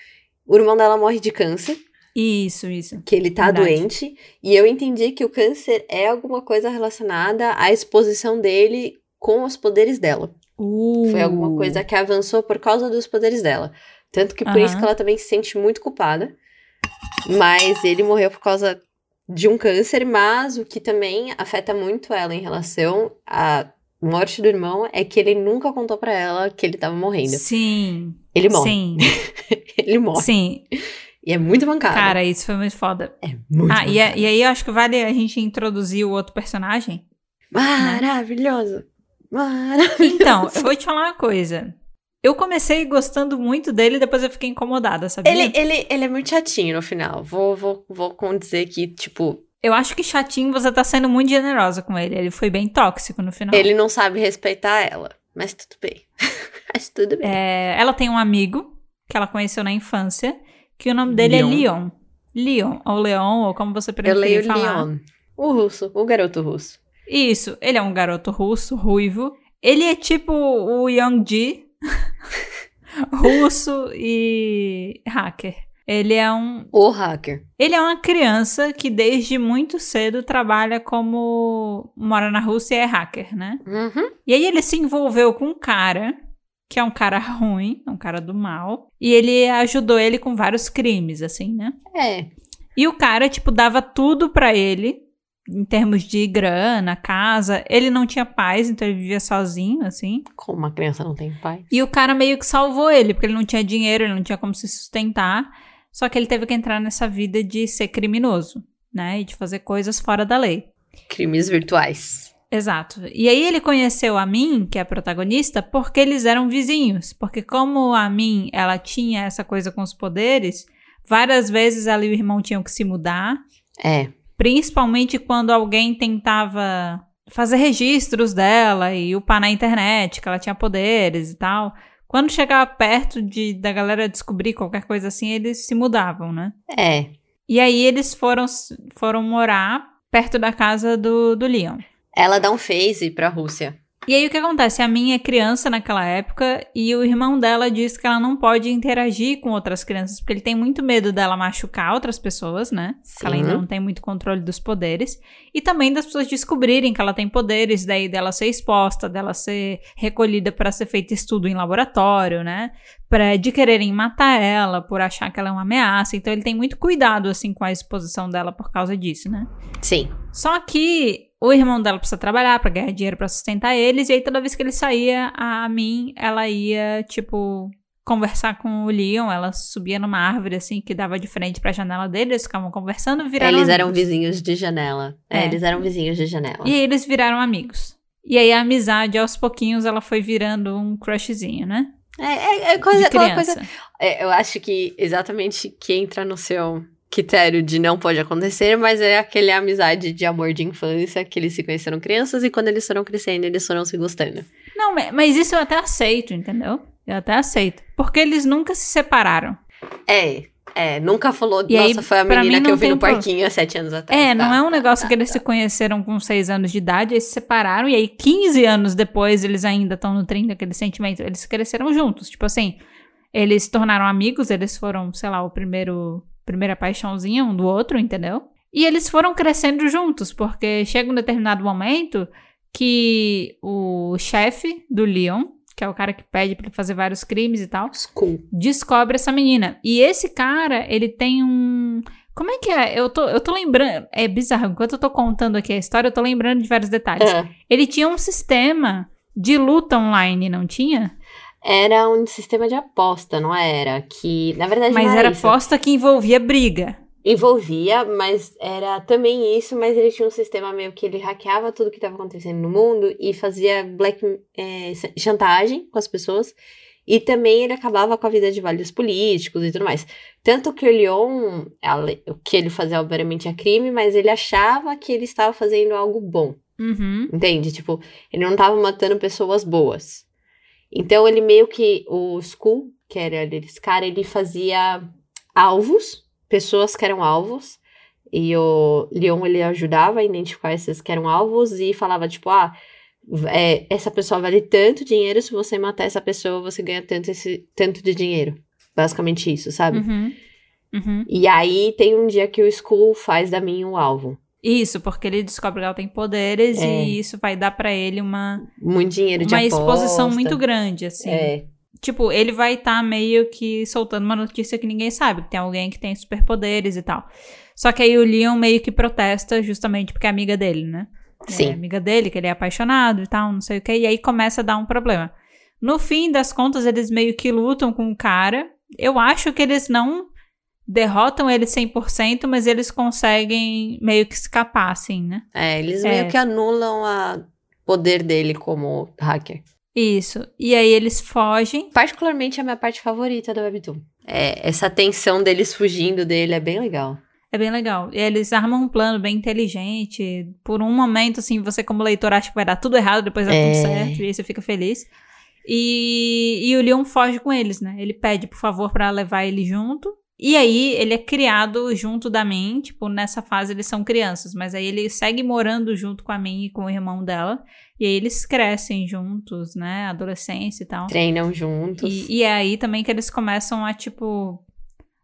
Speaker 2: o irmão dela morre de câncer,
Speaker 1: Isso, isso.
Speaker 2: que ele tá
Speaker 1: Verdade.
Speaker 2: doente, e eu entendi que o câncer é alguma coisa relacionada à exposição dele com os poderes dela. Foi alguma
Speaker 1: Uh.
Speaker 2: coisa que avançou por causa dos poderes dela. Tanto que por isso que ela também se sente muito culpada. Mas ele morreu por causa de um câncer, mas o que também afeta muito ela em relação à morte do irmão é que ele nunca contou pra ela que ele tava morrendo.
Speaker 1: Sim.
Speaker 2: Ele morre.
Speaker 1: Sim. (laughs)
Speaker 2: Ele morre.
Speaker 1: Sim.
Speaker 2: E é muito mancado.
Speaker 1: Cara, isso foi muito foda.
Speaker 2: é muito
Speaker 1: Ah, e, é- e aí eu acho que vale a gente introduzir o outro personagem.
Speaker 2: Maravilhoso. Maravilhoso.
Speaker 1: Então, eu vou te falar uma coisa. Eu comecei gostando muito dele, depois eu fiquei incomodada, sabia?
Speaker 2: Ele, ele, ele é muito chatinho no final. Vou, vou, vou dizer que, tipo,
Speaker 1: Eu acho que chatinho você tá sendo muito generosa com ele. Ele foi bem tóxico no final.
Speaker 2: ele não sabe respeitar ela. Mas tudo bem. (laughs) (laughs) mas tudo bem.
Speaker 1: É, ela tem um amigo que ela conheceu na infância, que o nome dele é
Speaker 2: Leon.
Speaker 1: Leon. Leon, ou Leon, ou como você
Speaker 2: Eu
Speaker 1: preferir
Speaker 2: leio
Speaker 1: falar.
Speaker 2: Leon. O russo, o garoto russo.
Speaker 1: Isso, ele é um garoto russo, ruivo. Ele é tipo o Young-Ji, (laughs) russo e hacker. Ele é um
Speaker 2: O hacker.
Speaker 1: Ele é uma criança que desde muito cedo trabalha como mora na Rússia e é hacker, né?
Speaker 2: Uhum.
Speaker 1: E aí ele se envolveu com um cara que é um cara (laughs) ruim, um cara do mal, e ele ajudou ele com vários crimes, assim, né?
Speaker 2: É.
Speaker 1: E o cara, tipo, dava tudo pra ele, em termos de grana, casa. Ele não tinha paz, então ele vivia sozinho, assim.
Speaker 2: Como uma criança não tem pai.
Speaker 1: E o cara meio que salvou ele, porque ele não tinha dinheiro, ele não tinha como se sustentar. Só que ele teve que entrar nessa vida de ser criminoso, né? E de fazer coisas fora da lei.
Speaker 2: Crimes virtuais.
Speaker 1: Exato. E aí ele conheceu a Min, que é a protagonista, porque eles eram vizinhos. Porque como a Min, ela tinha essa coisa com os poderes, várias vezes ela e o irmão tinham que se mudar.
Speaker 2: É.
Speaker 1: Principalmente quando alguém tentava fazer registros dela e upar na internet, que ela tinha poderes e tal. Quando chegava perto de, da galera descobrir qualquer coisa assim, eles se mudavam, né?
Speaker 2: É.
Speaker 1: E aí eles foram, foram morar perto da casa do, do Leon.
Speaker 2: Ela dá um phase pra Rússia.
Speaker 1: E aí o que acontece? A minha é criança naquela época e o irmão dela diz que ela não pode interagir com outras crianças, porque ele tem muito medo dela machucar outras pessoas, né? Que ela ainda
Speaker 2: Sim.
Speaker 1: não tem muito controle dos poderes. E também das pessoas descobrirem que ela tem poderes, daí dela ser exposta, dela ser recolhida para ser feito estudo em laboratório, né? Pra, de quererem matar ela por achar que ela é uma ameaça. Então ele tem muito cuidado, assim, com a exposição dela por causa disso, né?
Speaker 2: Sim.
Speaker 1: Só que o irmão dela precisa trabalhar pra ganhar dinheiro pra sustentar eles, e aí toda vez que ele saía, a mim, ela ia, tipo, conversar com o Leon, ela subia numa árvore, assim, que dava de frente pra janela dele, eles ficavam conversando e viraram
Speaker 2: eles eram
Speaker 1: amigos.
Speaker 2: vizinhos de janela. É,
Speaker 1: É.
Speaker 2: eles eram vizinhos de janela.
Speaker 1: E aí eles viraram amigos. E aí a amizade, aos pouquinhos, ela foi virando um crushzinho, né?
Speaker 2: É, é, é coisa, aquela
Speaker 1: criança.
Speaker 2: coisa. É, eu acho que exatamente que entra no seu critério de não pode acontecer, mas é aquele amizade de amor de infância que eles se conheceram crianças e quando eles foram crescendo, eles foram se gostando.
Speaker 1: Não, ma- mas isso eu até aceito, entendeu? Eu até aceito. Porque eles nunca se separaram.
Speaker 2: É, é, nunca falou,
Speaker 1: E aí,
Speaker 2: nossa, foi a menina que
Speaker 1: não
Speaker 2: eu vi no parquinho há sete anos atrás.
Speaker 1: É, não
Speaker 2: Tá,
Speaker 1: é um
Speaker 2: tá,
Speaker 1: negócio
Speaker 2: tá,
Speaker 1: que eles se conheceram com 6 anos de idade, aí se separaram, e aí 15 anos depois eles ainda estão nutrindo aquele sentimento. Eles cresceram juntos. Tipo assim, eles se tornaram amigos, eles foram, sei lá, o primeiro. Primeira paixãozinha um do outro, entendeu? E eles foram crescendo juntos, porque chega um determinado momento que o chefe do Leon, que é o cara que pede pra ele fazer vários crimes e tal,
Speaker 2: School.
Speaker 1: descobre essa menina. E esse cara, ele tem um. Como é que é? Eu tô, eu tô lembrando. É bizarro. Enquanto eu tô contando aqui a história, eu tô lembrando de vários detalhes.
Speaker 2: Ah,
Speaker 1: Ele tinha um sistema de luta online, não tinha?
Speaker 2: Era um sistema de aposta, não era? Que, na verdade,
Speaker 1: Mas era
Speaker 2: isso.
Speaker 1: aposta que envolvia briga.
Speaker 2: Envolvia, mas era também isso, mas ele tinha um sistema meio que ele hackeava tudo que estava acontecendo no mundo e fazia black é, chantagem com as pessoas. E também ele acabava com a vida de vários políticos e tudo mais. Tanto que o Leon, o que ele fazia, obviamente, é crime, mas ele achava que ele estava fazendo algo bom.
Speaker 1: Uhum.
Speaker 2: Entende? Tipo, ele não tava matando pessoas boas. Então, ele meio que. O Skull, que era esse cara, ele fazia alvos, pessoas que eram alvos. E o Leon, ele ajudava a identificar esses que eram alvos e falava, tipo, ah, é, essa pessoa vale tanto dinheiro, se você matar essa pessoa, você ganha tanto, esse, tanto de dinheiro. Basicamente isso, sabe?
Speaker 1: Uhum. Uhum.
Speaker 2: E aí tem um dia que o Skull faz da minha um alvo.
Speaker 1: Isso, porque ele descobre que ela tem poderes
Speaker 2: É.
Speaker 1: e isso vai dar pra ele uma,
Speaker 2: Muito dinheiro de
Speaker 1: uma
Speaker 2: aposta.
Speaker 1: exposição muito grande, assim.
Speaker 2: É,
Speaker 1: Tipo, ele vai estar meio que soltando uma notícia que ninguém sabe, que tem alguém que tem superpoderes e tal. Só que aí o Leon meio que protesta justamente porque é amiga dele, né? É
Speaker 2: sim.
Speaker 1: amiga dele, que ele é apaixonado e tal, não sei o que, e aí começa a dar um problema. No fim das contas, eles meio que lutam com o cara. Eu acho que eles não derrotam ele 100%, mas eles conseguem meio que escapar, assim, né?
Speaker 2: É, eles
Speaker 1: É.
Speaker 2: meio que anulam o poder dele como hacker.
Speaker 1: Isso. E aí eles fogem.
Speaker 2: Particularmente a minha parte favorita do Webtoon. É, essa tensão deles fugindo dele é bem legal.
Speaker 1: É bem legal. E eles armam um plano bem inteligente. Por um momento, assim, você como leitor acha que vai dar tudo errado, depois dá
Speaker 2: É.
Speaker 1: tudo certo, e aí você fica feliz. E, e o Leon foge com eles, né? Ele pede, por favor, pra levar ele junto. E aí, ele é criado junto da Min, tipo, nessa fase eles são crianças, mas aí ele segue morando junto com a Min e com o irmão dela. E aí eles crescem juntos, né? Adolescência e tal.
Speaker 2: Treinam juntos.
Speaker 1: E, e é aí também que eles começam a, tipo,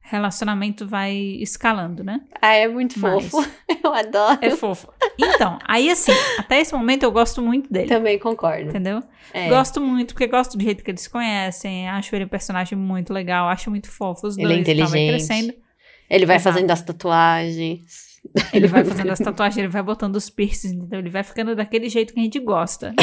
Speaker 1: relacionamento vai escalando, né?
Speaker 2: Ah, é muito
Speaker 1: Mas-
Speaker 2: fofo. (laughs) Eu adoro.
Speaker 1: É fofo. Então, aí assim, até esse momento eu gosto muito dele.
Speaker 2: Também concordo.
Speaker 1: Entendeu?
Speaker 2: É.
Speaker 1: Gosto muito, porque gosto do jeito que eles conhecem. Acho ele um personagem muito legal. Acho muito fofo os
Speaker 2: Ele é
Speaker 1: dois. e tal, vai
Speaker 2: inteligente.
Speaker 1: crescendo.
Speaker 2: Ele vai
Speaker 1: Exato.
Speaker 2: fazendo as tatuagens.
Speaker 1: Ele vai fazendo as (laughs) tatuagens, ele vai botando os piercings, então ele vai ficando daquele jeito que a gente gosta. (laughs)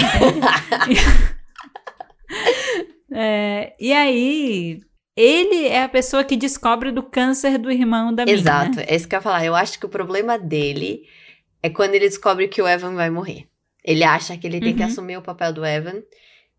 Speaker 1: É, e aí, ele é a pessoa que descobre do câncer do irmão da.
Speaker 2: Exato,
Speaker 1: Né?
Speaker 2: é isso que eu ia falar. Eu acho que o problema dele é quando ele descobre que o Evan vai morrer. Ele acha que ele tem que
Speaker 1: Uhum.
Speaker 2: assumir o papel do Evan.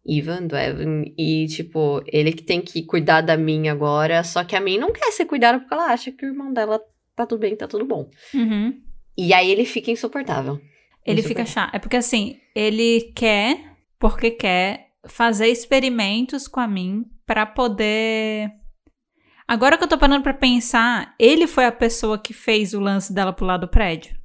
Speaker 2: Ivan, do Evan. E, tipo, ele que tem que cuidar da minha agora. Só que a Min não quer ser cuidada porque ela acha que o irmão dela tá tudo bem, tá tudo bom.
Speaker 1: Uhum.
Speaker 2: E aí ele fica insuportável.
Speaker 1: Ele fica chato. É porque assim, ele quer, porque quer, fazer experimentos com a mim pra poder. Agora que eu tô parando pra pensar, ele foi a pessoa que fez o lance dela pular do prédio.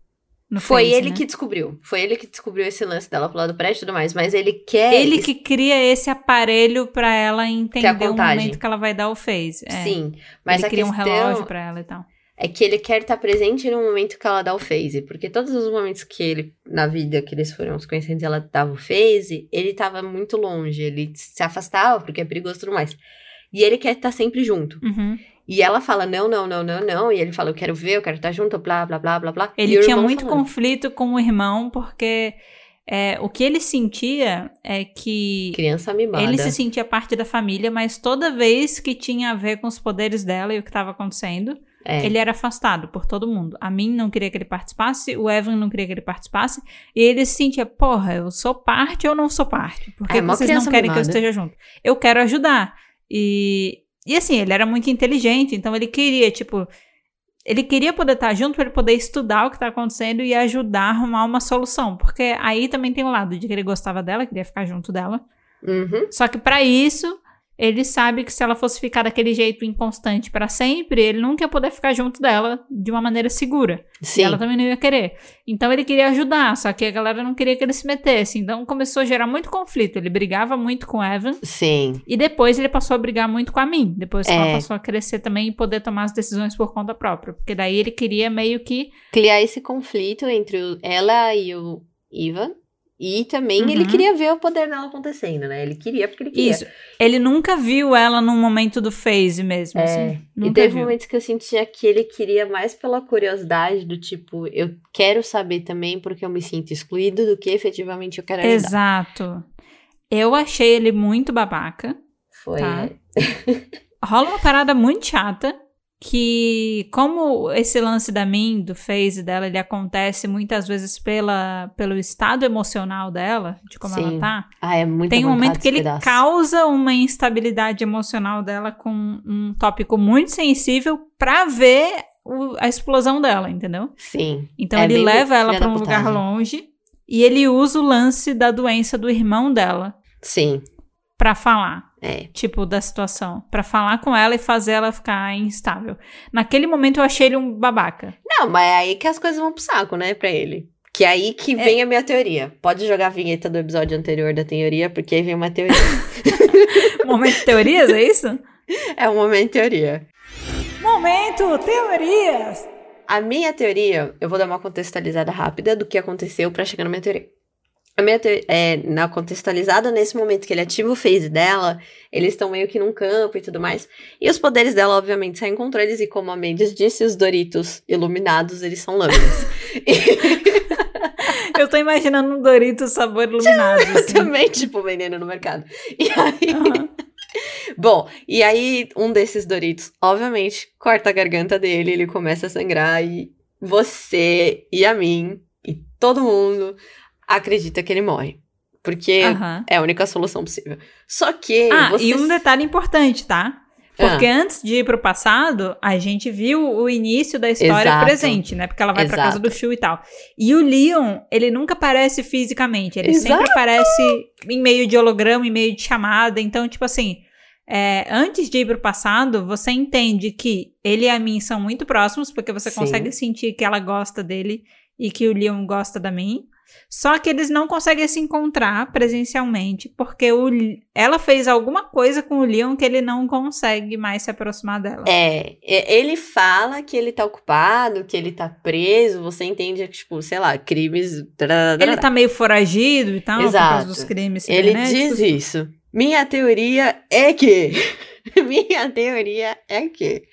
Speaker 2: Foi
Speaker 1: fez,
Speaker 2: ele
Speaker 1: né?
Speaker 2: que descobriu. Foi ele que descobriu esse lance dela pro lado do prédio e tudo mais. Mas ele quer.
Speaker 1: Ele que cria esse aparelho pra ela entender o momento que ela vai dar o phase. É.
Speaker 2: Sim. Mas
Speaker 1: ele
Speaker 2: a
Speaker 1: cria um
Speaker 2: questão
Speaker 1: relógio pra ela e tal.
Speaker 2: É que ele quer estar presente no momento que ela dá o phase. Porque todos os momentos que ele, na vida que eles foram se conhecendo, ela dava o phase, ele tava muito longe. Ele se afastava porque é perigoso e tudo mais. E ele quer estar sempre junto.
Speaker 1: Uhum.
Speaker 2: E ela fala, não, não, não, não, não. E ele fala, eu quero ver, eu quero estar junto, blá, blá, blá, blá, blá.
Speaker 1: Ele tinha muito
Speaker 2: falando.
Speaker 1: conflito com o irmão, porque é, o que ele sentia é que
Speaker 2: Criança mimada.
Speaker 1: Ele se sentia parte da família, mas toda vez que tinha a ver com os poderes dela e o que estava acontecendo,
Speaker 2: É.
Speaker 1: ele era afastado por todo mundo. A mim não queria que ele participasse, o Evan não queria que ele participasse, e ele se sentia, porra, eu sou parte ou não sou parte? Por que
Speaker 2: É,
Speaker 1: vocês não querem que eu
Speaker 2: mimada.
Speaker 1: esteja junto? Eu quero ajudar. E, e assim, ele era muito inteligente, então ele queria, tipo. Ele queria poder estar junto para ele poder estudar o que está acontecendo e ajudar a arrumar uma solução. Porque aí também tem o lado de que ele gostava dela, queria ficar junto dela.
Speaker 2: Uhum.
Speaker 1: Só que pra isso, ele sabe que se ela fosse ficar daquele jeito inconstante pra sempre, ele nunca ia poder ficar junto dela de uma maneira segura.
Speaker 2: Sim.
Speaker 1: E ela também não ia querer. Então ele queria ajudar, só que a galera não queria que ele se metesse. Então começou a gerar muito conflito. Ele brigava muito com Evan.
Speaker 2: Sim.
Speaker 1: E depois ele passou a brigar muito com a mim. Depois que
Speaker 2: É.
Speaker 1: ela passou a crescer também e poder tomar as decisões por conta própria. Porque daí ele queria meio que.
Speaker 2: Criar esse conflito entre o- ela e o Ivan. E também
Speaker 1: Uhum.
Speaker 2: ele queria ver o poder dela acontecendo, né? Ele queria porque ele queria.
Speaker 1: Isso. Ele nunca viu ela num momento do phase mesmo,
Speaker 2: É,
Speaker 1: assim.
Speaker 2: E
Speaker 1: Nunca
Speaker 2: teve
Speaker 1: viu.
Speaker 2: momentos que eu sentia que ele queria mais pela curiosidade do tipo, eu quero saber também porque eu me sinto excluído do que efetivamente eu quero ajudar.
Speaker 1: Exato. Eu achei ele muito babaca.
Speaker 2: Foi.
Speaker 1: Tá. Rola uma parada muito chata. Que, como esse lance da mim, do phase dela, ele acontece muitas vezes pela, pelo estado emocional dela, de como ela
Speaker 2: Sim.
Speaker 1: tá.
Speaker 2: Ah, é muito
Speaker 1: Tem um momento que ele
Speaker 2: pedaço.
Speaker 1: causa uma instabilidade emocional dela com um tópico muito sensível pra ver o- a explosão dela, entendeu?
Speaker 2: Sim.
Speaker 1: Então
Speaker 2: É
Speaker 1: ele leva ela
Speaker 2: da
Speaker 1: um lugar longe e ele usa o lance da doença do irmão dela
Speaker 2: Sim.
Speaker 1: Pra falar,
Speaker 2: É.
Speaker 1: tipo, da situação, Pra falar com ela e fazer ela ficar instável. Naquele momento eu achei ele um babaca.
Speaker 2: Não, mas é aí que as coisas vão pro saco, né, pra ele. Que é aí que vem a minha teoria. Pode jogar a vinheta do episódio anterior da teoria, porque aí vem uma teoria. (laughs)
Speaker 1: Momento de teorias, é isso?
Speaker 2: é um momento teoria.
Speaker 1: Momento teorias.
Speaker 2: A minha teoria, eu vou dar uma contextualizada rápida do que aconteceu pra chegar na minha teoria. A minha teoria, é, na contextualizada, nesse momento que ele ativa o phase dela, eles estão meio que num campo e tudo mais. E os poderes dela, obviamente, saem contra eles. E como a Mendes disse, os Doritos iluminados, eles são lâminas. (laughs)
Speaker 1: Eu tô imaginando um Doritos sabor iluminado. (laughs) assim.
Speaker 2: Também, tipo, vendendo no mercado. E aí,
Speaker 1: Aham. (laughs)
Speaker 2: Bom, e aí um desses Doritos, obviamente, corta a garganta dele, ele começa a sangrar e você e a mim e todo mundo acredita que ele morre. Porque
Speaker 1: Aham.
Speaker 2: é a única solução possível. Só que
Speaker 1: Ah, e um detalhe importante, tá? Porque antes de ir pro passado, a gente viu o início da história
Speaker 2: Exato.
Speaker 1: presente, né? Porque ela vai pra casa
Speaker 2: Exato.
Speaker 1: do Shu e tal. E o Leon, ele nunca aparece fisicamente. Ele
Speaker 2: Exato.
Speaker 1: sempre aparece em meio de holograma, em meio de chamada. Então, tipo assim, é, antes de ir pro passado, você entende que ele e a Min são muito próximos, porque você
Speaker 2: Sim.
Speaker 1: consegue sentir que ela gosta dele e que o Leon gosta da Min. Só que eles não conseguem se encontrar presencialmente, porque o, ela fez alguma coisa com o Leon que ele não consegue mais se aproximar dela.
Speaker 2: É, ele fala que ele tá ocupado, que ele tá preso, você entende que, tipo, sei lá, crimes.
Speaker 1: Ele tá meio foragido e tal, por
Speaker 2: Exato.
Speaker 1: causa dos crimes
Speaker 2: Ele diz isso. Minha teoria é que. (laughs) Minha teoria é que.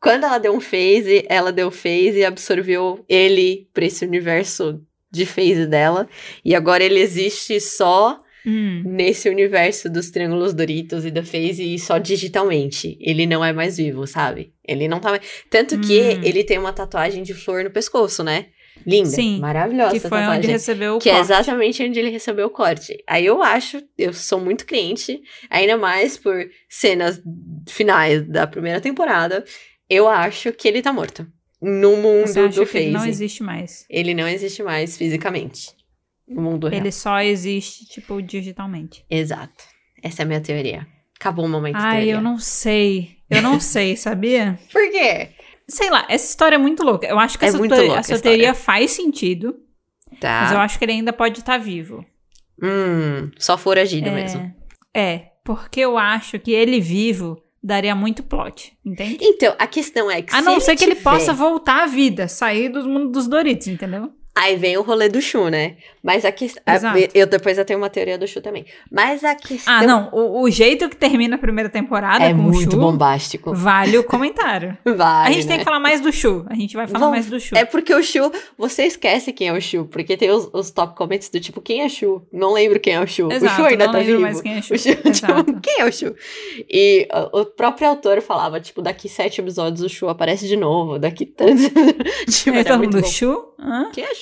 Speaker 2: Quando ela deu um phase, ela deu phase e absorveu ele pra esse universo de phase dela. E agora ele existe só
Speaker 1: Hum,
Speaker 2: nesse universo dos triângulos Doritos e da phase e só digitalmente. Ele não é mais vivo, sabe? Ele não tá mais. Tanto que
Speaker 1: Hum.
Speaker 2: ele tem uma tatuagem de flor no pescoço, né? Linda.
Speaker 1: Sim,
Speaker 2: Maravilhosa
Speaker 1: que foi
Speaker 2: tatuagem.
Speaker 1: onde recebeu o
Speaker 2: Que é
Speaker 1: corte.
Speaker 2: exatamente onde ele recebeu o corte. Aí eu acho, eu sou muito crente, ainda mais por cenas finais da primeira temporada, eu acho que ele tá morto. No mundo
Speaker 1: Você acha
Speaker 2: do
Speaker 1: que ele não existe mais.
Speaker 2: Ele não existe mais fisicamente. No mundo real.
Speaker 1: Ele só existe, tipo, digitalmente.
Speaker 2: Exato. Essa é a minha teoria. Acabou o momento
Speaker 1: Ai,
Speaker 2: teoria.
Speaker 1: eu não sei. Eu não sei, (laughs) sabia?
Speaker 2: Por quê?
Speaker 1: Sei lá, essa história é muito louca. Eu acho que
Speaker 2: É
Speaker 1: essa,
Speaker 2: muito louca a
Speaker 1: teoria faz sentido, mas eu
Speaker 2: Tá.
Speaker 1: acho que ele ainda pode estar vivo.
Speaker 2: Hum, só foragido
Speaker 1: É,
Speaker 2: mesmo.
Speaker 1: É, porque eu acho que ele vivo daria muito plot, entende?
Speaker 2: Então, a questão é que
Speaker 1: A não ser que ele
Speaker 2: tiver-
Speaker 1: possa voltar à vida, sair do mundo dos Doritos, entendeu?
Speaker 2: Aí vem o rolê do Shu, né? Mas a questão.
Speaker 1: Exato.
Speaker 2: Eu depois eu tenho uma teoria do Shu também. Mas a questão.
Speaker 1: Ah, não. O, o jeito que termina a primeira temporada
Speaker 2: É
Speaker 1: com
Speaker 2: muito
Speaker 1: o Shu
Speaker 2: bombástico.
Speaker 1: vale o comentário. (laughs)
Speaker 2: Vai.
Speaker 1: a gente
Speaker 2: né?
Speaker 1: tem que falar mais do Shu. A gente vai falar
Speaker 2: Vamos-
Speaker 1: mais do Shu.
Speaker 2: É porque o Shu, você esquece quem é o Shu, porque tem os, os top comments do tipo, quem é Shu? Não lembro quem é o Shu.
Speaker 1: Exato,
Speaker 2: o Shu ainda
Speaker 1: não
Speaker 2: tá
Speaker 1: lembro
Speaker 2: vivo.
Speaker 1: mais quem é.
Speaker 2: O Shu, (laughs) tipo, quem é o Shu? E uh, o próprio autor falava, tipo, daqui sete episódios o Shu aparece de novo, daqui tantos. (laughs) tipo,
Speaker 1: É
Speaker 2: era muito
Speaker 1: mundo
Speaker 2: bom.
Speaker 1: Shu? Hã?
Speaker 2: Quem é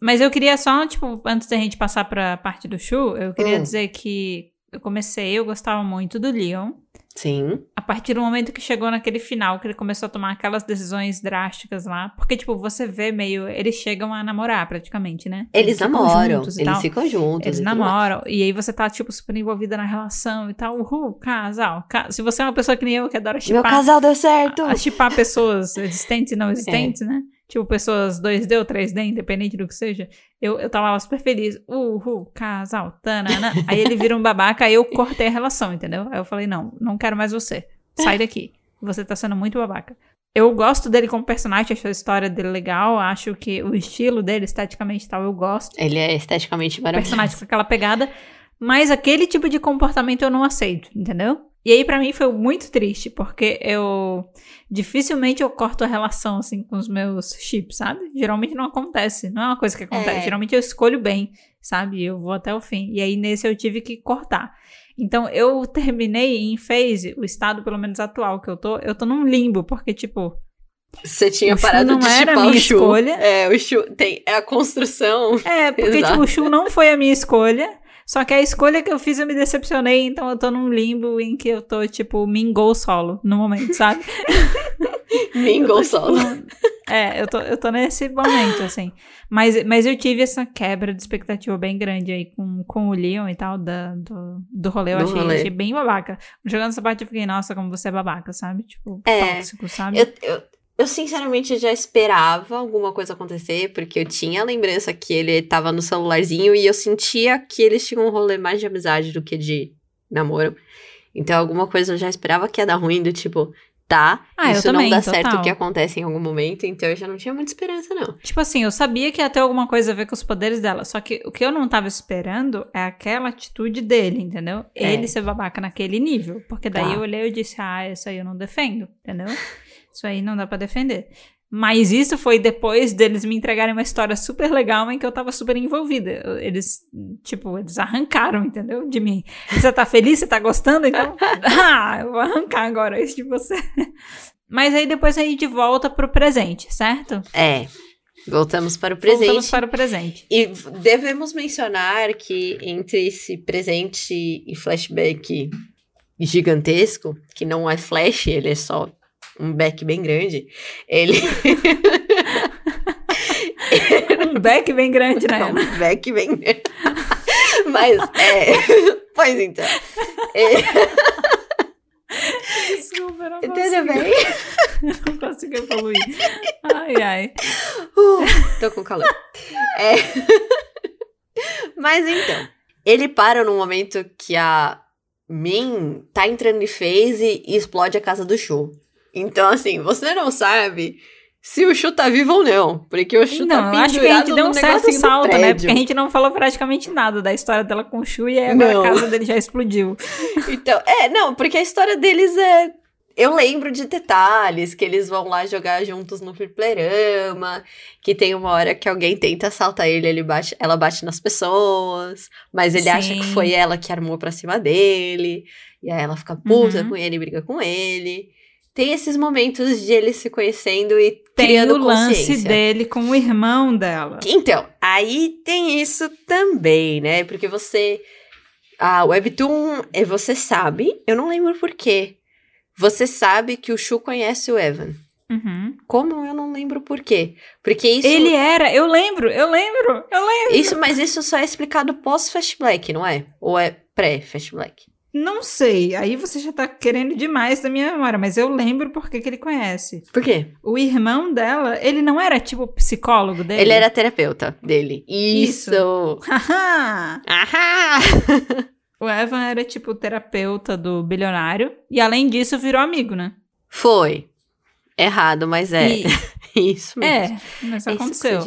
Speaker 1: Mas eu queria só, tipo, antes da gente passar pra parte do Shu, eu queria
Speaker 2: Hum.
Speaker 1: dizer que eu comecei, eu gostava muito do Leon.
Speaker 2: Sim.
Speaker 1: A partir do momento que chegou naquele final, que ele começou a tomar aquelas decisões drásticas lá. Porque, tipo, você vê meio. Eles chegam a namorar praticamente, né?
Speaker 2: Eles
Speaker 1: ficam
Speaker 2: namoram, eles
Speaker 1: tal.
Speaker 2: ficam juntos.
Speaker 1: Eles
Speaker 2: e
Speaker 1: namoram, e aí você tá, tipo, super envolvida na relação e tal. Uhul, casal. Ca- Se você é uma pessoa que nem eu, que adora
Speaker 2: Meu
Speaker 1: chipar,
Speaker 2: casal deu certo!
Speaker 1: a chipar pessoas existentes e
Speaker 2: É.
Speaker 1: não existentes, né? Tipo, pessoas 2D ou 3D, independente do que seja. Eu, eu tava lá super feliz. Uhul, casal, tanana. Aí ele vira um babaca, aí eu cortei a relação, entendeu? Aí eu falei, não, não quero mais você. Sai daqui. Você tá sendo muito babaca. eu gosto dele como personagem, acho a história dele legal, acho que o estilo dele, esteticamente tal, eu gosto.
Speaker 2: Ele é esteticamente
Speaker 1: O
Speaker 2: maravilhoso.
Speaker 1: personagem com aquela pegada, mas aquele tipo de comportamento eu não aceito, entendeu? E aí pra mim foi muito triste, porque eu dificilmente eu corto a relação assim com os meus chips, sabe? Geralmente não acontece, não é uma coisa que acontece.
Speaker 2: É.
Speaker 1: Geralmente eu escolho bem, sabe? Eu vou até o fim. E aí nesse eu tive que cortar. Então eu terminei em phase, o estado pelo menos atual que eu tô, eu tô num limbo, porque tipo,
Speaker 2: Você tinha
Speaker 1: O
Speaker 2: parado
Speaker 1: não
Speaker 2: de
Speaker 1: era a minha escolha.
Speaker 2: É, o Shu tem é a construção.
Speaker 1: É, porque,
Speaker 2: Exato.
Speaker 1: tipo, o Shu não foi a minha escolha. Só que a escolha que eu fiz eu me decepcionei, então eu tô num limbo em que eu tô, tipo, mingou solo no momento, sabe? (laughs) Eu tô,
Speaker 2: solo.
Speaker 1: tipo, É, eu tô, eu tô nesse momento, assim. Mas, mas eu tive essa quebra de expectativa bem grande aí com, com o Leon e tal, da, do, do rolê. Eu
Speaker 2: Do
Speaker 1: achei,
Speaker 2: rolê.
Speaker 1: achei bem babaca. Jogando essa parte eu fiquei, nossa, como você é babaca, sabe? Tipo,
Speaker 2: É.
Speaker 1: tóxico, sabe?
Speaker 2: Eu, eu, eu sinceramente já esperava alguma coisa acontecer, porque eu tinha a lembrança que ele tava no celularzinho e eu sentia que eles tinham um rolê mais de amizade do que de namoro. Então alguma coisa eu já esperava que ia dar ruim, do tipo, tá,
Speaker 1: Ah, eu
Speaker 2: isso
Speaker 1: também,
Speaker 2: não dá certo
Speaker 1: total.
Speaker 2: o que acontece em algum momento, então eu já não tinha muita esperança, não.
Speaker 1: Tipo assim, eu sabia que ia ter alguma coisa a ver com os poderes dela. Só que o que eu não tava esperando é aquela atitude dele, entendeu?
Speaker 2: É.
Speaker 1: Ele ser babaca naquele nível. Porque daí
Speaker 2: Tá.
Speaker 1: eu olhei e disse, ah, isso aí eu não defendo, entendeu? (laughs) Isso aí não dá pra defender. Mas isso foi depois deles me entregarem uma história super legal em que eu tava super envolvida. Eles, tipo, eles arrancaram, entendeu? De mim. Você tá feliz? Você tá gostando? Então, (laughs) ah, eu vou arrancar agora isso de você. Mas aí depois a gente volta pro presente, certo?
Speaker 2: É. Voltamos para o presente.
Speaker 1: Voltamos para o presente.
Speaker 2: E devemos mencionar que entre esse presente e flashback gigantesco, que não é flash, ele é só um back bem grande, ele (laughs)
Speaker 1: Um back bem grande, né? (laughs)
Speaker 2: um back bem grande. Mas, é... (laughs) Pois então. É,
Speaker 1: Desculpa, não
Speaker 2: tudo
Speaker 1: consigo.
Speaker 2: bem?
Speaker 1: Não consigo evoluir. Ai, ai.
Speaker 2: Uh, tô com calor. É... Mas então, ele para num momento que a Min tá entrando em phase e explode a casa do Shu. Então, assim, você não sabe se o Shu tá vivo ou não. Porque o Shu
Speaker 1: Não,
Speaker 2: tá
Speaker 1: eu acho que a gente
Speaker 2: pendurado
Speaker 1: deu um certo salto, né? Porque a gente não falou praticamente nada da história dela com o Shu e agora a casa dele já explodiu. (laughs)
Speaker 2: Então, é, não, porque a história deles é. Eu lembro de detalhes, que eles vão lá jogar juntos no fliperama, que tem uma hora que alguém tenta assaltar ele, ele bate, ela bate nas pessoas, mas ele acha que
Speaker 1: Sim.
Speaker 2: foi ela que armou pra cima dele, e aí ela fica puta
Speaker 1: Uhum.
Speaker 2: com ele, briga com ele. Tem esses momentos de eles se conhecendo e
Speaker 1: Tem
Speaker 2: criando
Speaker 1: o lance dele com o irmão dela.
Speaker 2: Então, aí tem isso também, né? Porque você. A Webtoon, é, você sabe, eu não lembro por quê. Você sabe que o Shu conhece o Evan.
Speaker 1: Uhum.
Speaker 2: Como eu não lembro por quê? Porque isso.
Speaker 1: Ele era, eu lembro, eu lembro, eu lembro.
Speaker 2: Isso, mas isso só é explicado pós-Fast Black, não é? Ou é pré-Fast Black?
Speaker 1: Não sei, aí você já tá querendo demais da minha memória, mas eu lembro porque que ele conhece.
Speaker 2: Por quê?
Speaker 1: O irmão dela, ele não era tipo o psicólogo dele?
Speaker 2: Ele era terapeuta dele.
Speaker 1: Isso.
Speaker 2: Isso! (laughs)
Speaker 1: Haha!
Speaker 2: Ahá!
Speaker 1: O Evan era tipo o terapeuta do bilionário e além disso virou amigo, né?
Speaker 2: Foi. Errado, mas é.
Speaker 1: E- (laughs)
Speaker 2: Isso mesmo.
Speaker 1: é, mas
Speaker 2: É
Speaker 1: aconteceu.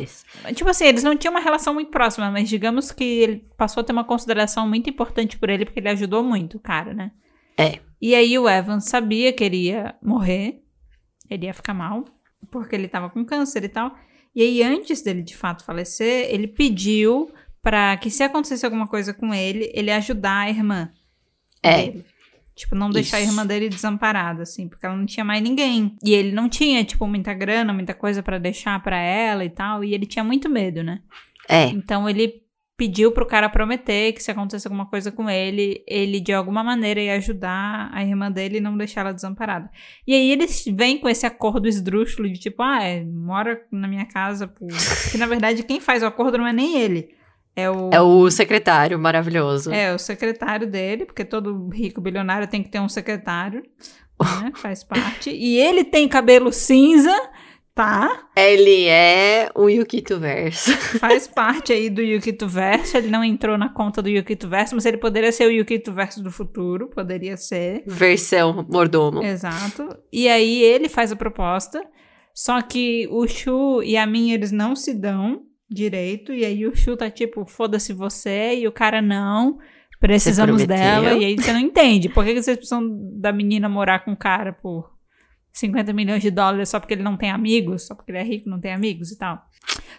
Speaker 1: Tipo assim, eles não tinham uma relação muito próxima, mas digamos que ele passou a ter uma consideração muito importante por ele, porque ele ajudou muito o cara, né?
Speaker 2: É.
Speaker 1: E aí o Evan sabia que ele ia morrer, ele ia ficar mal, porque ele tava com câncer e tal. E aí, antes dele de fato falecer, ele pediu pra que se acontecesse alguma coisa com ele, ele ajudar a irmã.
Speaker 2: É.
Speaker 1: dele. Tipo, não deixar a
Speaker 2: Isso.
Speaker 1: irmã dele desamparada, assim, porque ela não tinha mais ninguém. E ele não tinha, tipo, muita grana, muita coisa pra deixar pra ela e tal. E ele tinha muito medo, né?
Speaker 2: É.
Speaker 1: Então ele pediu pro cara prometer que se acontecesse alguma coisa com ele, ele de alguma maneira ia ajudar a irmã dele e não deixar ela desamparada. E aí eles vêm com esse acordo esdrúxulo de tipo, ah, é, mora na minha casa. Por... Que na verdade quem faz o acordo não é nem ele. É o,
Speaker 2: É o secretário maravilhoso.
Speaker 1: é o secretário dele, porque todo rico bilionário tem que ter um secretário, (laughs) né? Faz parte. E ele tem cabelo cinza, tá?
Speaker 2: Ele é o Yukito Verso. (laughs)
Speaker 1: Faz parte aí do Yukito Verso. Ele não entrou na conta do Yukito Verso, mas ele poderia ser o Yukito Verso do futuro. Poderia ser.
Speaker 2: Versão mordomo.
Speaker 1: Exato. E aí ele faz a proposta. Só que o Shu e a Min, eles não se dão direito. E aí o Shu tá tipo, foda-se você. E o cara, não. Precisamos dela. E aí você não entende. Por que vocês precisam da menina morar com o cara por 50 milhões de dólares só porque ele não tem amigos? Só porque ele é rico não tem amigos e tal.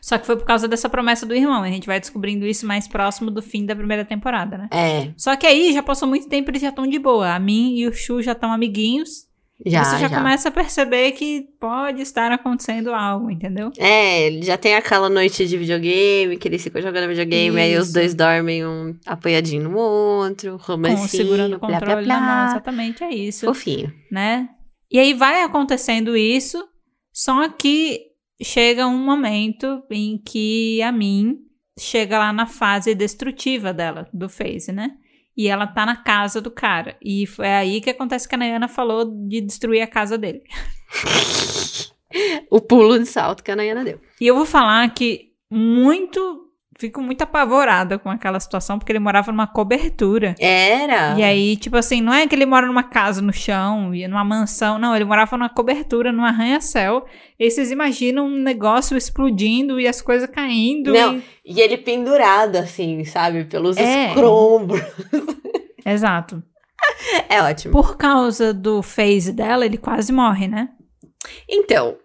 Speaker 1: Só que foi por causa dessa promessa do irmão. A gente vai descobrindo isso mais próximo do fim da primeira temporada, né?
Speaker 2: É.
Speaker 1: Só que aí já passou muito tempo, eles já estão de boa. A Min e o Shu já estão amiguinhos.
Speaker 2: Já,
Speaker 1: você já,
Speaker 2: já,
Speaker 1: começa a perceber que pode estar acontecendo algo, entendeu?
Speaker 2: É, já tem aquela noite de videogame, que eles ficam jogando videogame, aí os
Speaker 1: Isso.
Speaker 2: dois dormem um apoiadinho no outro,
Speaker 1: Com,
Speaker 2: romancinho,
Speaker 1: segurando o controle na mão, exatamente, é isso,
Speaker 2: Fofinho.
Speaker 1: né? E aí vai acontecendo isso, só que chega um momento em que a Min chega lá na fase destrutiva dela, do Phase, né? E ela tá na casa do cara. E foi aí que acontece que a Nayana falou de destruir a casa dele. (laughs)
Speaker 2: O pulo de salto que a Nayana deu.
Speaker 1: E eu vou falar que muito. Fico muito apavorada com aquela situação, porque ele morava numa cobertura.
Speaker 2: Era.
Speaker 1: E aí, tipo assim, não é que ele mora numa casa no chão e numa mansão, não, ele morava numa cobertura, num arranha-céu. E aí vocês imaginam um negócio explodindo e as coisas caindo.
Speaker 2: Não.
Speaker 1: e-
Speaker 2: E ele pendurado, assim, sabe? Pelos
Speaker 1: É.
Speaker 2: escombros. (laughs)
Speaker 1: Exato.
Speaker 2: É ótimo.
Speaker 1: Por causa do phase dela, ele quase morre, né?
Speaker 2: Então,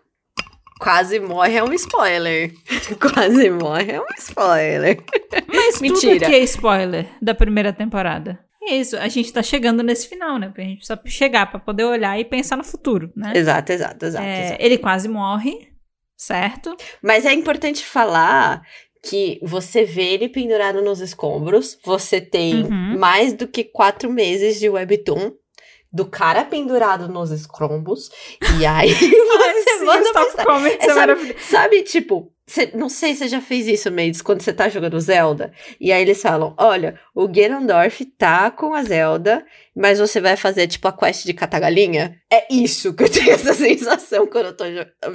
Speaker 2: quase morre é um spoiler. (laughs) quase morre é um spoiler.
Speaker 1: Mas (laughs) tudo
Speaker 2: Mentira.
Speaker 1: aqui é spoiler da primeira temporada. É isso, a gente tá chegando nesse final, né? Porque a gente precisa chegar pra poder olhar e pensar no futuro, né?
Speaker 2: Exato, exato, exato.
Speaker 1: É,
Speaker 2: exato.
Speaker 1: ele quase morre, certo?
Speaker 2: Mas é importante falar que você vê ele pendurado nos escombros, você tem
Speaker 1: Uhum.
Speaker 2: mais do que quatro meses de webtoon do cara pendurado nos escombros, e (laughs) aí você
Speaker 1: Sim,
Speaker 2: manda mensagem.
Speaker 1: comments
Speaker 2: É,
Speaker 1: é
Speaker 2: sabe-. Sabe, tipo, cê- não sei se você já fez isso, Maids, quando você tá jogando Zelda, e aí eles falam, olha, o Ganondorf tá com a Zelda, mas você vai fazer, tipo, a quest de catagalinha? É isso que eu tenho essa (laughs) sensação quando eu tô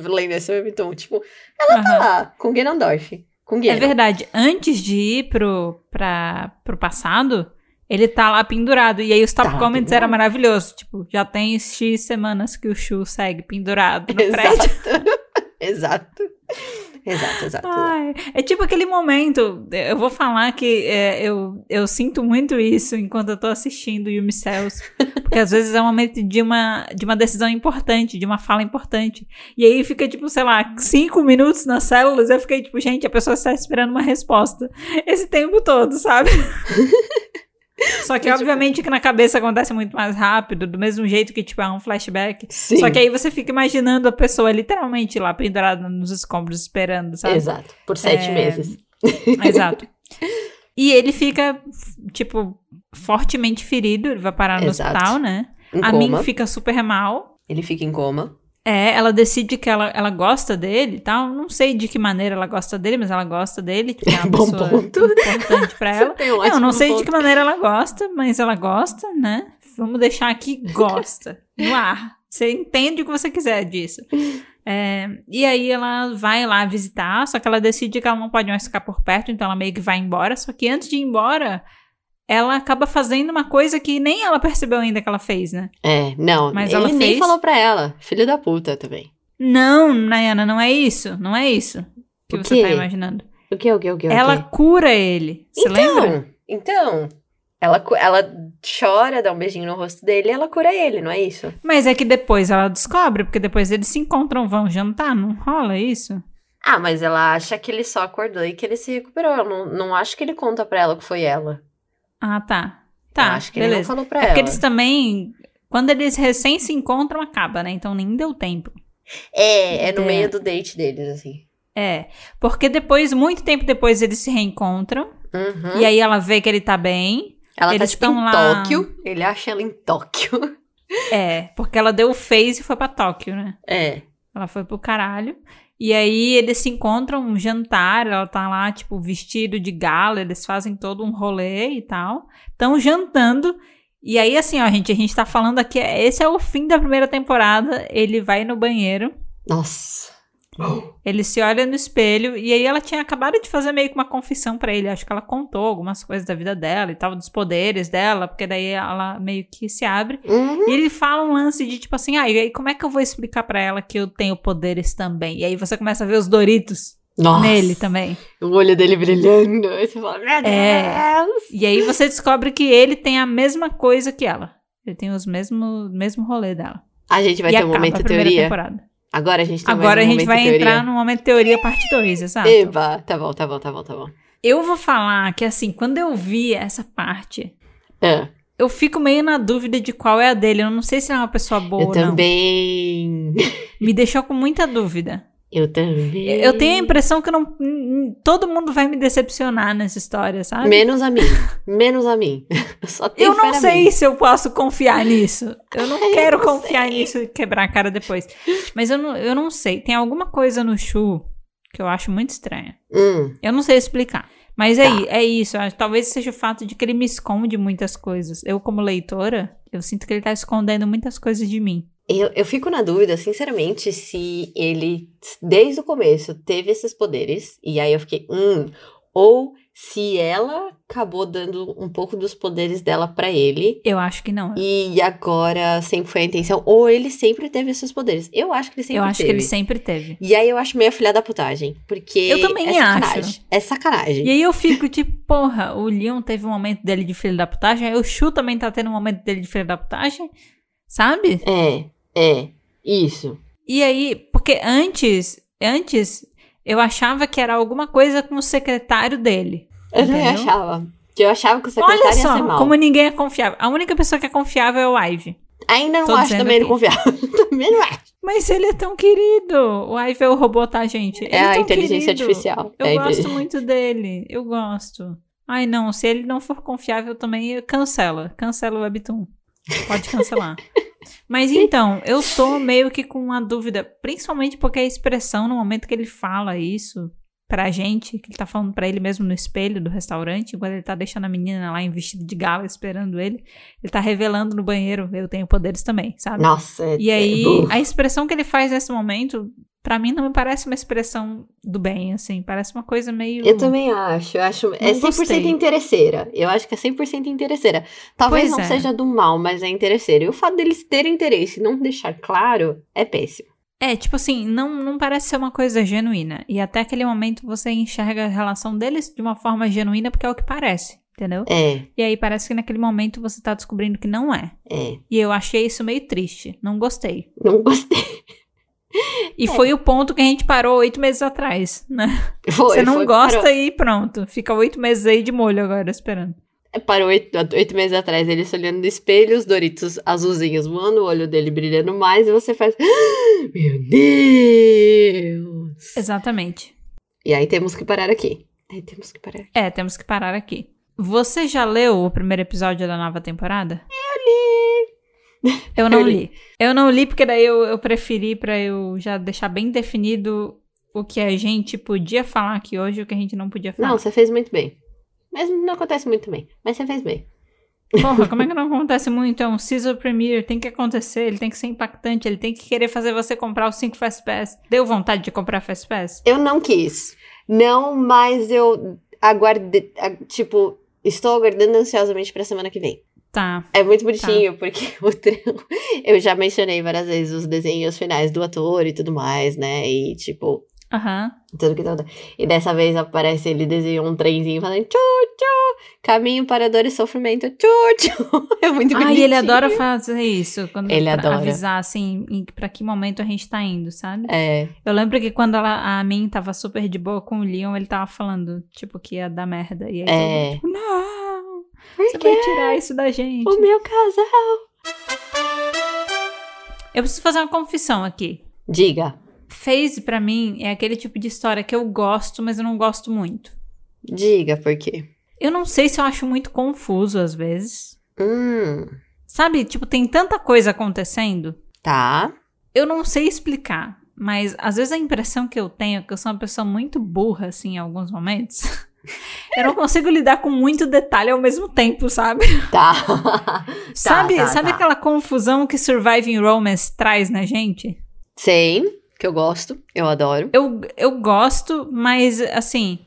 Speaker 2: lendo esse webtoon, tipo, ela tá
Speaker 1: Aham.
Speaker 2: lá, com Ganondorf, com
Speaker 1: É
Speaker 2: Ganon.
Speaker 1: verdade, antes de ir pro, pra, pro passado, ele tá lá pendurado. E aí os top
Speaker 2: Tá
Speaker 1: comments
Speaker 2: pendurado.
Speaker 1: era maravilhoso. Tipo, já tem X semanas que o Shu segue pendurado no prédio. (laughs) (laughs)
Speaker 2: Exato. exato. Exato, exato.
Speaker 1: Ai, é tipo aquele momento, eu vou falar que é, eu, eu sinto muito isso enquanto eu tô assistindo Yumi Cells, porque às vezes é um momento de uma, de uma decisão importante, de uma fala importante, e aí fica tipo, sei lá, cinco minutos nas células, eu fiquei tipo, gente, a pessoa está esperando uma resposta esse tempo todo, sabe? (laughs) Só que,
Speaker 2: E, tipo-
Speaker 1: obviamente, que na cabeça acontece muito mais rápido, do mesmo jeito que, tipo, é um flashback.
Speaker 2: Sim.
Speaker 1: Só que aí você fica imaginando a pessoa literalmente lá pendurada nos escombros esperando, sabe?
Speaker 2: Exato. Por sete
Speaker 1: É,
Speaker 2: meses. (laughs)
Speaker 1: Exato. E ele fica, tipo, fortemente ferido, ele vai parar no
Speaker 2: Exato.
Speaker 1: hospital, né? A. Min fica super mal.
Speaker 2: Ele fica em coma.
Speaker 1: É, ela decide que ela, ela gosta dele e tal. Não sei de que maneira ela gosta dele, mas ela gosta dele. Tipo, é uma (laughs)
Speaker 2: Bom
Speaker 1: pessoa
Speaker 2: ponto.
Speaker 1: importante pra (laughs) ela.
Speaker 2: Tem um
Speaker 1: Eu não sei de
Speaker 2: ponto.
Speaker 1: que maneira ela gosta, mas ela gosta, né? Vamos deixar aqui gosta, no ar. Você entende o que você quiser disso. É, e aí ela vai lá visitar, só que ela decide que ela não pode mais ficar por perto, então ela meio que vai embora. Só que antes de ir embora, ela acaba fazendo uma coisa que nem ela percebeu ainda que ela fez, né?
Speaker 2: É, não.
Speaker 1: Mas
Speaker 2: ele
Speaker 1: ela
Speaker 2: nem
Speaker 1: fez?
Speaker 2: falou pra ela. Filho da puta também.
Speaker 1: Não, Nayana, não é isso. Não é isso que
Speaker 2: O
Speaker 1: você
Speaker 2: quê?
Speaker 1: tá imaginando.
Speaker 2: O que, o que, o que? o
Speaker 1: ela
Speaker 2: quê?
Speaker 1: cura ele. Você lembra?
Speaker 2: Então, então. Ela, ela chora, dá um beijinho no rosto dele e ela cura ele, não é isso?
Speaker 1: Mas é que depois ela descobre, porque depois eles se encontram, vão jantar, não rola isso?
Speaker 2: Ah, mas ela acha que ele só acordou e que ele se recuperou. Eu não, não acho que ele conta pra ela que foi ela.
Speaker 1: Ah, tá. Tá,
Speaker 2: Eu acho que ele não
Speaker 1: beleza.
Speaker 2: falou pra
Speaker 1: É
Speaker 2: ela.
Speaker 1: porque eles também, quando eles recém se encontram, acaba, né? Então nem deu tempo.
Speaker 2: É, é no
Speaker 1: É.
Speaker 2: meio do date deles, assim.
Speaker 1: É, porque depois, muito tempo depois, eles se reencontram,
Speaker 2: Uhum.
Speaker 1: e aí ela vê que ele tá bem.
Speaker 2: ela
Speaker 1: eles
Speaker 2: tá tipo, em
Speaker 1: lá-
Speaker 2: Tóquio. Ele acha ela em Tóquio.
Speaker 1: É, porque ela deu o phase e foi pra Tóquio, né?
Speaker 2: É.
Speaker 1: Ela foi pro caralho. E aí eles se encontram um jantar, ela tá lá, tipo, vestido de gala, eles fazem todo um rolê e tal. Estão jantando. E aí, assim, ó, gente, a gente tá falando aqui, esse é o fim da primeira temporada. Ele vai no banheiro.
Speaker 2: Nossa.
Speaker 1: Ele se olha no espelho e aí ela tinha acabado de fazer meio que uma confissão pra ele. Acho que ela contou algumas coisas da vida dela e tal, dos poderes dela, porque daí ela meio que se abre.
Speaker 2: Uhum.
Speaker 1: E ele fala um lance de tipo assim: ah, e aí como é que eu vou explicar pra ela que eu tenho poderes também? E aí você começa a ver os Doritos
Speaker 2: Nossa.
Speaker 1: nele também.
Speaker 2: O olho dele brilhando. Aí você fala, meu
Speaker 1: É.
Speaker 2: Deus.
Speaker 1: E aí você descobre que ele tem a mesma coisa que ela. Ele tem os mesmo mesmo rolê dela.
Speaker 2: A gente vai
Speaker 1: e
Speaker 2: ter um momento teoria.
Speaker 1: temporada.
Speaker 2: Agora a gente tem
Speaker 1: Agora a gente vai
Speaker 2: teoria.
Speaker 1: entrar no momento teoria parte 2, exato.
Speaker 2: Eba, tá bom, tá bom, tá bom, tá bom.
Speaker 1: Eu vou falar que assim, quando eu vi essa parte,
Speaker 2: Ah,
Speaker 1: eu fico meio na dúvida de qual é a dele. Eu não sei se é uma pessoa boa
Speaker 2: eu
Speaker 1: ou não.
Speaker 2: também.
Speaker 1: Me deixou com muita dúvida.
Speaker 2: Eu também.
Speaker 1: Eu tenho a impressão que não, todo mundo vai me decepcionar nessa história, sabe?
Speaker 2: Menos a mim. Menos a mim. (laughs) Eu
Speaker 1: Eu não sei se eu posso confiar nisso. Eu não
Speaker 2: Ai, (laughs) eu
Speaker 1: quero
Speaker 2: não
Speaker 1: confiar
Speaker 2: sei.
Speaker 1: nisso e quebrar a cara depois. Mas eu não, eu não sei. Tem alguma coisa no Shu que eu acho muito estranha.
Speaker 2: Hum,
Speaker 1: Eu não sei explicar. Mas é,
Speaker 2: Tá.
Speaker 1: i- é isso. eu acho- Talvez seja o fato de que ele me esconde muitas coisas. Eu, como leitora, eu sinto que ele tá escondendo muitas coisas de mim.
Speaker 2: Eu, eu fico na dúvida, sinceramente, se ele, desde o começo, teve esses poderes. E aí eu fiquei, hum. Ou se ela acabou dando um pouco dos poderes dela pra ele.
Speaker 1: Eu acho que não.
Speaker 2: E agora sempre foi a intenção. Ou ele sempre teve esses poderes. Eu acho que ele sempre
Speaker 1: eu acho
Speaker 2: teve.
Speaker 1: que ele sempre teve.
Speaker 2: E aí eu acho meio filha da putagem. Porque.
Speaker 1: Eu também
Speaker 2: é
Speaker 1: acho.
Speaker 2: É sacanagem.
Speaker 1: E aí eu fico tipo, porra, o Leon teve um momento dele de filho da putagem, aí o Shu também tá tendo um momento dele de filho da putagem, sabe?
Speaker 2: É, é. Isso.
Speaker 1: E aí, porque antes, antes eu achava que era alguma coisa com o secretário dele.
Speaker 2: Eu também achava. Que eu achava que o secretário
Speaker 1: Olha
Speaker 2: ia ser
Speaker 1: só,
Speaker 2: mal.
Speaker 1: como ninguém é confiável. A única pessoa que é confiável é o Ivy.
Speaker 2: Ainda não
Speaker 1: Tô
Speaker 2: acho também ele confiável. (laughs) também não acho.
Speaker 1: Mas ele é tão querido. O Ivy é o robô, tá, gente? Ele
Speaker 2: É a
Speaker 1: tão
Speaker 2: inteligência
Speaker 1: querido.
Speaker 2: artificial.
Speaker 1: Eu
Speaker 2: É a
Speaker 1: gosto muito dele. Eu gosto. Ai, não. Se ele não for confiável também, cancela. Cancela o Webtoon. Pode cancelar. (laughs) Mas então, eu tô meio que com uma dúvida, principalmente porque a expressão no momento que ele fala isso pra gente, que ele tá falando pra ele mesmo no espelho do restaurante, enquanto ele tá deixando a menina lá em vestido de gala esperando ele, ele tá revelando no banheiro, eu tenho poderes também, sabe?
Speaker 2: Nossa. é-
Speaker 1: E
Speaker 2: é-
Speaker 1: aí,
Speaker 2: uh.
Speaker 1: a expressão que ele faz nesse momento, pra mim não me parece uma expressão do bem, assim, parece uma coisa meio
Speaker 2: Eu também acho. Eu acho. É
Speaker 1: Não
Speaker 2: 100%
Speaker 1: gostei.
Speaker 2: interesseira. Eu acho que é 100% interesseira. Talvez
Speaker 1: Pois
Speaker 2: não
Speaker 1: é.
Speaker 2: seja do mal, mas é interesseira. E o fato deles terem interesse e não deixar claro é péssimo.
Speaker 1: É, tipo assim, não, não parece ser uma coisa genuína. E até aquele momento você enxerga a relação deles de uma forma genuína porque é o que parece, entendeu?
Speaker 2: É,
Speaker 1: E aí parece que naquele momento você tá descobrindo que não é.
Speaker 2: é.
Speaker 1: E eu achei isso meio triste. Não gostei.
Speaker 2: Não gostei.
Speaker 1: E foi o ponto que a gente parou oito meses atrás, né?
Speaker 2: Foi,
Speaker 1: você não
Speaker 2: foi,
Speaker 1: gosta
Speaker 2: Parou,
Speaker 1: e pronto. Fica oito meses aí de molho agora esperando.
Speaker 2: é, parou oito, oito meses atrás, ele se olhando no espelho, os Doritos azulzinhos voando, o olho dele brilhando mais, e você faz. "Ah, Meu Deus!
Speaker 1: Exatamente.
Speaker 2: E aí temos que parar aqui. Aí temos que parar.
Speaker 1: É, temos que parar aqui. Você já leu o primeiro episódio da nova temporada? Eu não
Speaker 2: Eu li.
Speaker 1: li. Eu não li porque daí eu, eu preferi pra eu já deixar bem definido o que a gente podia falar aqui hoje e o que a gente não podia falar.
Speaker 2: Não, você fez muito bem. Mas não acontece muito bem. Mas você fez bem.
Speaker 1: Porra, como é que (laughs) não acontece muito? É um Season Premiere, tem que acontecer, ele tem que ser impactante, ele tem que querer fazer você comprar os 5 Fast Pass. Deu vontade de comprar Fast Pass?
Speaker 2: Eu não quis. Não, mas eu aguardei. a- Tipo, estou aguardando ansiosamente pra semana que vem.
Speaker 1: Tá.
Speaker 2: É muito bonitinho, porque (laughs) o trio, eu já mencionei várias vezes os desenhos finais do ator e tudo mais, né? E tipo,
Speaker 1: Aham.
Speaker 2: tudo que tudo. E dessa vez aparece ele desenhou um trenzinho falando tchu tchu, caminho para dor e sofrimento, tchu tchu. (laughs) É muito
Speaker 1: Ah,
Speaker 2: bonitinho.
Speaker 1: e ele adora fazer isso. Quando,
Speaker 2: Ele
Speaker 1: pra
Speaker 2: adora.
Speaker 1: avisar, assim, pra que momento a gente tá indo, sabe?
Speaker 2: É,
Speaker 1: Eu lembro que quando ela, a Min tava super de boa com o Leon, ele tava falando, tipo, que ia dar merda. E aí todo
Speaker 2: é.
Speaker 1: tipo, não,
Speaker 2: Por
Speaker 1: você vai tirar isso da gente.
Speaker 2: O meu casal.
Speaker 1: Eu preciso fazer uma confissão aqui.
Speaker 2: Diga,
Speaker 1: Phase, pra mim, é aquele tipo de história que eu gosto, mas eu não gosto muito.
Speaker 2: diga por quê.
Speaker 1: Eu não sei se eu acho muito confuso às vezes.
Speaker 2: Hum,
Speaker 1: Sabe, tipo, tem tanta coisa acontecendo.
Speaker 2: tá.
Speaker 1: Eu não sei explicar, mas às vezes a impressão que eu tenho é que eu sou uma pessoa muito burra, assim, em alguns momentos. (laughs) (laughs) eu não consigo lidar com muito detalhe ao mesmo tempo, sabe? (laughs) (laughs)
Speaker 2: Tá.
Speaker 1: sabe
Speaker 2: tá,
Speaker 1: sabe
Speaker 2: tá.
Speaker 1: aquela confusão que Surviving Romance traz na gente?
Speaker 2: Sei. que eu gosto, eu adoro.
Speaker 1: Eu, eu gosto, mas assim,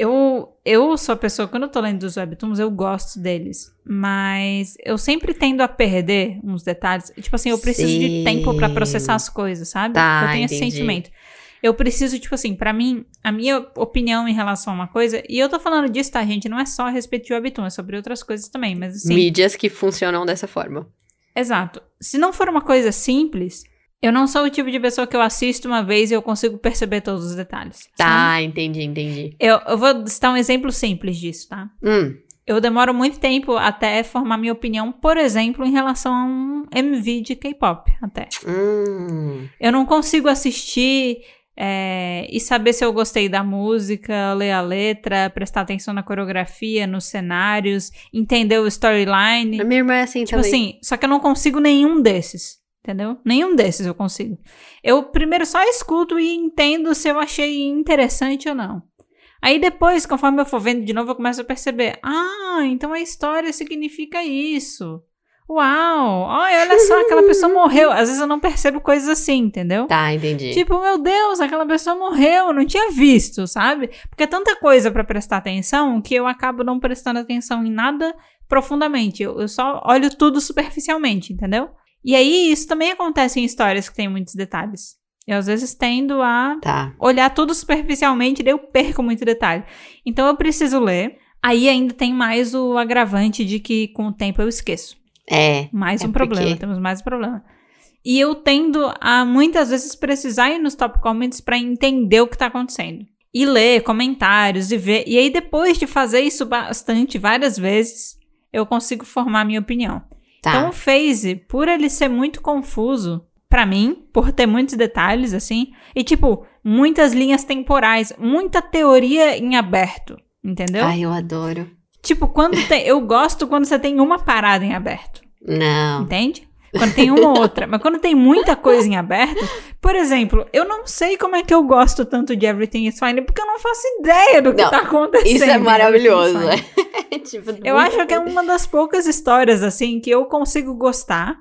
Speaker 1: eu, eu sou a pessoa, quando eu tô lendo os webtoons, eu gosto deles. Mas eu sempre tendo a perder uns detalhes. Tipo assim, eu preciso de
Speaker 2: Sim.
Speaker 1: tempo pra processar as coisas, sabe?
Speaker 2: Tá,
Speaker 1: eu tenho esse
Speaker 2: entendi.
Speaker 1: sentimento. Eu preciso, tipo assim, pra mim, a minha opinião em relação a uma coisa, e eu tô falando disso, tá, gente? Não é só a respeito de webtoon, é sobre outras coisas também, mas assim.
Speaker 2: Mídias que funcionam dessa forma.
Speaker 1: Exato. Se não for uma coisa simples, eu não sou o tipo de pessoa que eu assisto uma vez e eu consigo perceber todos os detalhes. sabe?
Speaker 2: Tá, entendi, entendi.
Speaker 1: Eu, eu vou citar um exemplo simples disso, tá?
Speaker 2: Hum,
Speaker 1: Eu demoro muito tempo até formar minha opinião, por exemplo, em relação a um MV de K-pop, até.
Speaker 2: hum.
Speaker 1: Eu não consigo assistir é, e saber se eu gostei da música, ler a letra, prestar atenção na coreografia, nos cenários, entender o storyline.
Speaker 2: A minha irmã é assim
Speaker 1: Tipo
Speaker 2: também.
Speaker 1: assim, só que eu não consigo nenhum desses. Entendeu? Nenhum desses eu consigo. Eu primeiro só escuto e entendo se eu achei interessante ou não. Aí depois, conforme eu for vendo de novo, eu começo a perceber: ah, então a história significa isso. Uau! Olha, só, aquela pessoa morreu. Às vezes eu não percebo coisas assim, entendeu?
Speaker 2: Tá, entendi.
Speaker 1: Tipo, meu Deus, aquela pessoa morreu, eu não tinha visto, sabe? Porque é tanta coisa pra prestar atenção que eu acabo não prestando atenção em nada profundamente. Eu, eu só olho tudo superficialmente, entendeu? E aí, isso também acontece em histórias que têm muitos detalhes. Eu, às vezes, tendo a
Speaker 2: Tá.
Speaker 1: olhar tudo superficialmente, daí eu perco muito detalhe. Então, eu preciso ler. Aí ainda tem mais o agravante de que com o tempo eu esqueço.
Speaker 2: É.
Speaker 1: Mais
Speaker 2: É
Speaker 1: um problema,
Speaker 2: porque-
Speaker 1: temos mais um problema. E eu tendo a muitas vezes precisar ir nos top comments pra entender o que tá acontecendo. E ler comentários e ver. E aí, depois de fazer isso bastante, várias vezes, eu consigo formar minha opinião.
Speaker 2: Tá.
Speaker 1: Então, o Phase, por ele ser muito confuso, pra mim, por ter muitos detalhes, assim, e tipo, muitas linhas temporais, muita teoria em aberto, entendeu?
Speaker 2: Ai, eu adoro.
Speaker 1: Tipo, quando tem. Eu gosto quando você tem uma parada em aberto.
Speaker 2: Não.
Speaker 1: Entende? Quando tem uma ou (laughs) outra. Mas quando tem muita coisa em aberto, por exemplo, eu não sei como é que eu gosto tanto de Everything is Fine, porque eu não faço ideia do que
Speaker 2: Não,
Speaker 1: tá acontecendo.
Speaker 2: Isso é maravilhoso.
Speaker 1: Fine. (laughs)
Speaker 2: tipo,
Speaker 1: Eu acho que é uma das poucas histórias, assim, que eu consigo gostar,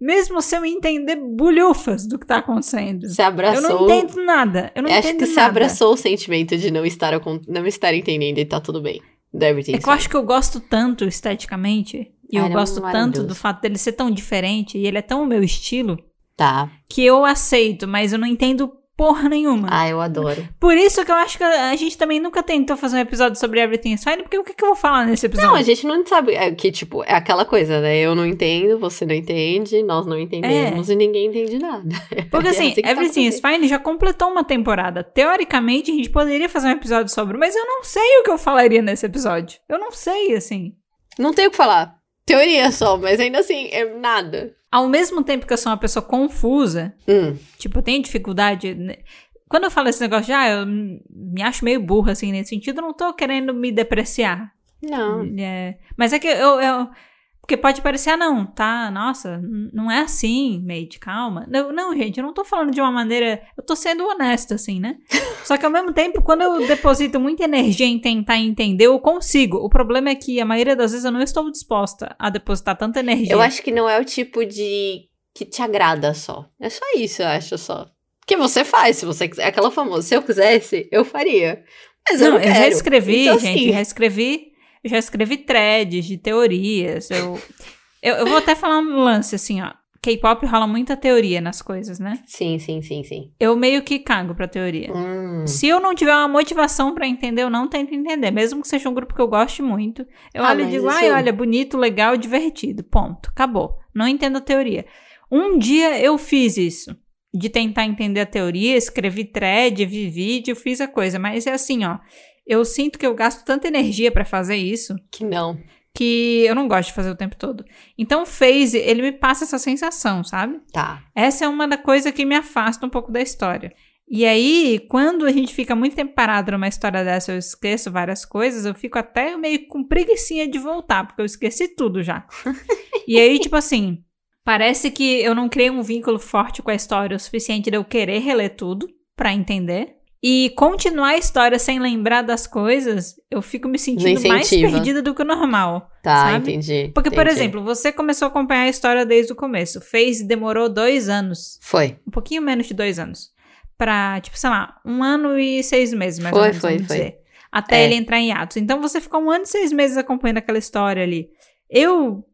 Speaker 1: mesmo se eu entender bulhufas do que tá acontecendo. Eu
Speaker 2: abraçou.
Speaker 1: não entendo nada. Eu não
Speaker 2: acho
Speaker 1: entendo
Speaker 2: que
Speaker 1: nada.
Speaker 2: abraçou o sentimento de não estar, não estar entendendo e tá tudo bem. Deve ter
Speaker 1: É que eu acho que eu gosto tanto esteticamente, e eu
Speaker 2: ele é
Speaker 1: gosto tanto do fato dele ser tão diferente, e ele é tão o meu estilo,
Speaker 2: Tá.
Speaker 1: que eu aceito, mas eu não entendo porra nenhuma.
Speaker 2: Ah, eu adoro.
Speaker 1: Por isso que eu acho que a gente também nunca tentou fazer um episódio sobre Everything is Fine, porque o que, que eu vou falar nesse episódio?
Speaker 2: Não, a gente não sabe. É que, tipo, é aquela coisa, né? Eu não entendo, você não entende, nós não entendemos e ninguém entende nada. (laughs)
Speaker 1: Porque
Speaker 2: É
Speaker 1: assim,
Speaker 2: assim tá
Speaker 1: Everything is Fine já completou uma temporada. Teoricamente, a gente poderia fazer um episódio sobre, mas eu não sei o que eu falaria nesse episódio. Eu não sei, assim.
Speaker 2: Não tenho o que falar. Teoria só, mas ainda assim, é nada.
Speaker 1: Ao mesmo tempo que eu sou uma pessoa confusa,
Speaker 2: Hum,
Speaker 1: tipo, eu tenho dificuldade. né? Quando eu falo esse negócio de, ah, eu me acho meio burra, assim, nesse sentido, eu não tô querendo me depreciar.
Speaker 2: não.
Speaker 1: É, mas é que eu, eu- Porque pode parecer, ah, não, tá, nossa, não é assim, Made, calma. Não, não, gente, eu não tô falando de uma maneira. Eu tô sendo honesta, assim, né? (laughs) Só que ao mesmo tempo, quando eu deposito muita energia em tentar entender, eu consigo. O problema é que a maioria das vezes eu não estou disposta a depositar tanta energia.
Speaker 2: Eu acho que não é o tipo de. que te agrada só. É só isso, eu acho só. Que você faz, se você quiser. É aquela famosa, se eu quisesse, eu faria. Mas eu
Speaker 1: Não,
Speaker 2: não,
Speaker 1: eu já escrevi,
Speaker 2: Então,
Speaker 1: gente,
Speaker 2: assim,
Speaker 1: já escrevi. Eu já escrevi threads de teorias. Eu, eu, eu vou até falar um lance, assim, ó. K-pop rola muita teoria nas coisas, né?
Speaker 2: Sim, sim, sim, sim.
Speaker 1: Eu meio que cago pra teoria.
Speaker 2: Hum.
Speaker 1: Se eu não tiver uma motivação pra entender, eu não tento entender. Mesmo que seja um grupo que eu goste muito. Eu
Speaker 2: Ah,
Speaker 1: olho e digo,
Speaker 2: isso-
Speaker 1: ai, olha, bonito, legal, divertido. Ponto. Acabou. Não entendo a teoria. Um dia eu fiz isso. De tentar entender a teoria, escrevi thread, vi vídeo, fiz a coisa. Mas é assim, ó. Eu sinto que eu gasto tanta energia pra fazer isso
Speaker 2: Que não.
Speaker 1: que eu não gosto de fazer o tempo todo. Então, o Phase, ele me passa essa sensação, sabe?
Speaker 2: Tá.
Speaker 1: Essa é uma da coisa que me afasta um pouco da história. E aí, quando a gente fica muito tempo parado numa história dessa, eu esqueço várias coisas, eu fico até meio com preguiçinha de voltar, porque eu esqueci tudo já. (laughs) e aí, tipo assim, parece que eu não criei um vínculo forte com a história o suficiente de eu querer reler tudo pra entender. E continuar a história sem lembrar das coisas, eu fico me sentindo mais perdida do que o normal.
Speaker 2: Tá,
Speaker 1: Sabe?
Speaker 2: entendi.
Speaker 1: Porque, por
Speaker 2: entendi.
Speaker 1: exemplo, você começou a acompanhar a história desde o começo. Fez demorou dois anos
Speaker 2: Foi.
Speaker 1: um pouquinho menos de dois anos, pra, tipo, sei lá, um ano e seis meses, mais ou
Speaker 2: Foi,
Speaker 1: menos,
Speaker 2: foi, foi.
Speaker 1: dizer. Até
Speaker 2: É.
Speaker 1: ele entrar em atos. Então você ficou um ano e seis meses acompanhando aquela história ali. Eu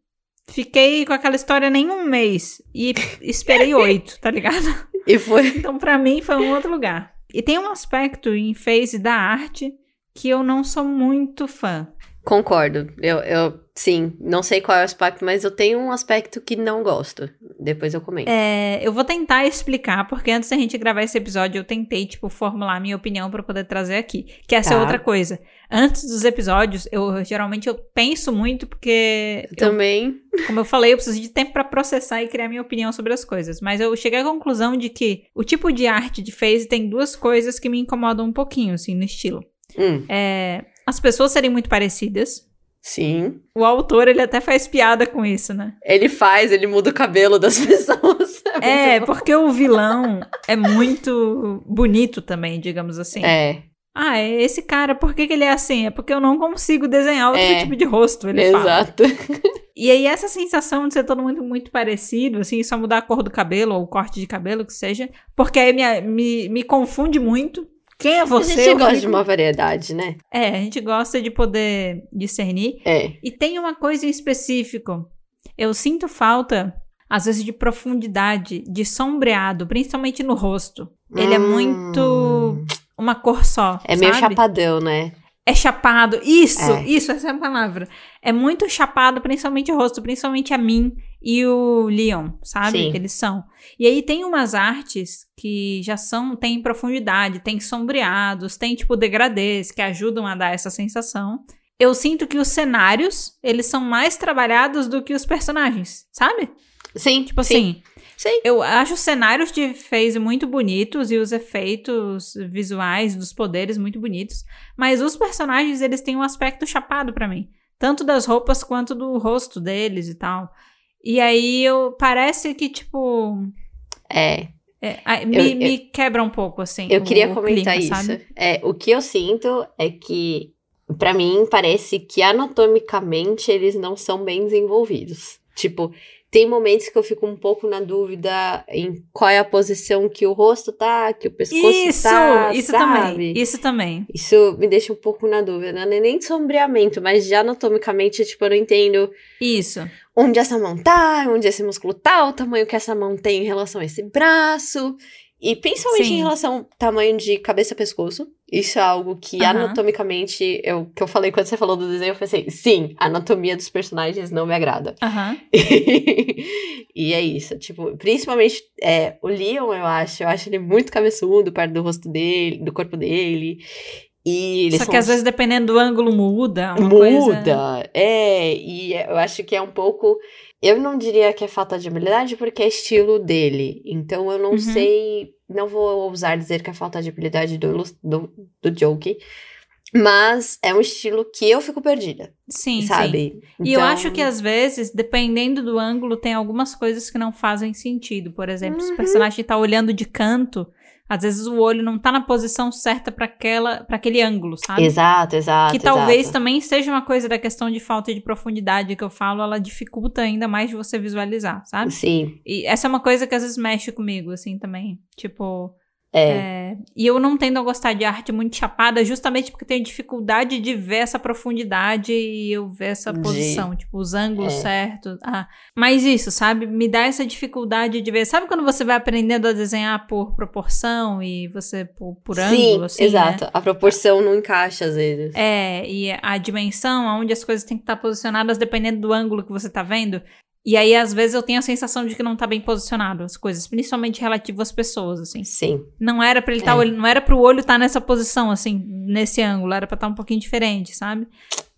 Speaker 1: fiquei com aquela história nem um mês e esperei (laughs) oito, tá ligado?
Speaker 2: E foi.
Speaker 1: Então, pra mim, foi um outro lugar. E tem um aspecto em phase da arte que eu não sou muito fã.
Speaker 2: Concordo. Eu, eu, sim, não sei qual é o aspecto, mas eu tenho um aspecto que não gosto. Depois eu comento.
Speaker 1: É, eu vou tentar explicar, porque antes da gente gravar esse episódio, eu tentei, tipo, formular a minha opinião pra poder trazer aqui. Que essa é
Speaker 2: Tá.
Speaker 1: outra coisa. Antes dos episódios, eu geralmente eu penso muito, porque, eu,
Speaker 2: Também.
Speaker 1: como eu falei, eu preciso de tempo pra processar e criar minha opinião sobre as coisas. Mas eu cheguei à conclusão de que o tipo de arte de phase tem duas coisas que me incomodam um pouquinho, assim, no estilo.
Speaker 2: Hum,
Speaker 1: É, as pessoas serem muito parecidas.
Speaker 2: sim.
Speaker 1: O autor, ele até faz piada com isso, né?
Speaker 2: Ele faz, ele muda o cabelo das (laughs) pessoas.
Speaker 1: É,
Speaker 2: bom.
Speaker 1: porque o vilão é muito bonito também, digamos assim.
Speaker 2: É,
Speaker 1: Ah, é esse cara, por que, que ele é assim? É porque eu não consigo desenhar outro
Speaker 2: É.
Speaker 1: tipo de rosto, ele fala.
Speaker 2: exato. (laughs)
Speaker 1: E aí, essa sensação de ser todo mundo muito parecido, assim, só mudar a cor do cabelo ou o corte de cabelo, que seja, porque aí me, me, me confunde muito. Quem é
Speaker 2: A
Speaker 1: você?
Speaker 2: gente
Speaker 1: Eu
Speaker 2: gosta
Speaker 1: fico-
Speaker 2: de uma variedade, né?
Speaker 1: É, a gente gosta de poder discernir.
Speaker 2: É.
Speaker 1: E tem uma coisa em específico. Eu sinto falta, às vezes, de profundidade, de sombreado, principalmente no rosto. Ele é
Speaker 2: Hum.
Speaker 1: muito uma cor só.
Speaker 2: É meio
Speaker 1: sabe?
Speaker 2: chapadão, né?
Speaker 1: É chapado. Isso,
Speaker 2: É.
Speaker 1: isso, essa é a palavra. É muito chapado, principalmente o rosto, principalmente a mim e o Leon, sabe?
Speaker 2: Sim.
Speaker 1: Eles são. E aí tem umas artes que já são, tem profundidade, tem sombreados, tem tipo degradês que ajudam a dar essa sensação. Eu sinto que os cenários, eles são mais trabalhados do que os personagens, sabe?
Speaker 2: Sim,
Speaker 1: Tipo
Speaker 2: sim.
Speaker 1: assim,
Speaker 2: Sim.
Speaker 1: eu acho os cenários de phase muito bonitos e os efeitos visuais dos poderes muito bonitos, mas os personagens eles têm um aspecto chapado pra mim, tanto das roupas quanto do rosto deles e tal. E aí eu parece que tipo
Speaker 2: É.
Speaker 1: é, me,
Speaker 2: Eu-
Speaker 1: me quebra um pouco assim.
Speaker 2: Eu
Speaker 1: o-
Speaker 2: queria comentar
Speaker 1: clima,
Speaker 2: isso. É, o que eu sinto é que, pra mim, parece que anatomicamente eles não são bem desenvolvidos. Tipo, tem momentos que eu fico um pouco na dúvida em qual é a posição que o rosto tá, que o pescoço
Speaker 1: Isso,
Speaker 2: tá,
Speaker 1: isso
Speaker 2: sabe?
Speaker 1: também, isso também.
Speaker 2: Isso me deixa um pouco na dúvida. Não é nem de sombreamento, mas de anatomicamente, tipo, eu não entendo
Speaker 1: Isso.
Speaker 2: onde essa mão tá, onde esse músculo tá, o tamanho que essa mão tem em relação a esse braço. E principalmente
Speaker 1: Sim.
Speaker 2: em relação ao tamanho de cabeça e pescoço. Isso é algo que
Speaker 1: Aham.
Speaker 2: anatomicamente, eu, que eu falei quando você falou do desenho, eu pensei, sim, a anatomia dos personagens não me agrada.
Speaker 1: Aham. (laughs)
Speaker 2: e é isso, tipo, principalmente é, o Leon, eu acho, eu acho ele muito cabeçudo, perto do rosto dele, do corpo dele. E
Speaker 1: Só que às vezes dependendo do ângulo muda, coisa.
Speaker 2: Muda, é, e eu acho que é um pouco. Eu não diria que é falta de habilidade, porque é estilo dele. Então eu não
Speaker 1: Uhum.
Speaker 2: sei. Não vou ousar dizer que é falta de habilidade do, do, do Joke. Mas é um estilo que eu fico perdida,
Speaker 1: Sim, sim.
Speaker 2: sabe?
Speaker 1: E eu
Speaker 2: Então,
Speaker 1: acho que às vezes, dependendo do ângulo, tem algumas coisas que não fazem sentido. Por exemplo, se
Speaker 2: Uhum.
Speaker 1: o personagem tá olhando de canto, às vezes o olho não tá na posição certa para aquela para aquele ângulo, sabe?
Speaker 2: Exato, exato.
Speaker 1: que talvez
Speaker 2: exato.
Speaker 1: também seja uma coisa da questão de falta de profundidade que eu falo, ela dificulta ainda mais de você visualizar, sabe?
Speaker 2: Sim,
Speaker 1: E essa é uma coisa que às vezes mexe comigo, assim, também. Tipo,
Speaker 2: é.
Speaker 1: é, e eu não tendo a gostar de arte muito chapada, justamente porque tenho dificuldade de ver essa profundidade e eu ver essa
Speaker 2: De-
Speaker 1: posição, tipo, os ângulos
Speaker 2: É.
Speaker 1: certos. Ah, mas isso, sabe? Me dá essa dificuldade de ver. Sabe quando você vai aprendendo a desenhar por proporção e você por, por
Speaker 2: Sim,
Speaker 1: ângulo, assim?
Speaker 2: exato.
Speaker 1: Né?
Speaker 2: A proporção não encaixa às vezes.
Speaker 1: É, e a dimensão, onde as coisas têm que estar posicionadas dependendo do ângulo que você tá vendo. E aí, às vezes, eu tenho a sensação de que não tá bem posicionado as coisas, principalmente relativo às pessoas, assim.
Speaker 2: Sim,
Speaker 1: Não era pra ele estar
Speaker 2: É.
Speaker 1: olhando, não era pro olho estar nessa posição, assim, nesse ângulo, era pra estar um pouquinho diferente, sabe?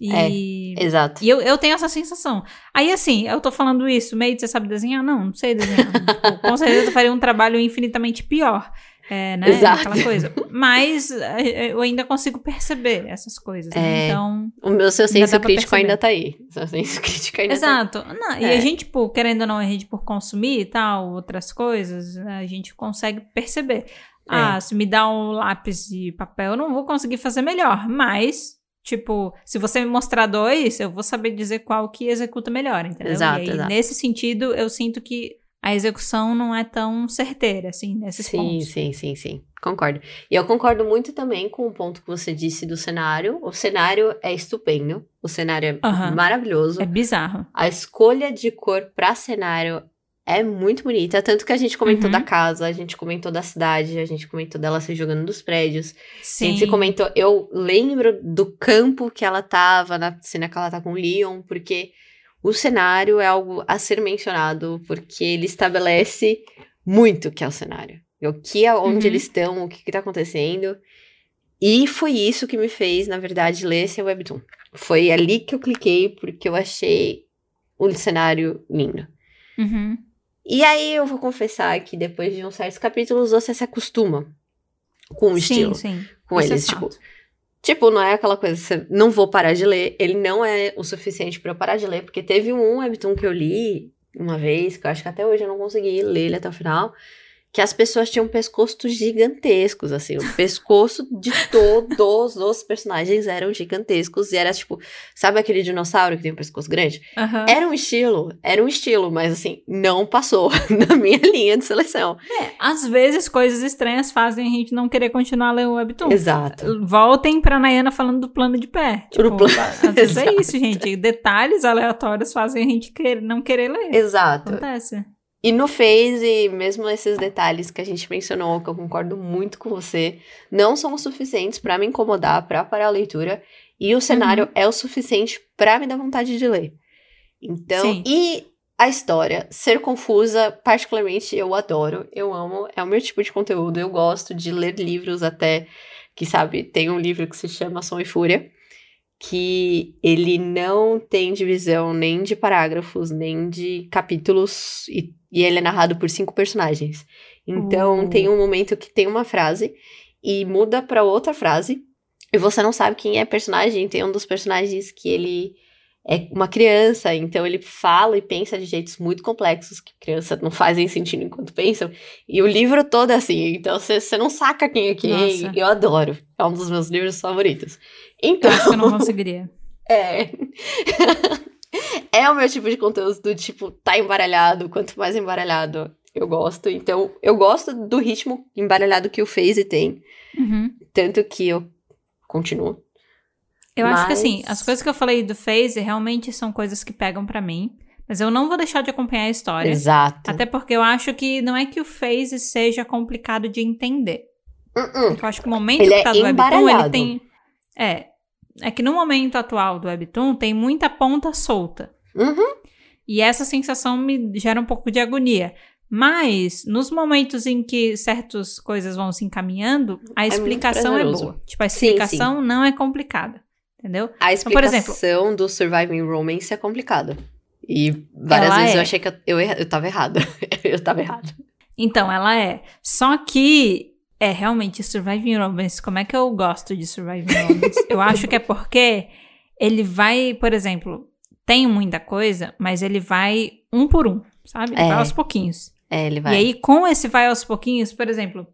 Speaker 1: E,
Speaker 2: exato.
Speaker 1: e eu, eu tenho essa sensação. Aí, assim, eu tô falando isso, meio de você sabe desenhar? Não, não sei desenhar. (laughs) Tipo, com certeza eu faria um trabalho infinitamente pior. É, né?
Speaker 2: Exato.
Speaker 1: Aquela coisa. Mas é, eu ainda consigo perceber essas coisas, né?
Speaker 2: É.
Speaker 1: Então.
Speaker 2: O meu seu senso
Speaker 1: pra
Speaker 2: crítico ainda tá aí. Seu senso (laughs) crítico ainda tá aí.
Speaker 1: Exato. Não, E
Speaker 2: É.
Speaker 1: a gente, tipo, querendo ou não, a gente por consumir e tal, outras coisas, a gente consegue perceber. Ah, se me dá um lápis de papel, eu não vou conseguir fazer melhor. Mas, tipo, se você me mostrar dois, eu vou saber dizer qual que executa melhor, entendeu?
Speaker 2: Exato,
Speaker 1: e aí,
Speaker 2: exato.
Speaker 1: nesse sentido, eu sinto que a execução não é tão certeira, assim, nesses
Speaker 2: sim,
Speaker 1: pontos.
Speaker 2: Sim, sim, sim, Concordo. E eu concordo muito também com o ponto que você disse do cenário. O cenário é estupendo. O cenário é
Speaker 1: Aham.
Speaker 2: maravilhoso.
Speaker 1: É bizarro.
Speaker 2: A escolha de cor pra cenário é muito bonita. Tanto que a gente comentou
Speaker 1: Uhum.
Speaker 2: da casa, a gente comentou da cidade, a gente comentou dela se jogando dos prédios. A
Speaker 1: Sim.
Speaker 2: gente se comentou. Eu lembro do campo que ela tava, na cena que ela tá com o Leon, porque o cenário é algo a ser mencionado, porque ele estabelece muito o que é o cenário. O que é onde
Speaker 1: Uhum.
Speaker 2: eles estão, o que, que tá acontecendo. E foi isso que me fez, na verdade, ler esse webtoon. Foi ali que eu cliquei, porque eu achei o cenário lindo.
Speaker 1: Uhum.
Speaker 2: E aí eu vou confessar que depois de uns certos capítulos você se acostuma com o estilo,
Speaker 1: Sim, sim.
Speaker 2: com
Speaker 1: Isso é
Speaker 2: eles, tipo,
Speaker 1: fato.
Speaker 2: Tipo, não é aquela coisa, você não vou parar de ler, ele não é o suficiente pra eu parar de ler, porque teve um webtoon que eu li uma vez, que eu acho que até hoje eu não consegui ler ele até o final, que as pessoas tinham pescoços gigantescos, assim, o pescoço de todos os personagens eram gigantescos, e era tipo, sabe aquele dinossauro que tem um pescoço grande?
Speaker 1: Aham.
Speaker 2: Era um estilo, era um estilo, mas assim, não passou (laughs) na minha linha de seleção.
Speaker 1: É, às vezes coisas estranhas fazem a gente não querer continuar a ler o webtoon.
Speaker 2: Exato.
Speaker 1: Voltem pra Nayana falando do plano de pé. Tipo,
Speaker 2: plano-
Speaker 1: às vezes é (laughs) isso, gente. Detalhes aleatórios fazem a gente querer, não querer ler.
Speaker 2: Exato.
Speaker 1: Acontece.
Speaker 2: E no Phase, mesmo esses detalhes que a gente mencionou, que eu concordo muito com você, não são suficientes pra me incomodar, pra parar a leitura. E o cenário é o suficiente pra me dar vontade de ler. Então,
Speaker 1: Sim.
Speaker 2: e a história ser confusa, particularmente eu adoro, eu amo, é o meu tipo de conteúdo. Eu gosto de ler livros até que, sabe, tem um livro que se chama Som e Fúria, que ele não tem divisão nem de parágrafos, nem de capítulos, e, e ele é narrado por cinco personagens. Então,
Speaker 1: Uh.
Speaker 2: tem um momento que tem uma frase e muda pra outra frase, e você não sabe quem é personagem. Tem um dos personagens que ele é uma criança, então ele fala e pensa de jeitos muito complexos que crianças não fazem sentido enquanto pensam. E o livro todo é assim, então você não saca quem é quem.
Speaker 1: Nossa.
Speaker 2: Eu adoro. É um dos meus livros favoritos.
Speaker 1: Eu
Speaker 2: Então,
Speaker 1: acho que eu não conseguiria. (laughs)
Speaker 2: é. (laughs) é o meu tipo de conteúdo do tipo, tá embaralhado, quanto mais embaralhado eu gosto. Então, eu gosto do ritmo embaralhado que o Phase tem,
Speaker 1: Uhum.
Speaker 2: tanto que eu continuo.
Speaker 1: Eu acho que
Speaker 2: Mas-
Speaker 1: assim, as coisas que eu falei do Phase realmente são coisas que pegam pra mim. Mas eu não vou deixar de acompanhar a história.
Speaker 2: Exato.
Speaker 1: Até porque eu acho que não é que o Phase seja complicado de entender.
Speaker 2: Uh-uh.
Speaker 1: Eu acho que o momento
Speaker 2: Ele
Speaker 1: que
Speaker 2: é
Speaker 1: tá do Webtoon, ele tem. É. É que no momento atual do Webtoon tem muita ponta solta.
Speaker 2: Uhum.
Speaker 1: E essa sensação me gera um pouco de agonia. Mas, nos momentos em que certas coisas vão se encaminhando, a
Speaker 2: muito
Speaker 1: explicação é, boa. Tipo, a
Speaker 2: Sim,
Speaker 1: explicação não é complicada. Entendeu?
Speaker 2: A
Speaker 1: Então, por exemplo-
Speaker 2: explicação do Surviving Romance é complicada. E várias vezes eu
Speaker 1: é.
Speaker 2: achei que eu, eu, eu tava errada. (laughs) eu tava errada.
Speaker 1: Então, ela é. Só que é realmente Surviving Romance. Como é que eu gosto de Surviving Romance? eu acho que é porque ele vai, por exemplo, tem muita coisa, mas ele vai um por um, sabe? Ele
Speaker 2: É.
Speaker 1: vai aos pouquinhos.
Speaker 2: É, ele vai.
Speaker 1: E aí, com esse vai aos pouquinhos, por exemplo,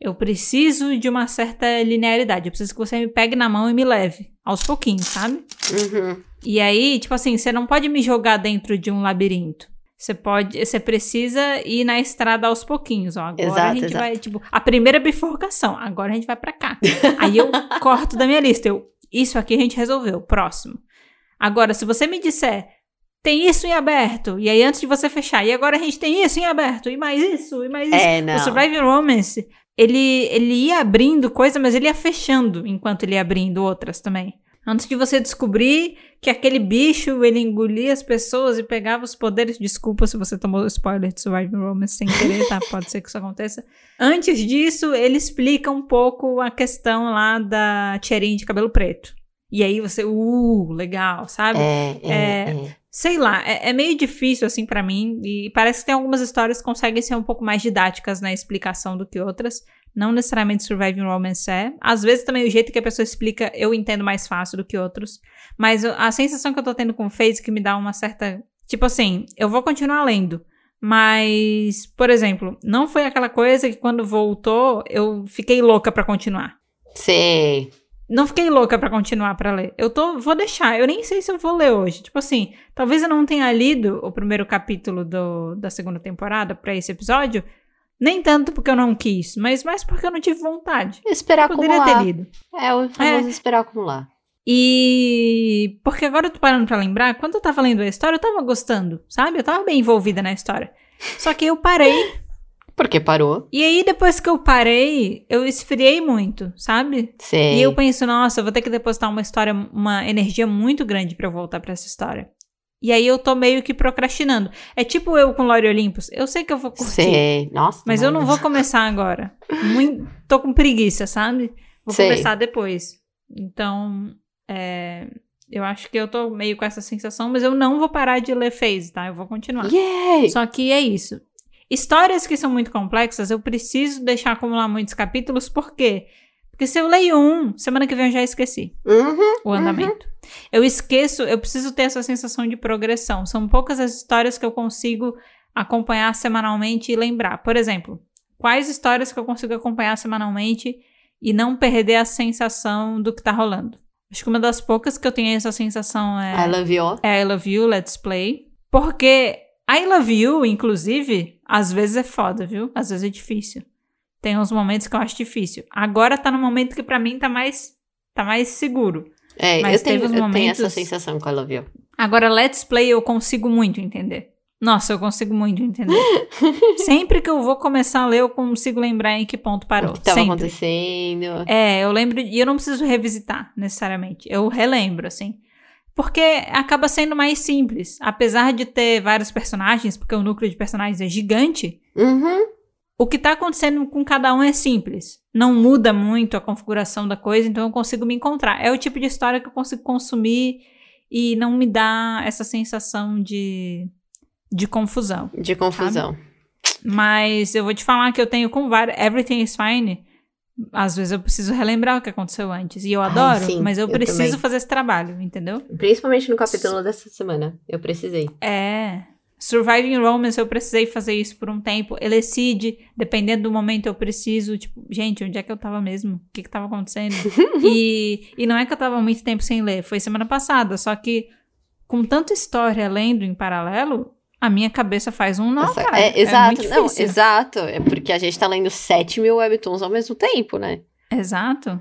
Speaker 1: eu preciso de uma certa linearidade. Eu preciso que você me pegue na mão e me leve. Aos pouquinhos, sabe?
Speaker 2: Uhum.
Speaker 1: E aí, tipo assim, você não pode me jogar dentro de um labirinto. Você pode, você precisa ir na estrada aos pouquinhos, ó. Agora a
Speaker 2: Exato,
Speaker 1: gente
Speaker 2: exato.
Speaker 1: vai, tipo, a primeira bifurcação, agora a gente vai pra cá. aí eu (laughs) corto da minha lista, eu, isso aqui a gente resolveu, próximo. Agora, se você me disser, tem isso em aberto, e aí antes de você fechar, e agora a gente tem isso em aberto, e mais isso, e mais isso.
Speaker 2: É, não.
Speaker 1: O Surviving Romance, ele, ele ia abrindo coisa, mas ele ia fechando enquanto ele ia abrindo outras também. Antes de você descobrir que aquele bicho, ele engolia as pessoas e pegava os poderes. Desculpa se você tomou spoiler de Surviving Romance sem querer, tá? Pode ser que isso aconteça. Antes disso, ele explica um pouco a questão lá da Tcherin de cabelo preto. E aí você, uh, legal, sabe?
Speaker 2: É, é,
Speaker 1: É,
Speaker 2: é.
Speaker 1: Sei lá, é, é meio difícil assim pra mim e parece que tem algumas histórias que conseguem ser um pouco mais didáticas na explicação do que outras. Não necessariamente Surviving Romance é. Às vezes também o jeito que a pessoa explica eu entendo mais fácil do que outros. Mas a sensação que eu tô tendo com o Phase que me dá uma certa. Tipo assim, eu vou continuar lendo. Mas, por exemplo, não foi aquela coisa que quando voltou eu fiquei louca pra continuar.
Speaker 2: Sei.
Speaker 1: não fiquei louca pra continuar pra ler. Eu tô, vou deixar. Eu nem sei se eu vou ler hoje. Tipo assim, talvez eu não tenha lido o primeiro capítulo do, da segunda temporada pra esse episódio. Nem tanto porque eu não quis, mas mais porque eu não tive vontade.
Speaker 2: Esperar
Speaker 1: Eu poderia
Speaker 2: acumular.
Speaker 1: ter lido.
Speaker 2: É, o famoso esperar acumular.
Speaker 1: E porque agora eu tô parando pra lembrar, quando eu tava lendo a história, eu tava gostando, sabe? Eu tava bem envolvida na história. Só que eu parei, (laughs)
Speaker 2: Porque parou.
Speaker 1: e aí depois que eu parei, eu esfriei muito, sabe?
Speaker 2: Sei.
Speaker 1: E eu penso, nossa, eu vou ter que depositar uma história, uma energia muito grande pra eu voltar pra essa história. E aí eu tô meio que procrastinando. É tipo eu com Lore Olympus. Eu sei que eu vou curtir,
Speaker 2: Sei. Nossa.
Speaker 1: mas eu não vou (laughs) começar agora. Muito, tô com preguiça, sabe? Vou
Speaker 2: Sei.
Speaker 1: começar depois. Então, é, eu acho que eu tô meio com essa sensação, mas eu não vou parar de ler Phase, tá? Eu vou continuar.
Speaker 2: Yay!
Speaker 1: Só que é isso. Histórias que são muito complexas, eu preciso deixar acumular muitos capítulos, por quê? Porque se eu leio um, semana que vem eu já esqueci
Speaker 2: Uhum.
Speaker 1: o andamento. Eu esqueço, eu preciso ter essa sensação de progressão. São poucas as histórias que eu consigo acompanhar semanalmente e lembrar. Por exemplo, quais histórias que eu consigo acompanhar semanalmente e não perder a sensação do que tá rolando? Acho que uma das poucas que eu tenho essa sensação é
Speaker 2: I love you.
Speaker 1: é I Love You, Let's Play. Porque I Love You, inclusive, às vezes é foda, viu? Às vezes é difícil. Tem uns momentos que eu acho difícil. Agora tá no momento que pra mim tá mais tá mais seguro.
Speaker 2: É,
Speaker 1: Mas
Speaker 2: eu, tenho,
Speaker 1: uns
Speaker 2: eu tenho
Speaker 1: momentos-
Speaker 2: essa sensação com I love you.
Speaker 1: Agora Let's Play eu consigo muito entender. Nossa, eu consigo muito entender. (laughs) Sempre que eu vou começar a ler, eu consigo lembrar em que ponto parou.
Speaker 2: O que tava
Speaker 1: Sempre.
Speaker 2: acontecendo.
Speaker 1: É, eu lembro, e eu não preciso revisitar necessariamente. Eu relembro, assim. Porque acaba sendo mais simples. Apesar de ter vários personagens, porque o núcleo de personagens é gigante,
Speaker 2: Uhum.
Speaker 1: O que tá acontecendo com cada um é simples. Não muda muito a configuração da coisa, então eu consigo me encontrar. É o tipo de história que eu consigo consumir e não me dá essa sensação de, de confusão.
Speaker 2: De confusão.
Speaker 1: Mas eu vou te falar que eu tenho com vários. Everything is fine. Às vezes eu preciso relembrar o que aconteceu antes. E eu
Speaker 2: Ai,
Speaker 1: adoro,
Speaker 2: sim,
Speaker 1: mas eu,
Speaker 2: eu
Speaker 1: preciso
Speaker 2: também.
Speaker 1: fazer esse trabalho, entendeu?
Speaker 2: Principalmente no capítulo dessa semana. Eu precisei.
Speaker 1: É. Surviving Romance, eu precisei fazer isso por um tempo. Elecide, dependendo do momento, eu preciso. Tipo, gente, onde é que eu tava mesmo? O que que tava acontecendo? (laughs) e, e não é que eu tava muito tempo sem ler, foi semana passada. Só que, com tanta história lendo em paralelo, a minha cabeça faz um nó, cara.
Speaker 2: é, exato,
Speaker 1: muito
Speaker 2: não, exato. É porque a gente tá lendo 7 mil webtoons ao mesmo tempo, né?
Speaker 1: Exato.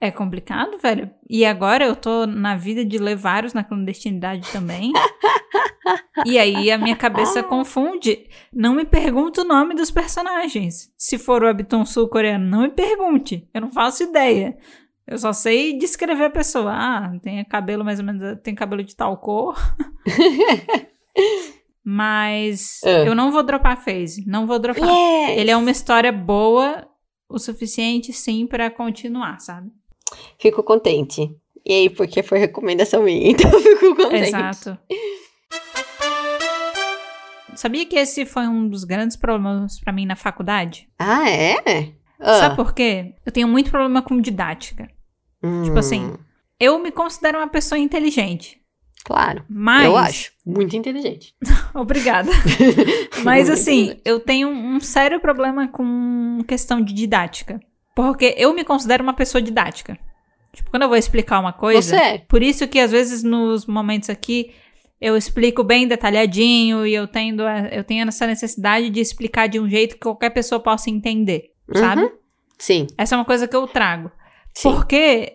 Speaker 1: É complicado, velho. E agora eu tô na vida de ler vários na clandestinidade também. (laughs) e aí a minha cabeça (laughs) confunde. Não me pergunta o nome dos personagens. Se for o webtoon sul-coreano, não me pergunte. Eu não faço ideia. Eu só sei descrever a pessoa. Ah, tem cabelo mais ou menos, tem cabelo de tal cor. (laughs) Mas
Speaker 2: É.
Speaker 1: eu não vou dropar a phase, não vou dropar.
Speaker 2: Yes!
Speaker 1: Ele é uma história boa o suficiente, sim, pra continuar, sabe?
Speaker 2: Fico contente. E aí, porque foi recomendação minha, (laughs) então fico contente.
Speaker 1: Exato. Sabia que esse foi um dos grandes problemas pra mim na faculdade?
Speaker 2: Ah, é? Ah.
Speaker 1: Sabe por quê? Eu tenho muito problema com didática. Tipo assim,
Speaker 2: Hum,
Speaker 1: Eu me considero uma pessoa inteligente,
Speaker 2: Claro.
Speaker 1: mas
Speaker 2: Eu acho. Muito inteligente. (laughs)
Speaker 1: Obrigada. (laughs) Mas assim, eu tenho um sério problema com questão de didática. Porque eu me considero uma pessoa didática. Tipo, quando eu vou explicar uma coisa.
Speaker 2: Você é.
Speaker 1: Por isso que às vezes nos momentos aqui eu explico bem detalhadinho e eu tendo eu tenho essa necessidade de explicar de um jeito que qualquer pessoa possa entender, sabe?
Speaker 2: Uhum. Sim,
Speaker 1: Essa é uma coisa que eu trago.
Speaker 2: sim.
Speaker 1: Porque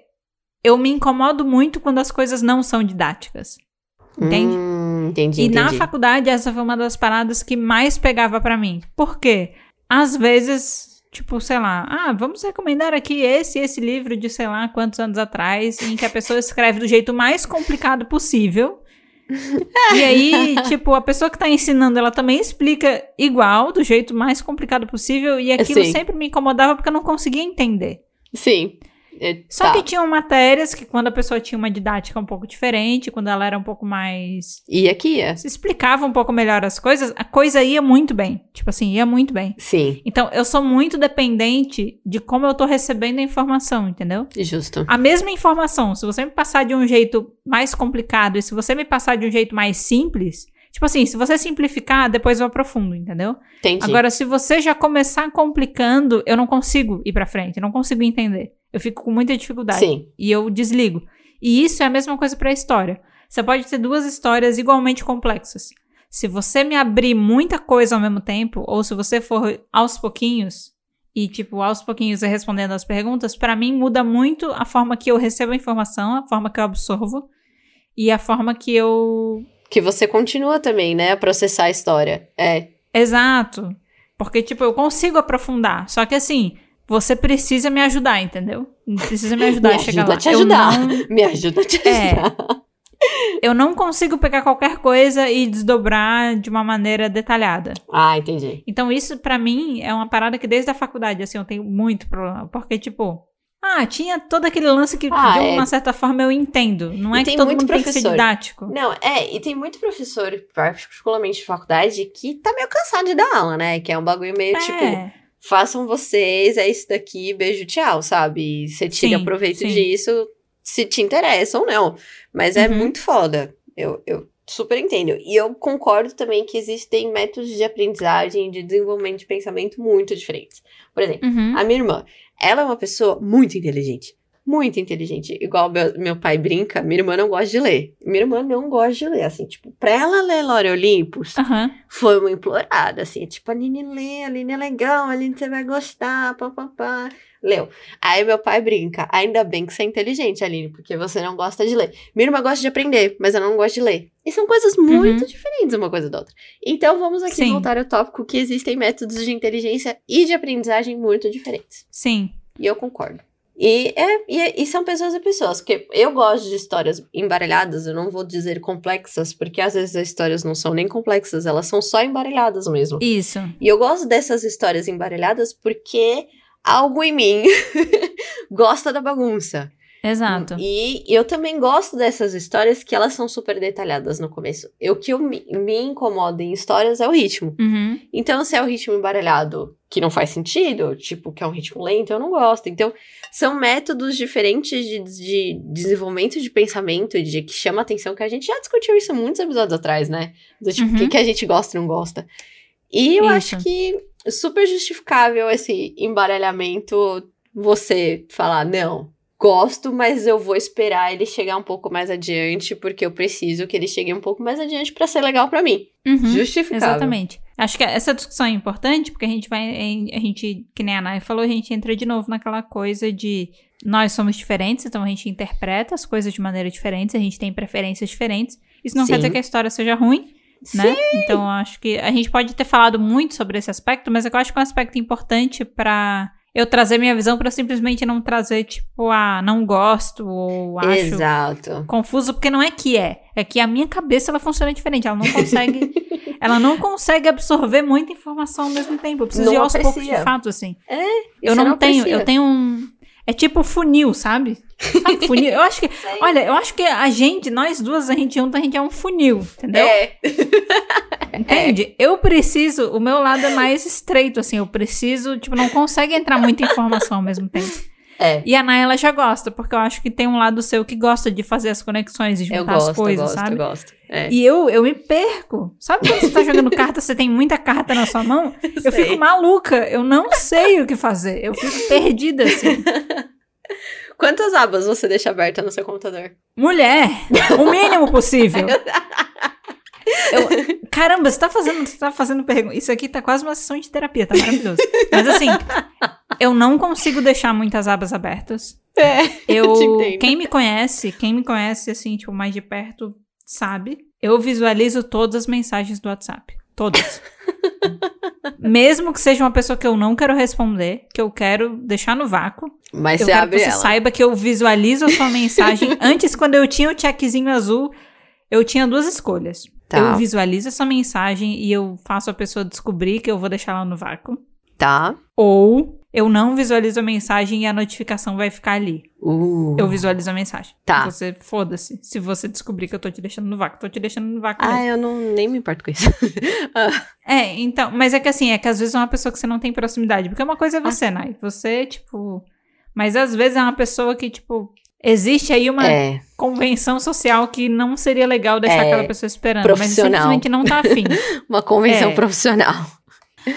Speaker 1: eu me incomodo muito quando as coisas não são didáticas. Entende?
Speaker 2: Hum, entendi,
Speaker 1: E
Speaker 2: entendi.
Speaker 1: na faculdade, essa foi uma das paradas que mais pegava pra mim. Por quê? Às vezes, tipo, sei lá, ah, vamos recomendar aqui esse e esse livro de sei lá quantos anos atrás, em que a pessoa escreve do jeito mais complicado possível. (laughs) e aí, tipo, a pessoa que tá ensinando, ela também explica igual, do jeito mais complicado possível, e aquilo
Speaker 2: Sim.
Speaker 1: sempre me incomodava porque eu não conseguia entender.
Speaker 2: Sim. É,
Speaker 1: Só
Speaker 2: tá.
Speaker 1: que tinham matérias que quando a pessoa tinha uma didática um pouco diferente, quando ela era um pouco mais
Speaker 2: E aqui é.
Speaker 1: se explicava um pouco melhor as coisas, a coisa ia muito bem. Tipo assim, ia muito bem.
Speaker 2: Sim,
Speaker 1: Então, eu sou muito dependente de como eu tô recebendo a informação, entendeu?
Speaker 2: justo.
Speaker 1: A mesma informação, se você me passar de um jeito mais complicado e se você me passar de um jeito mais simples, Tipo assim, se você simplificar, depois eu aprofundo, entendeu?
Speaker 2: Entendi.
Speaker 1: Agora, se você já começar complicando, eu não consigo ir pra frente, eu não consigo entender. Eu fico com muita dificuldade.
Speaker 2: Sim.
Speaker 1: E eu desligo. E isso é a mesma coisa pra história. Você pode ter duas histórias igualmente complexas. Se você me abrir muita coisa ao mesmo tempo, ou se você for aos pouquinhos, e, tipo, aos pouquinhos respondendo as perguntas, pra mim muda muito a forma que eu recebo a informação, a forma que eu absorvo e a forma que eu.
Speaker 2: Que você continua também, né, a processar a história. É.
Speaker 1: Exato. Porque, tipo, eu consigo aprofundar. Só que assim, você precisa me ajudar, entendeu? Precisa me ajudar
Speaker 2: Me
Speaker 1: a chegar
Speaker 2: ajuda
Speaker 1: lá.
Speaker 2: a te ajudar.
Speaker 1: não- (laughs)
Speaker 2: Me ajuda a te
Speaker 1: É.
Speaker 2: ajudar.
Speaker 1: Eu não consigo pegar qualquer coisa e desdobrar de uma maneira detalhada.
Speaker 2: Ah, entendi.
Speaker 1: Então, isso pra mim é uma parada que desde a faculdade, assim, eu tenho muito problema. Porque, tipo, ah, tinha todo aquele lance que
Speaker 2: Ah,
Speaker 1: de
Speaker 2: é.
Speaker 1: uma certa forma eu entendo. Não
Speaker 2: E
Speaker 1: é que todo mundo tem que ser
Speaker 2: professor.
Speaker 1: didático.
Speaker 2: Não, é, e tem muito professor, particularmente de faculdade, que tá meio cansado de dar aula, né? Que é um bagulho meio tipo,
Speaker 1: É,
Speaker 2: façam vocês, é isso daqui, beijo, tchau, sabe? Você tira
Speaker 1: Sim,
Speaker 2: proveito
Speaker 1: sim.
Speaker 2: disso se te interessa ou não. Mas é
Speaker 1: Uhum.
Speaker 2: muito foda. Eu, eu super entendo. E eu concordo também que existem métodos de aprendizagem, de desenvolvimento de pensamento muito diferentes. Por exemplo,
Speaker 1: uhum.
Speaker 2: a minha irmã, ela é uma pessoa muito inteligente. Muito inteligente. Igual meu, meu pai brinca, minha irmã não gosta de ler. Minha irmã não gosta de ler. Assim, tipo, pra ela ler Lore Olympus,
Speaker 1: Aham.
Speaker 2: foi uma implorada, assim, tipo, a Aline lê, a Aline é legal, a Aline você vai gostar, papapá. Leu. Aí meu pai brinca, ainda bem que você é inteligente, Aline, porque você não gosta de ler. Minha irmã gosta de aprender, mas ela não gosta de ler. E são coisas muito diferentes uma coisa da outra. Então vamos aqui
Speaker 1: Sim.
Speaker 2: voltar ao tópico que existem métodos de inteligência e de aprendizagem muito diferentes.
Speaker 1: Sim.
Speaker 2: E eu concordo. E, é, e, é- e são pessoas e pessoas, porque eu gosto de histórias embaralhadas, eu não vou dizer complexas, porque às vezes as histórias não são nem complexas, elas são só embaralhadas mesmo.
Speaker 1: Isso.
Speaker 2: E eu gosto dessas histórias embaralhadas porque algo em mim (laughs) gosta da bagunça.
Speaker 1: Exato.
Speaker 2: E eu também gosto dessas histórias que elas são super detalhadas no começo. O que eu me, me incomoda em histórias é o ritmo.
Speaker 1: Uhum.
Speaker 2: Então, se é o ritmo embaralhado que não faz sentido, tipo, que é um ritmo lento, eu não gosto. Então, são métodos diferentes de, de desenvolvimento de pensamento de que chama atenção, que a gente já discutiu isso muitos episódios atrás, né? Do tipo, o que,
Speaker 1: Uhum.
Speaker 2: que a gente gosta e não gosta. E eu acho
Speaker 1: Isso.
Speaker 2: que é super justificável esse embaralhamento, você falar, não, gosto, mas eu vou esperar ele chegar um pouco mais adiante, porque eu preciso que ele chegue um pouco mais adiante pra ser legal pra mim.
Speaker 1: Uhum.
Speaker 2: Justificável.
Speaker 1: Exatamente. Acho que essa discussão é importante porque a gente vai, a gente, que nem a Nai falou, a gente entra de novo naquela coisa de nós somos diferentes, então a gente interpreta as coisas de maneira diferente, a gente tem preferências diferentes. Isso não
Speaker 2: Sim.
Speaker 1: quer dizer que a história seja ruim, né? Então eu acho que a gente pode ter falado muito sobre esse aspecto, mas eu acho que é um aspecto importante pra eu trazer minha visão pra simplesmente não trazer tipo, ah, não gosto ou acho
Speaker 2: Exato.
Speaker 1: confuso, porque não é que é. É que a minha cabeça ela funciona diferente. Ela não (laughs) consegue. ela não consegue absorver muita informação ao mesmo tempo. Eu preciso
Speaker 2: Não
Speaker 1: ir aos poucos
Speaker 2: aprecia.
Speaker 1: de fato, assim.
Speaker 2: E
Speaker 1: eu
Speaker 2: você
Speaker 1: não, tenho. Eu tenho um. É tipo funil, sabe? Sabe (laughs) funil? Eu acho que. Olha, eu acho que a gente, nós duas, a gente junta, a gente é um funil, entendeu?
Speaker 2: É. (laughs)
Speaker 1: Entende? Eu preciso, o meu lado é mais estreito, assim, eu preciso, tipo, não consegue entrar muita informação ao mesmo tempo.
Speaker 2: É.
Speaker 1: E a Nay, ela já gosta, porque eu acho que tem um lado seu que gosta de fazer as conexões e juntar
Speaker 2: gosto,
Speaker 1: as coisas,
Speaker 2: eu gosto,
Speaker 1: sabe?
Speaker 2: eu gosto. É.
Speaker 1: E eu, eu me perco. Sabe quando você tá jogando carta, você tem muita carta na sua mão? (laughs) Eu
Speaker 2: Sei.
Speaker 1: fico maluca, eu não sei o que fazer. Eu fico perdida, assim. (laughs)
Speaker 2: Quantas abas você deixa aberta no seu computador?
Speaker 1: Mulher, o mínimo possível. Eu- caramba, você tá fazendo, você tá fazendo pergunta. Isso aqui tá quase uma sessão de terapia, tá maravilhoso. Mas assim, eu não consigo deixar muitas abas abertas.
Speaker 2: É. (laughs)
Speaker 1: Eu, quem me conhece, quem me conhece assim, tipo, mais de perto, sabe. Eu visualizo todas as mensagens do WhatsApp. Todas. (laughs) Mesmo que seja uma pessoa que eu não quero responder, que eu quero deixar no vácuo.
Speaker 2: Mas
Speaker 1: eu
Speaker 2: você
Speaker 1: quero que você
Speaker 2: ela.
Speaker 1: saiba que eu visualizo a sua (laughs) mensagem. Antes, quando eu tinha o checkzinho azul, eu tinha duas escolhas.
Speaker 2: Tá.
Speaker 1: Eu visualizo essa mensagem e eu faço a pessoa descobrir que eu vou deixar ela no vácuo.
Speaker 2: Tá.
Speaker 1: Ou eu não visualizo a mensagem e a notificação vai ficar ali.
Speaker 2: Uh.
Speaker 1: Eu visualizo a mensagem.
Speaker 2: Tá.
Speaker 1: Você, foda-se. Se você descobrir que eu tô te deixando no vácuo, tô te deixando no vácuo
Speaker 2: Ah,
Speaker 1: mesmo.
Speaker 2: eu não nem me importo com isso. (laughs) Ah,
Speaker 1: É, então, mas é que assim, é que às vezes é uma pessoa que você não tem proximidade. Porque uma coisa é
Speaker 2: Ah.
Speaker 1: você, Nai. Você, tipo. Mas às vezes é uma pessoa que, tipo, Existe aí uma
Speaker 2: É,
Speaker 1: convenção social que não seria legal deixar
Speaker 2: É,
Speaker 1: aquela pessoa esperando, mas simplesmente não tá afim. (laughs)
Speaker 2: uma convenção
Speaker 1: É.
Speaker 2: profissional.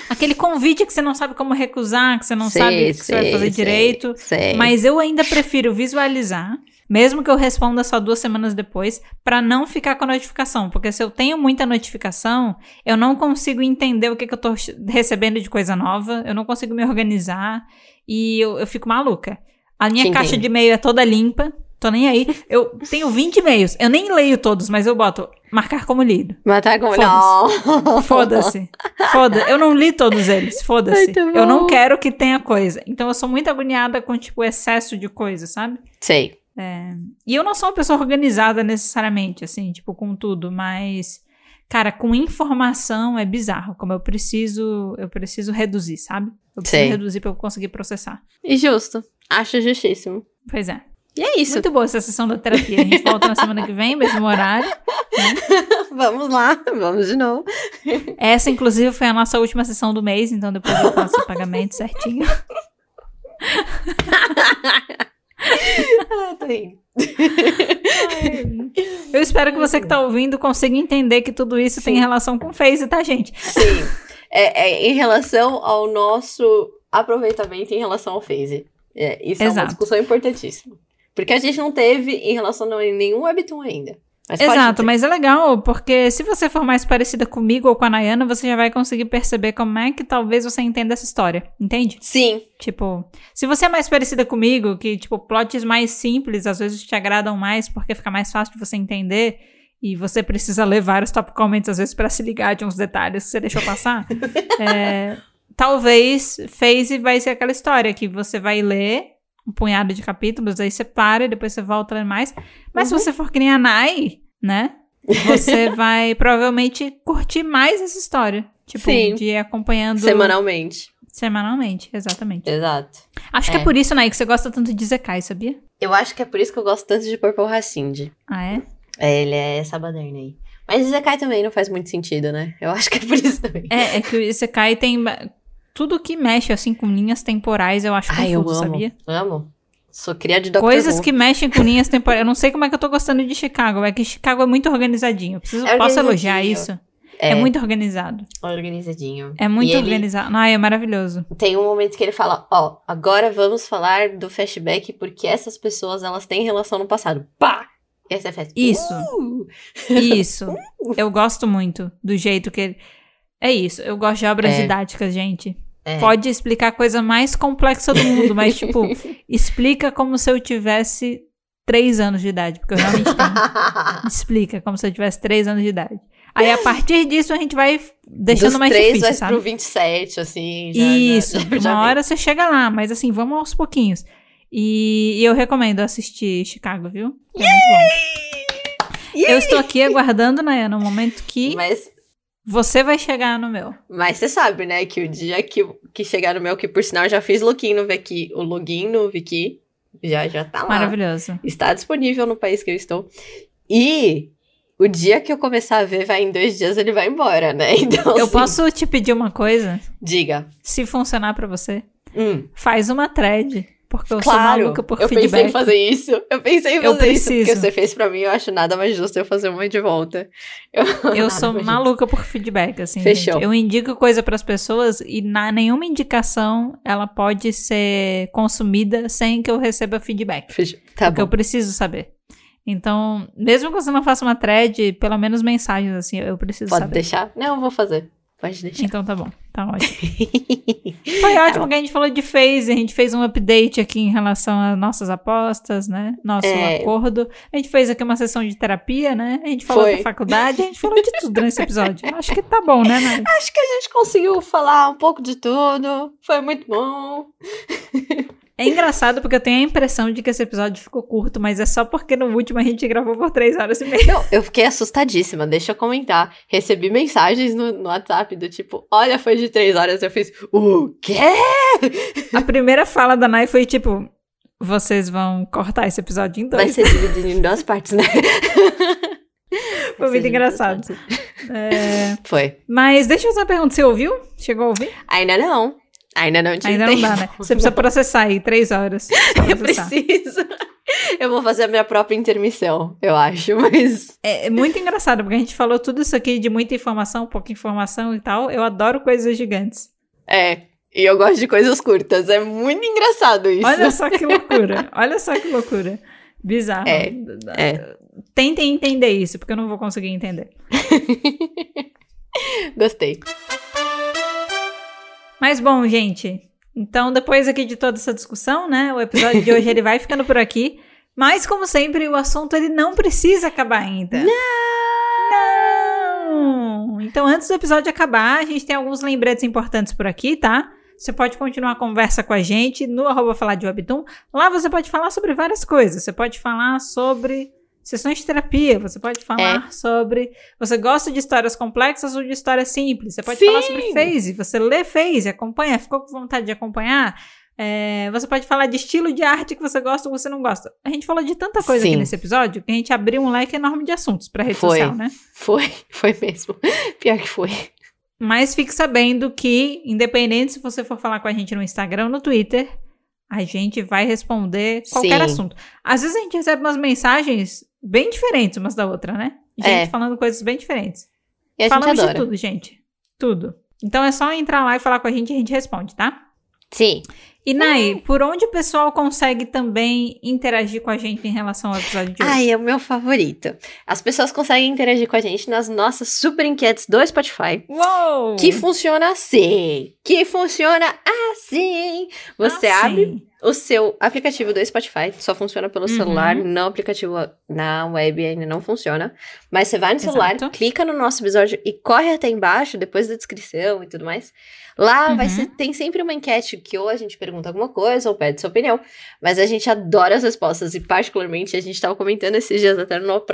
Speaker 1: Aquele convite que você não sabe como recusar, que você não
Speaker 2: Sei,
Speaker 1: sabe o que você vai fazer
Speaker 2: sei,
Speaker 1: direito. Mas eu ainda prefiro visualizar, mesmo que eu responda só duas semanas depois, pra não ficar com a notificação. Porque se eu tenho muita notificação, eu não consigo entender o que, que eu tô recebendo de coisa nova, eu não consigo me organizar e eu, eu fico maluca. A minha
Speaker 2: Te
Speaker 1: caixa de e-mail é toda limpa, tô nem aí. Eu tenho 20 e-mails, eu nem leio todos, mas eu boto marcar como lido.
Speaker 2: Matar como
Speaker 1: Foda-se.
Speaker 2: não. (laughs)
Speaker 1: Foda-se. Foda. Eu não li todos eles. Foda-se. Eu não quero que tenha coisa. Então eu sou muito agoniada com, tipo, excesso de coisa, sabe?
Speaker 2: Sei.
Speaker 1: E eu não sou uma pessoa organizada necessariamente, assim, tipo, com tudo, mas. Cara, com informação é bizarro. Como eu preciso. Eu preciso reduzir, sabe? Eu preciso
Speaker 2: Sei.
Speaker 1: reduzir pra eu conseguir processar.
Speaker 2: E justo. Acho justíssimo.
Speaker 1: Pois é.
Speaker 2: E é isso.
Speaker 1: Muito boa essa sessão da terapia. A gente volta na semana que vem, mesmo horário. (laughs)
Speaker 2: Vamos lá, vamos de novo.
Speaker 1: Essa, inclusive, foi a nossa última sessão do mês, então depois eu faço o pagamento certinho.
Speaker 2: Ah, tô rindo.
Speaker 1: Eu espero que você que tá ouvindo consiga entender que tudo isso tem
Speaker 2: Sim.
Speaker 1: relação com Face, tá, gente?
Speaker 2: Sim. É, é em relação ao nosso aproveitamento em relação ao phase. É, isso é uma
Speaker 1: Exato.
Speaker 2: discussão importantíssima. Porque a gente não teve em relação a nenhum webtoon ainda. Mas
Speaker 1: Exato, mas é legal, porque se você for mais parecida comigo ou com a Nayana, você já vai conseguir perceber como é que talvez você entenda essa história, entende?
Speaker 2: Sim,
Speaker 1: Tipo, se você é mais parecida comigo, que, tipo, plots mais simples às vezes te agradam mais porque fica mais fácil de você entender e você precisa ler vários top comments às vezes pra se ligar de uns detalhes que você deixou passar, (laughs) é, talvez Phase vai ser aquela história que você vai ler um punhado de capítulos, aí você para e depois você volta mais. Mas
Speaker 2: Uhum.
Speaker 1: se você for que nem a Nai, né? Você (laughs) vai provavelmente curtir mais essa história. Tipo,
Speaker 2: Sim.
Speaker 1: de ir acompanhando
Speaker 2: semanalmente.
Speaker 1: semanalmente, exatamente.
Speaker 2: Exato.
Speaker 1: Acho que é
Speaker 2: É.
Speaker 1: por isso, Nai, que você gosta tanto de Zekai, sabia?
Speaker 2: Eu acho que é por isso que eu gosto tanto de Purple Racinde.
Speaker 1: Ah, é?
Speaker 2: É, ele é essa baderna aí. Mas Zekai também não faz muito sentido, né? Eu acho que é por isso também.
Speaker 1: É, é que o Isekai tem. Tudo que mexe assim com linhas temporais, eu acho
Speaker 2: Ai, eu amo.
Speaker 1: sabia?
Speaker 2: Amo. Sou cria de Dr.
Speaker 1: Coisas
Speaker 2: Who.
Speaker 1: que mexem com linhas temporais. Eu não sei como é que eu tô gostando de Chicago. É que Chicago é muito organizadinho. Eu preciso,
Speaker 2: É
Speaker 1: posso
Speaker 2: organizadinho.
Speaker 1: elogiar isso? É. muito organizado.
Speaker 2: organizadinho.
Speaker 1: É muito
Speaker 2: E ele
Speaker 1: organizado. Ai, é maravilhoso.
Speaker 2: Tem um momento que ele fala, ó, agora vamos falar do flashback porque essas pessoas, elas têm relação no passado. Pá! E aí você faz,
Speaker 1: Isso.
Speaker 2: "Uh!"
Speaker 1: Isso. (laughs) Eu gosto muito do jeito que ele. É isso. Eu gosto de obras
Speaker 2: É.
Speaker 1: didáticas, gente.
Speaker 2: É.
Speaker 1: Pode explicar a coisa mais complexa do mundo, mas, tipo, (laughs) explica como se eu tivesse três anos de idade, porque eu realmente tenho. (laughs) Explica como se eu tivesse três anos de idade. Aí, a partir disso, a gente vai deixando
Speaker 2: Dos
Speaker 1: mais
Speaker 2: três
Speaker 1: difícil,
Speaker 2: vai
Speaker 1: sabe?
Speaker 2: pro 27, assim. Já,
Speaker 1: Isso,
Speaker 2: já, (laughs) já
Speaker 1: uma
Speaker 2: vem.
Speaker 1: hora você chega lá, mas assim, vamos aos pouquinhos. E, e eu recomendo assistir Chicago, viu? É muito bom. Eu estou aqui aguardando, Nayana, no momento que
Speaker 2: Mas,
Speaker 1: você vai chegar no meu.
Speaker 2: mas você sabe, né, que o dia que, que chegar no meu, que por sinal já fiz login no Viki, o login no Viki já, já tá lá.
Speaker 1: Maravilhoso.
Speaker 2: Está disponível no país que eu estou. E o dia que eu começar a ver, vai em dois dias, ele vai embora, né? (laughs) Então,
Speaker 1: Eu
Speaker 2: assim,
Speaker 1: posso te pedir uma coisa?
Speaker 2: Diga.
Speaker 1: Se funcionar pra você,
Speaker 2: Hum,
Speaker 1: faz uma thread. Porque eu sou
Speaker 2: claro,
Speaker 1: maluca por
Speaker 2: eu
Speaker 1: feedback.
Speaker 2: pensei em fazer isso. Eu pensei em fazer
Speaker 1: Eu
Speaker 2: isso. Porque
Speaker 1: preciso.
Speaker 2: você fez pra mim, eu acho nada mais justo eu fazer uma de volta.
Speaker 1: Eu (laughs)
Speaker 2: Nada
Speaker 1: sou maluca por feedback, assim.
Speaker 2: Fechou.
Speaker 1: gente. Eu indico coisa pras pessoas e na nenhuma indicação ela pode ser consumida sem que eu receba feedback.
Speaker 2: Fechou. Tá
Speaker 1: porque
Speaker 2: bom.
Speaker 1: eu preciso saber. Então, mesmo que você não faça uma thread, pelo menos mensagens assim, eu preciso
Speaker 2: Pode
Speaker 1: saber.
Speaker 2: deixar? Não, eu vou fazer. Pode deixar.
Speaker 1: Então tá bom, tá ótimo. (laughs) Foi ótimo que a gente falou de phase, a gente fez um update aqui em relação às nossas apostas, né? Nosso
Speaker 2: É.
Speaker 1: acordo. A gente fez aqui uma sessão de terapia, né? A gente falou
Speaker 2: Foi.
Speaker 1: da faculdade, a gente falou de tudo nesse episódio. (laughs) Acho que tá bom, né, Nari?
Speaker 2: Acho que a gente conseguiu falar um pouco de tudo. Foi muito bom. (laughs)
Speaker 1: É engraçado porque eu tenho a impressão de que esse episódio ficou curto, mas é só porque no último a gente gravou por três horas e meia.
Speaker 2: Não, eu fiquei assustadíssima, deixa eu comentar. Recebi mensagens no, no WhatsApp do tipo, olha, foi de três horas. Eu fiz, o quê?
Speaker 1: A primeira fala da Nai foi tipo: vocês vão cortar esse episódio em dois.
Speaker 2: Vai ser dividido em duas partes, né? (laughs)
Speaker 1: Foi muito engraçado. É,
Speaker 2: Foi.
Speaker 1: Mas deixa eu fazer uma pergunta: você ouviu? Chegou a ouvir?
Speaker 2: Ainda não. Ainda não tive
Speaker 1: Ainda não dá,
Speaker 2: tempo.
Speaker 1: né? Você precisa processar aí, três horas. (laughs)
Speaker 2: Eu preciso. Eu vou fazer a minha própria intermissão, eu acho, mas.
Speaker 1: É, é muito engraçado, porque a gente falou tudo isso aqui de muita informação, pouca informação e tal. Eu adoro coisas gigantes.
Speaker 2: É, e eu gosto de coisas curtas. É muito engraçado isso.
Speaker 1: Olha só que (laughs) loucura. Olha só que loucura. Bizarro.
Speaker 2: É, é.
Speaker 1: Tentem entender isso, porque eu não vou conseguir entender. (laughs)
Speaker 2: Gostei.
Speaker 1: Mas bom, gente. Então, depois aqui de toda essa discussão, né? O episódio de hoje ele vai ficando por aqui. Mas, como sempre, o assunto ele não precisa acabar ainda.
Speaker 2: Não!
Speaker 1: Não! Então, antes do episódio acabar, a gente tem alguns lembretes importantes por aqui, tá? Você pode continuar a conversa com a gente no arroba falar de Webtoon. Lá você pode falar sobre várias coisas. Você pode falar sobre sessões de terapia, você pode falar é. sobre. Você gosta de histórias complexas ou de histórias simples? Você pode
Speaker 2: Sim.
Speaker 1: falar sobre phase, você lê phase, acompanha, ficou com vontade de acompanhar. É, você pode falar de estilo de arte que você gosta ou você não gosta. A gente falou de tanta coisa
Speaker 2: Sim.
Speaker 1: aqui nesse episódio que a gente abriu um leque enorme de assuntos pra rede
Speaker 2: Foi.
Speaker 1: social, né?
Speaker 2: Foi, foi mesmo. (laughs) Pior que foi.
Speaker 1: Mas fique sabendo que, independente se você for falar com a gente no Instagram ou no Twitter, a gente vai responder qualquer
Speaker 2: Sim.
Speaker 1: assunto. Às vezes a gente recebe umas mensagens bem diferentes umas da outra, né? Gente
Speaker 2: É.
Speaker 1: falando coisas bem diferentes.
Speaker 2: E a
Speaker 1: Falamos
Speaker 2: gente adora.
Speaker 1: de tudo, gente. Tudo. Então é só entrar lá e falar com a gente e a gente responde, tá?
Speaker 2: Sim.
Speaker 1: E Nai, por onde o pessoal consegue também interagir com a gente em relação ao episódio de hoje?
Speaker 2: Ai, é o meu favorito. As pessoas conseguem interagir com a gente nas nossas super enquetes do Spotify.
Speaker 1: Uou!
Speaker 2: Que funciona assim. Que funciona assim. Você
Speaker 1: Ah,
Speaker 2: abre. O seu aplicativo do Spotify, só funciona pelo
Speaker 1: Uhum.
Speaker 2: celular, não aplicativo na web ainda não funciona. Mas você vai no celular,
Speaker 1: Exato.
Speaker 2: clica no nosso episódio e corre até embaixo, depois da descrição e tudo mais. Lá vai
Speaker 1: Uhum.
Speaker 2: ser, tem sempre uma enquete que ou a gente pergunta alguma coisa ou pede sua opinião, mas a gente adora as respostas e particularmente a gente estava comentando esses dias até no nosso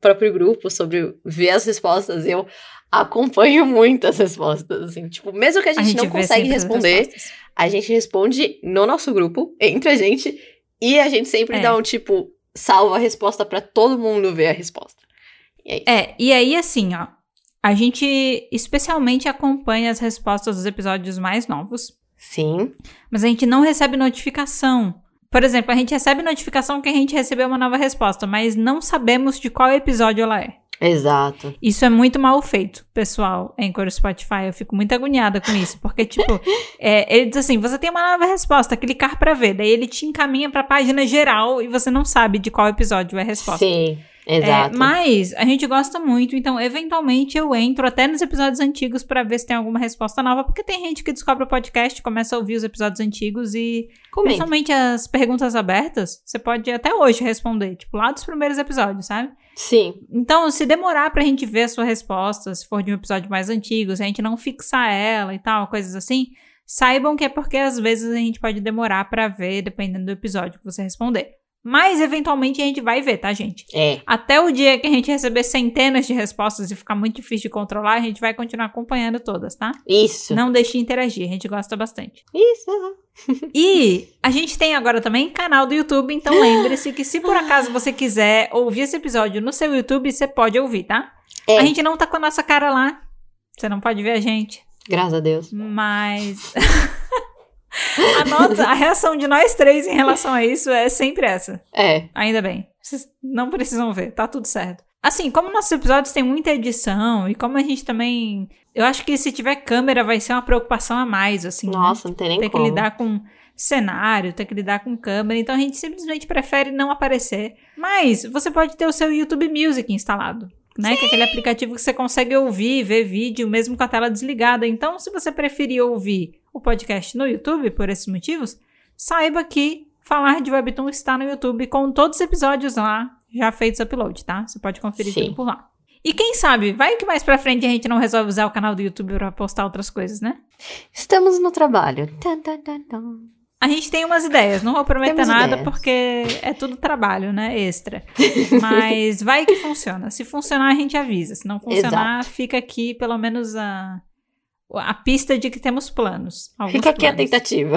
Speaker 2: próprio grupo sobre ver as respostas. Eu acompanho muito as respostas, assim, tipo, mesmo que a gente, não
Speaker 1: vê
Speaker 2: consegue
Speaker 1: sempre as
Speaker 2: responder, a gente responde no nosso grupo, entre a gente, e a gente sempre
Speaker 1: É.
Speaker 2: dá um tipo, salva a resposta pra todo mundo ver a resposta. E é.
Speaker 1: É, e aí assim, ó. A gente especialmente acompanha as respostas dos episódios mais novos,
Speaker 2: Sim,
Speaker 1: mas a gente não recebe notificação. Por exemplo, a gente recebe notificação que a gente recebeu uma nova resposta, mas não sabemos de qual episódio ela é.
Speaker 2: Exato.
Speaker 1: Isso é muito mal feito, pessoal, Anchor e Spotify. Eu fico muito agoniada com isso, porque, tipo, (laughs) é, ele diz assim: você tem uma nova resposta, clicar pra ver. Daí ele te encaminha pra página geral e você não sabe de qual episódio é a resposta.
Speaker 2: Sim,
Speaker 1: É,
Speaker 2: exato.
Speaker 1: mas a gente gosta muito, então eventualmente eu entro até nos episódios antigos pra ver se tem alguma resposta nova, porque tem gente que descobre o podcast, começa a ouvir os episódios antigos e
Speaker 2: Comenta.
Speaker 1: principalmente as perguntas abertas, você pode até hoje responder, tipo lá dos primeiros episódios, sabe?
Speaker 2: Sim,
Speaker 1: Então, se demorar pra gente ver a sua resposta, se for de um episódio mais antigo, se a gente não fixar ela e tal, coisas assim, saibam que é porque às vezes a gente pode demorar pra ver, dependendo do episódio que você responder. Mas eventualmente a gente vai ver, tá, gente?
Speaker 2: é.
Speaker 1: Até o dia que a gente receber centenas de respostas e ficar muito difícil de controlar, a gente vai continuar acompanhando todas, tá?
Speaker 2: Isso.
Speaker 1: Não deixe de interagir, a gente gosta bastante.
Speaker 2: Isso. (laughs)
Speaker 1: E a gente tem agora também canal do YouTube, então lembre-se que se por acaso você quiser ouvir esse episódio no seu YouTube, você pode ouvir, tá?
Speaker 2: É.
Speaker 1: A gente não tá com a nossa cara lá. Você não pode ver a gente,
Speaker 2: Graças a Deus.
Speaker 1: mas (laughs) (laughs) a nota, a reação de nós três em relação a isso é sempre essa.
Speaker 2: É.
Speaker 1: Ainda bem. Vocês não precisam ver, tá tudo certo. Assim, como nossos episódios têm muita edição e como a gente também. Eu acho que se tiver câmera vai ser uma preocupação a mais, assim. né?
Speaker 2: Nossa, não tem nem
Speaker 1: que
Speaker 2: como.
Speaker 1: lidar com cenário, ter que lidar com câmera. Então a gente simplesmente prefere não aparecer. Mas você pode ter o seu YouTube Music instalado. Né? Que é aquele aplicativo que você consegue ouvir, ver vídeo, mesmo com a tela desligada. Então, se você preferir ouvir o podcast no YouTube por esses motivos, saiba que Falar de Webtoon está no YouTube com todos os episódios lá já feitos upload, tá? Você pode conferir
Speaker 2: Sim.
Speaker 1: tudo por lá. E quem sabe, vai que mais pra frente a gente não resolve usar o canal do YouTube pra postar outras coisas, né?
Speaker 2: Estamos no trabalho. Tan, tan, tan, tan.
Speaker 1: A gente tem umas ideias, não vou prometer
Speaker 2: Temos
Speaker 1: nada
Speaker 2: ideias.
Speaker 1: porque é tudo trabalho, né? Extra. (laughs) Mas vai que funciona. Se funcionar, a gente avisa. Se não funcionar, fica aqui pelo menos a, a pista de que temos planos.
Speaker 2: Fica aqui a
Speaker 1: planos.
Speaker 2: tentativa.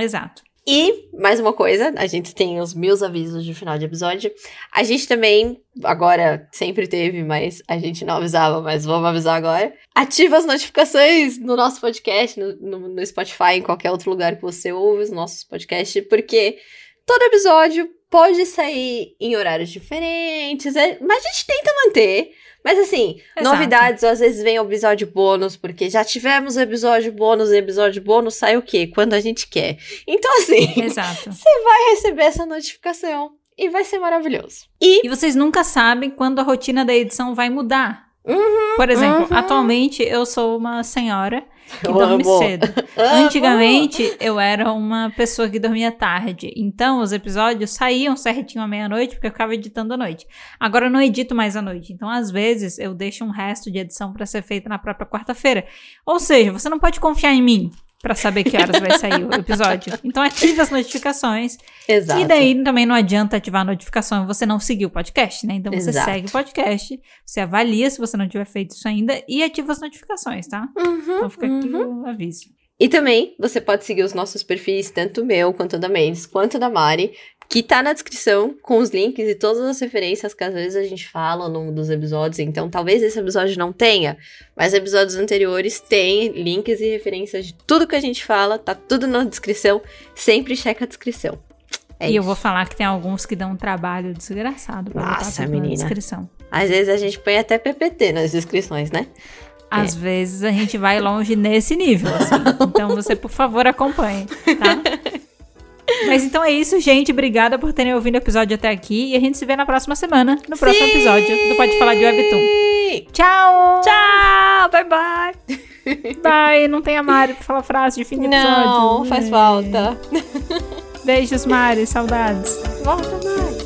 Speaker 1: Exato.
Speaker 2: E, mais uma coisa, a gente tem os meus avisos de final de episódio. A gente também, agora, sempre teve, mas a gente não avisava, mas vamos avisar agora. Ativa as notificações no nosso podcast, no, no, no Spotify, em qualquer outro lugar que você ouve os nossos podcasts, porque todo episódio pode sair em horários diferentes, é- mas a gente tenta manter. Mas assim,
Speaker 1: Exato.
Speaker 2: novidades, às vezes vem o episódio bônus, porque já tivemos o episódio bônus, e episódio bônus sai o quê? Quando a gente quer. Então, assim,
Speaker 1: Exato. (laughs)
Speaker 2: vai receber essa notificação e vai ser maravilhoso. E
Speaker 1: E vocês nunca sabem quando a rotina da edição vai mudar.
Speaker 2: Uhum,
Speaker 1: Por exemplo,
Speaker 2: uhum.
Speaker 1: atualmente eu sou uma senhora que
Speaker 2: Eu
Speaker 1: dorme
Speaker 2: amo.
Speaker 1: cedo.
Speaker 2: Amo.
Speaker 1: Antigamente eu era uma pessoa que dormia tarde. Então os episódios saíam certinho à meia-noite porque eu ficava editando à noite. Agora eu não edito mais à noite. Então às vezes eu deixo um resto de edição para ser feita na própria quarta-feira. Ou seja, você não pode confiar em mim para saber que horas vai sair o (laughs) episódio. Então ative as notificações.
Speaker 2: Exato.
Speaker 1: E daí também não adianta ativar a notificação e você não seguir o podcast, né? Então você
Speaker 2: Exato.
Speaker 1: segue o podcast, você avalia se você não tiver feito isso ainda e ativa as notificações, tá?
Speaker 2: Uhum,
Speaker 1: Então fica aqui
Speaker 2: uhum.
Speaker 1: o aviso.
Speaker 2: E também você pode seguir os nossos perfis, tanto o meu, quanto da Mendes, quanto da Mari, que tá na descrição com os links e todas as referências que às vezes a gente fala ao longo dos episódios. Então, talvez esse episódio não tenha, mas episódios anteriores têm links e referências de tudo que a gente fala, tá tudo na descrição. Sempre checa a descrição. É
Speaker 1: e eu
Speaker 2: isso.
Speaker 1: vou falar que tem alguns que dão um trabalho desgraçado pra
Speaker 2: Nossa,
Speaker 1: tudo na
Speaker 2: menina.
Speaker 1: descrição.
Speaker 2: Às vezes a gente põe até PPT nas descrições, né?
Speaker 1: Às vezes a gente vai longe nesse nível, assim. (laughs) Então você, por favor, acompanhe, tá? (laughs) Mas então é isso, gente. Obrigada por terem ouvido o episódio até aqui. E a gente se vê na próxima semana, no próximo
Speaker 2: Sim!
Speaker 1: episódio do Pode Falar de Webtoon. Tchau!
Speaker 2: Tchau! Bye bye! (laughs)
Speaker 1: Bye! Não tem a Mari pra falar frase de fim de episódio.
Speaker 2: Não, faz
Speaker 1: É.
Speaker 2: falta.
Speaker 1: Beijos, Mari. Saudades.
Speaker 2: Volta mais.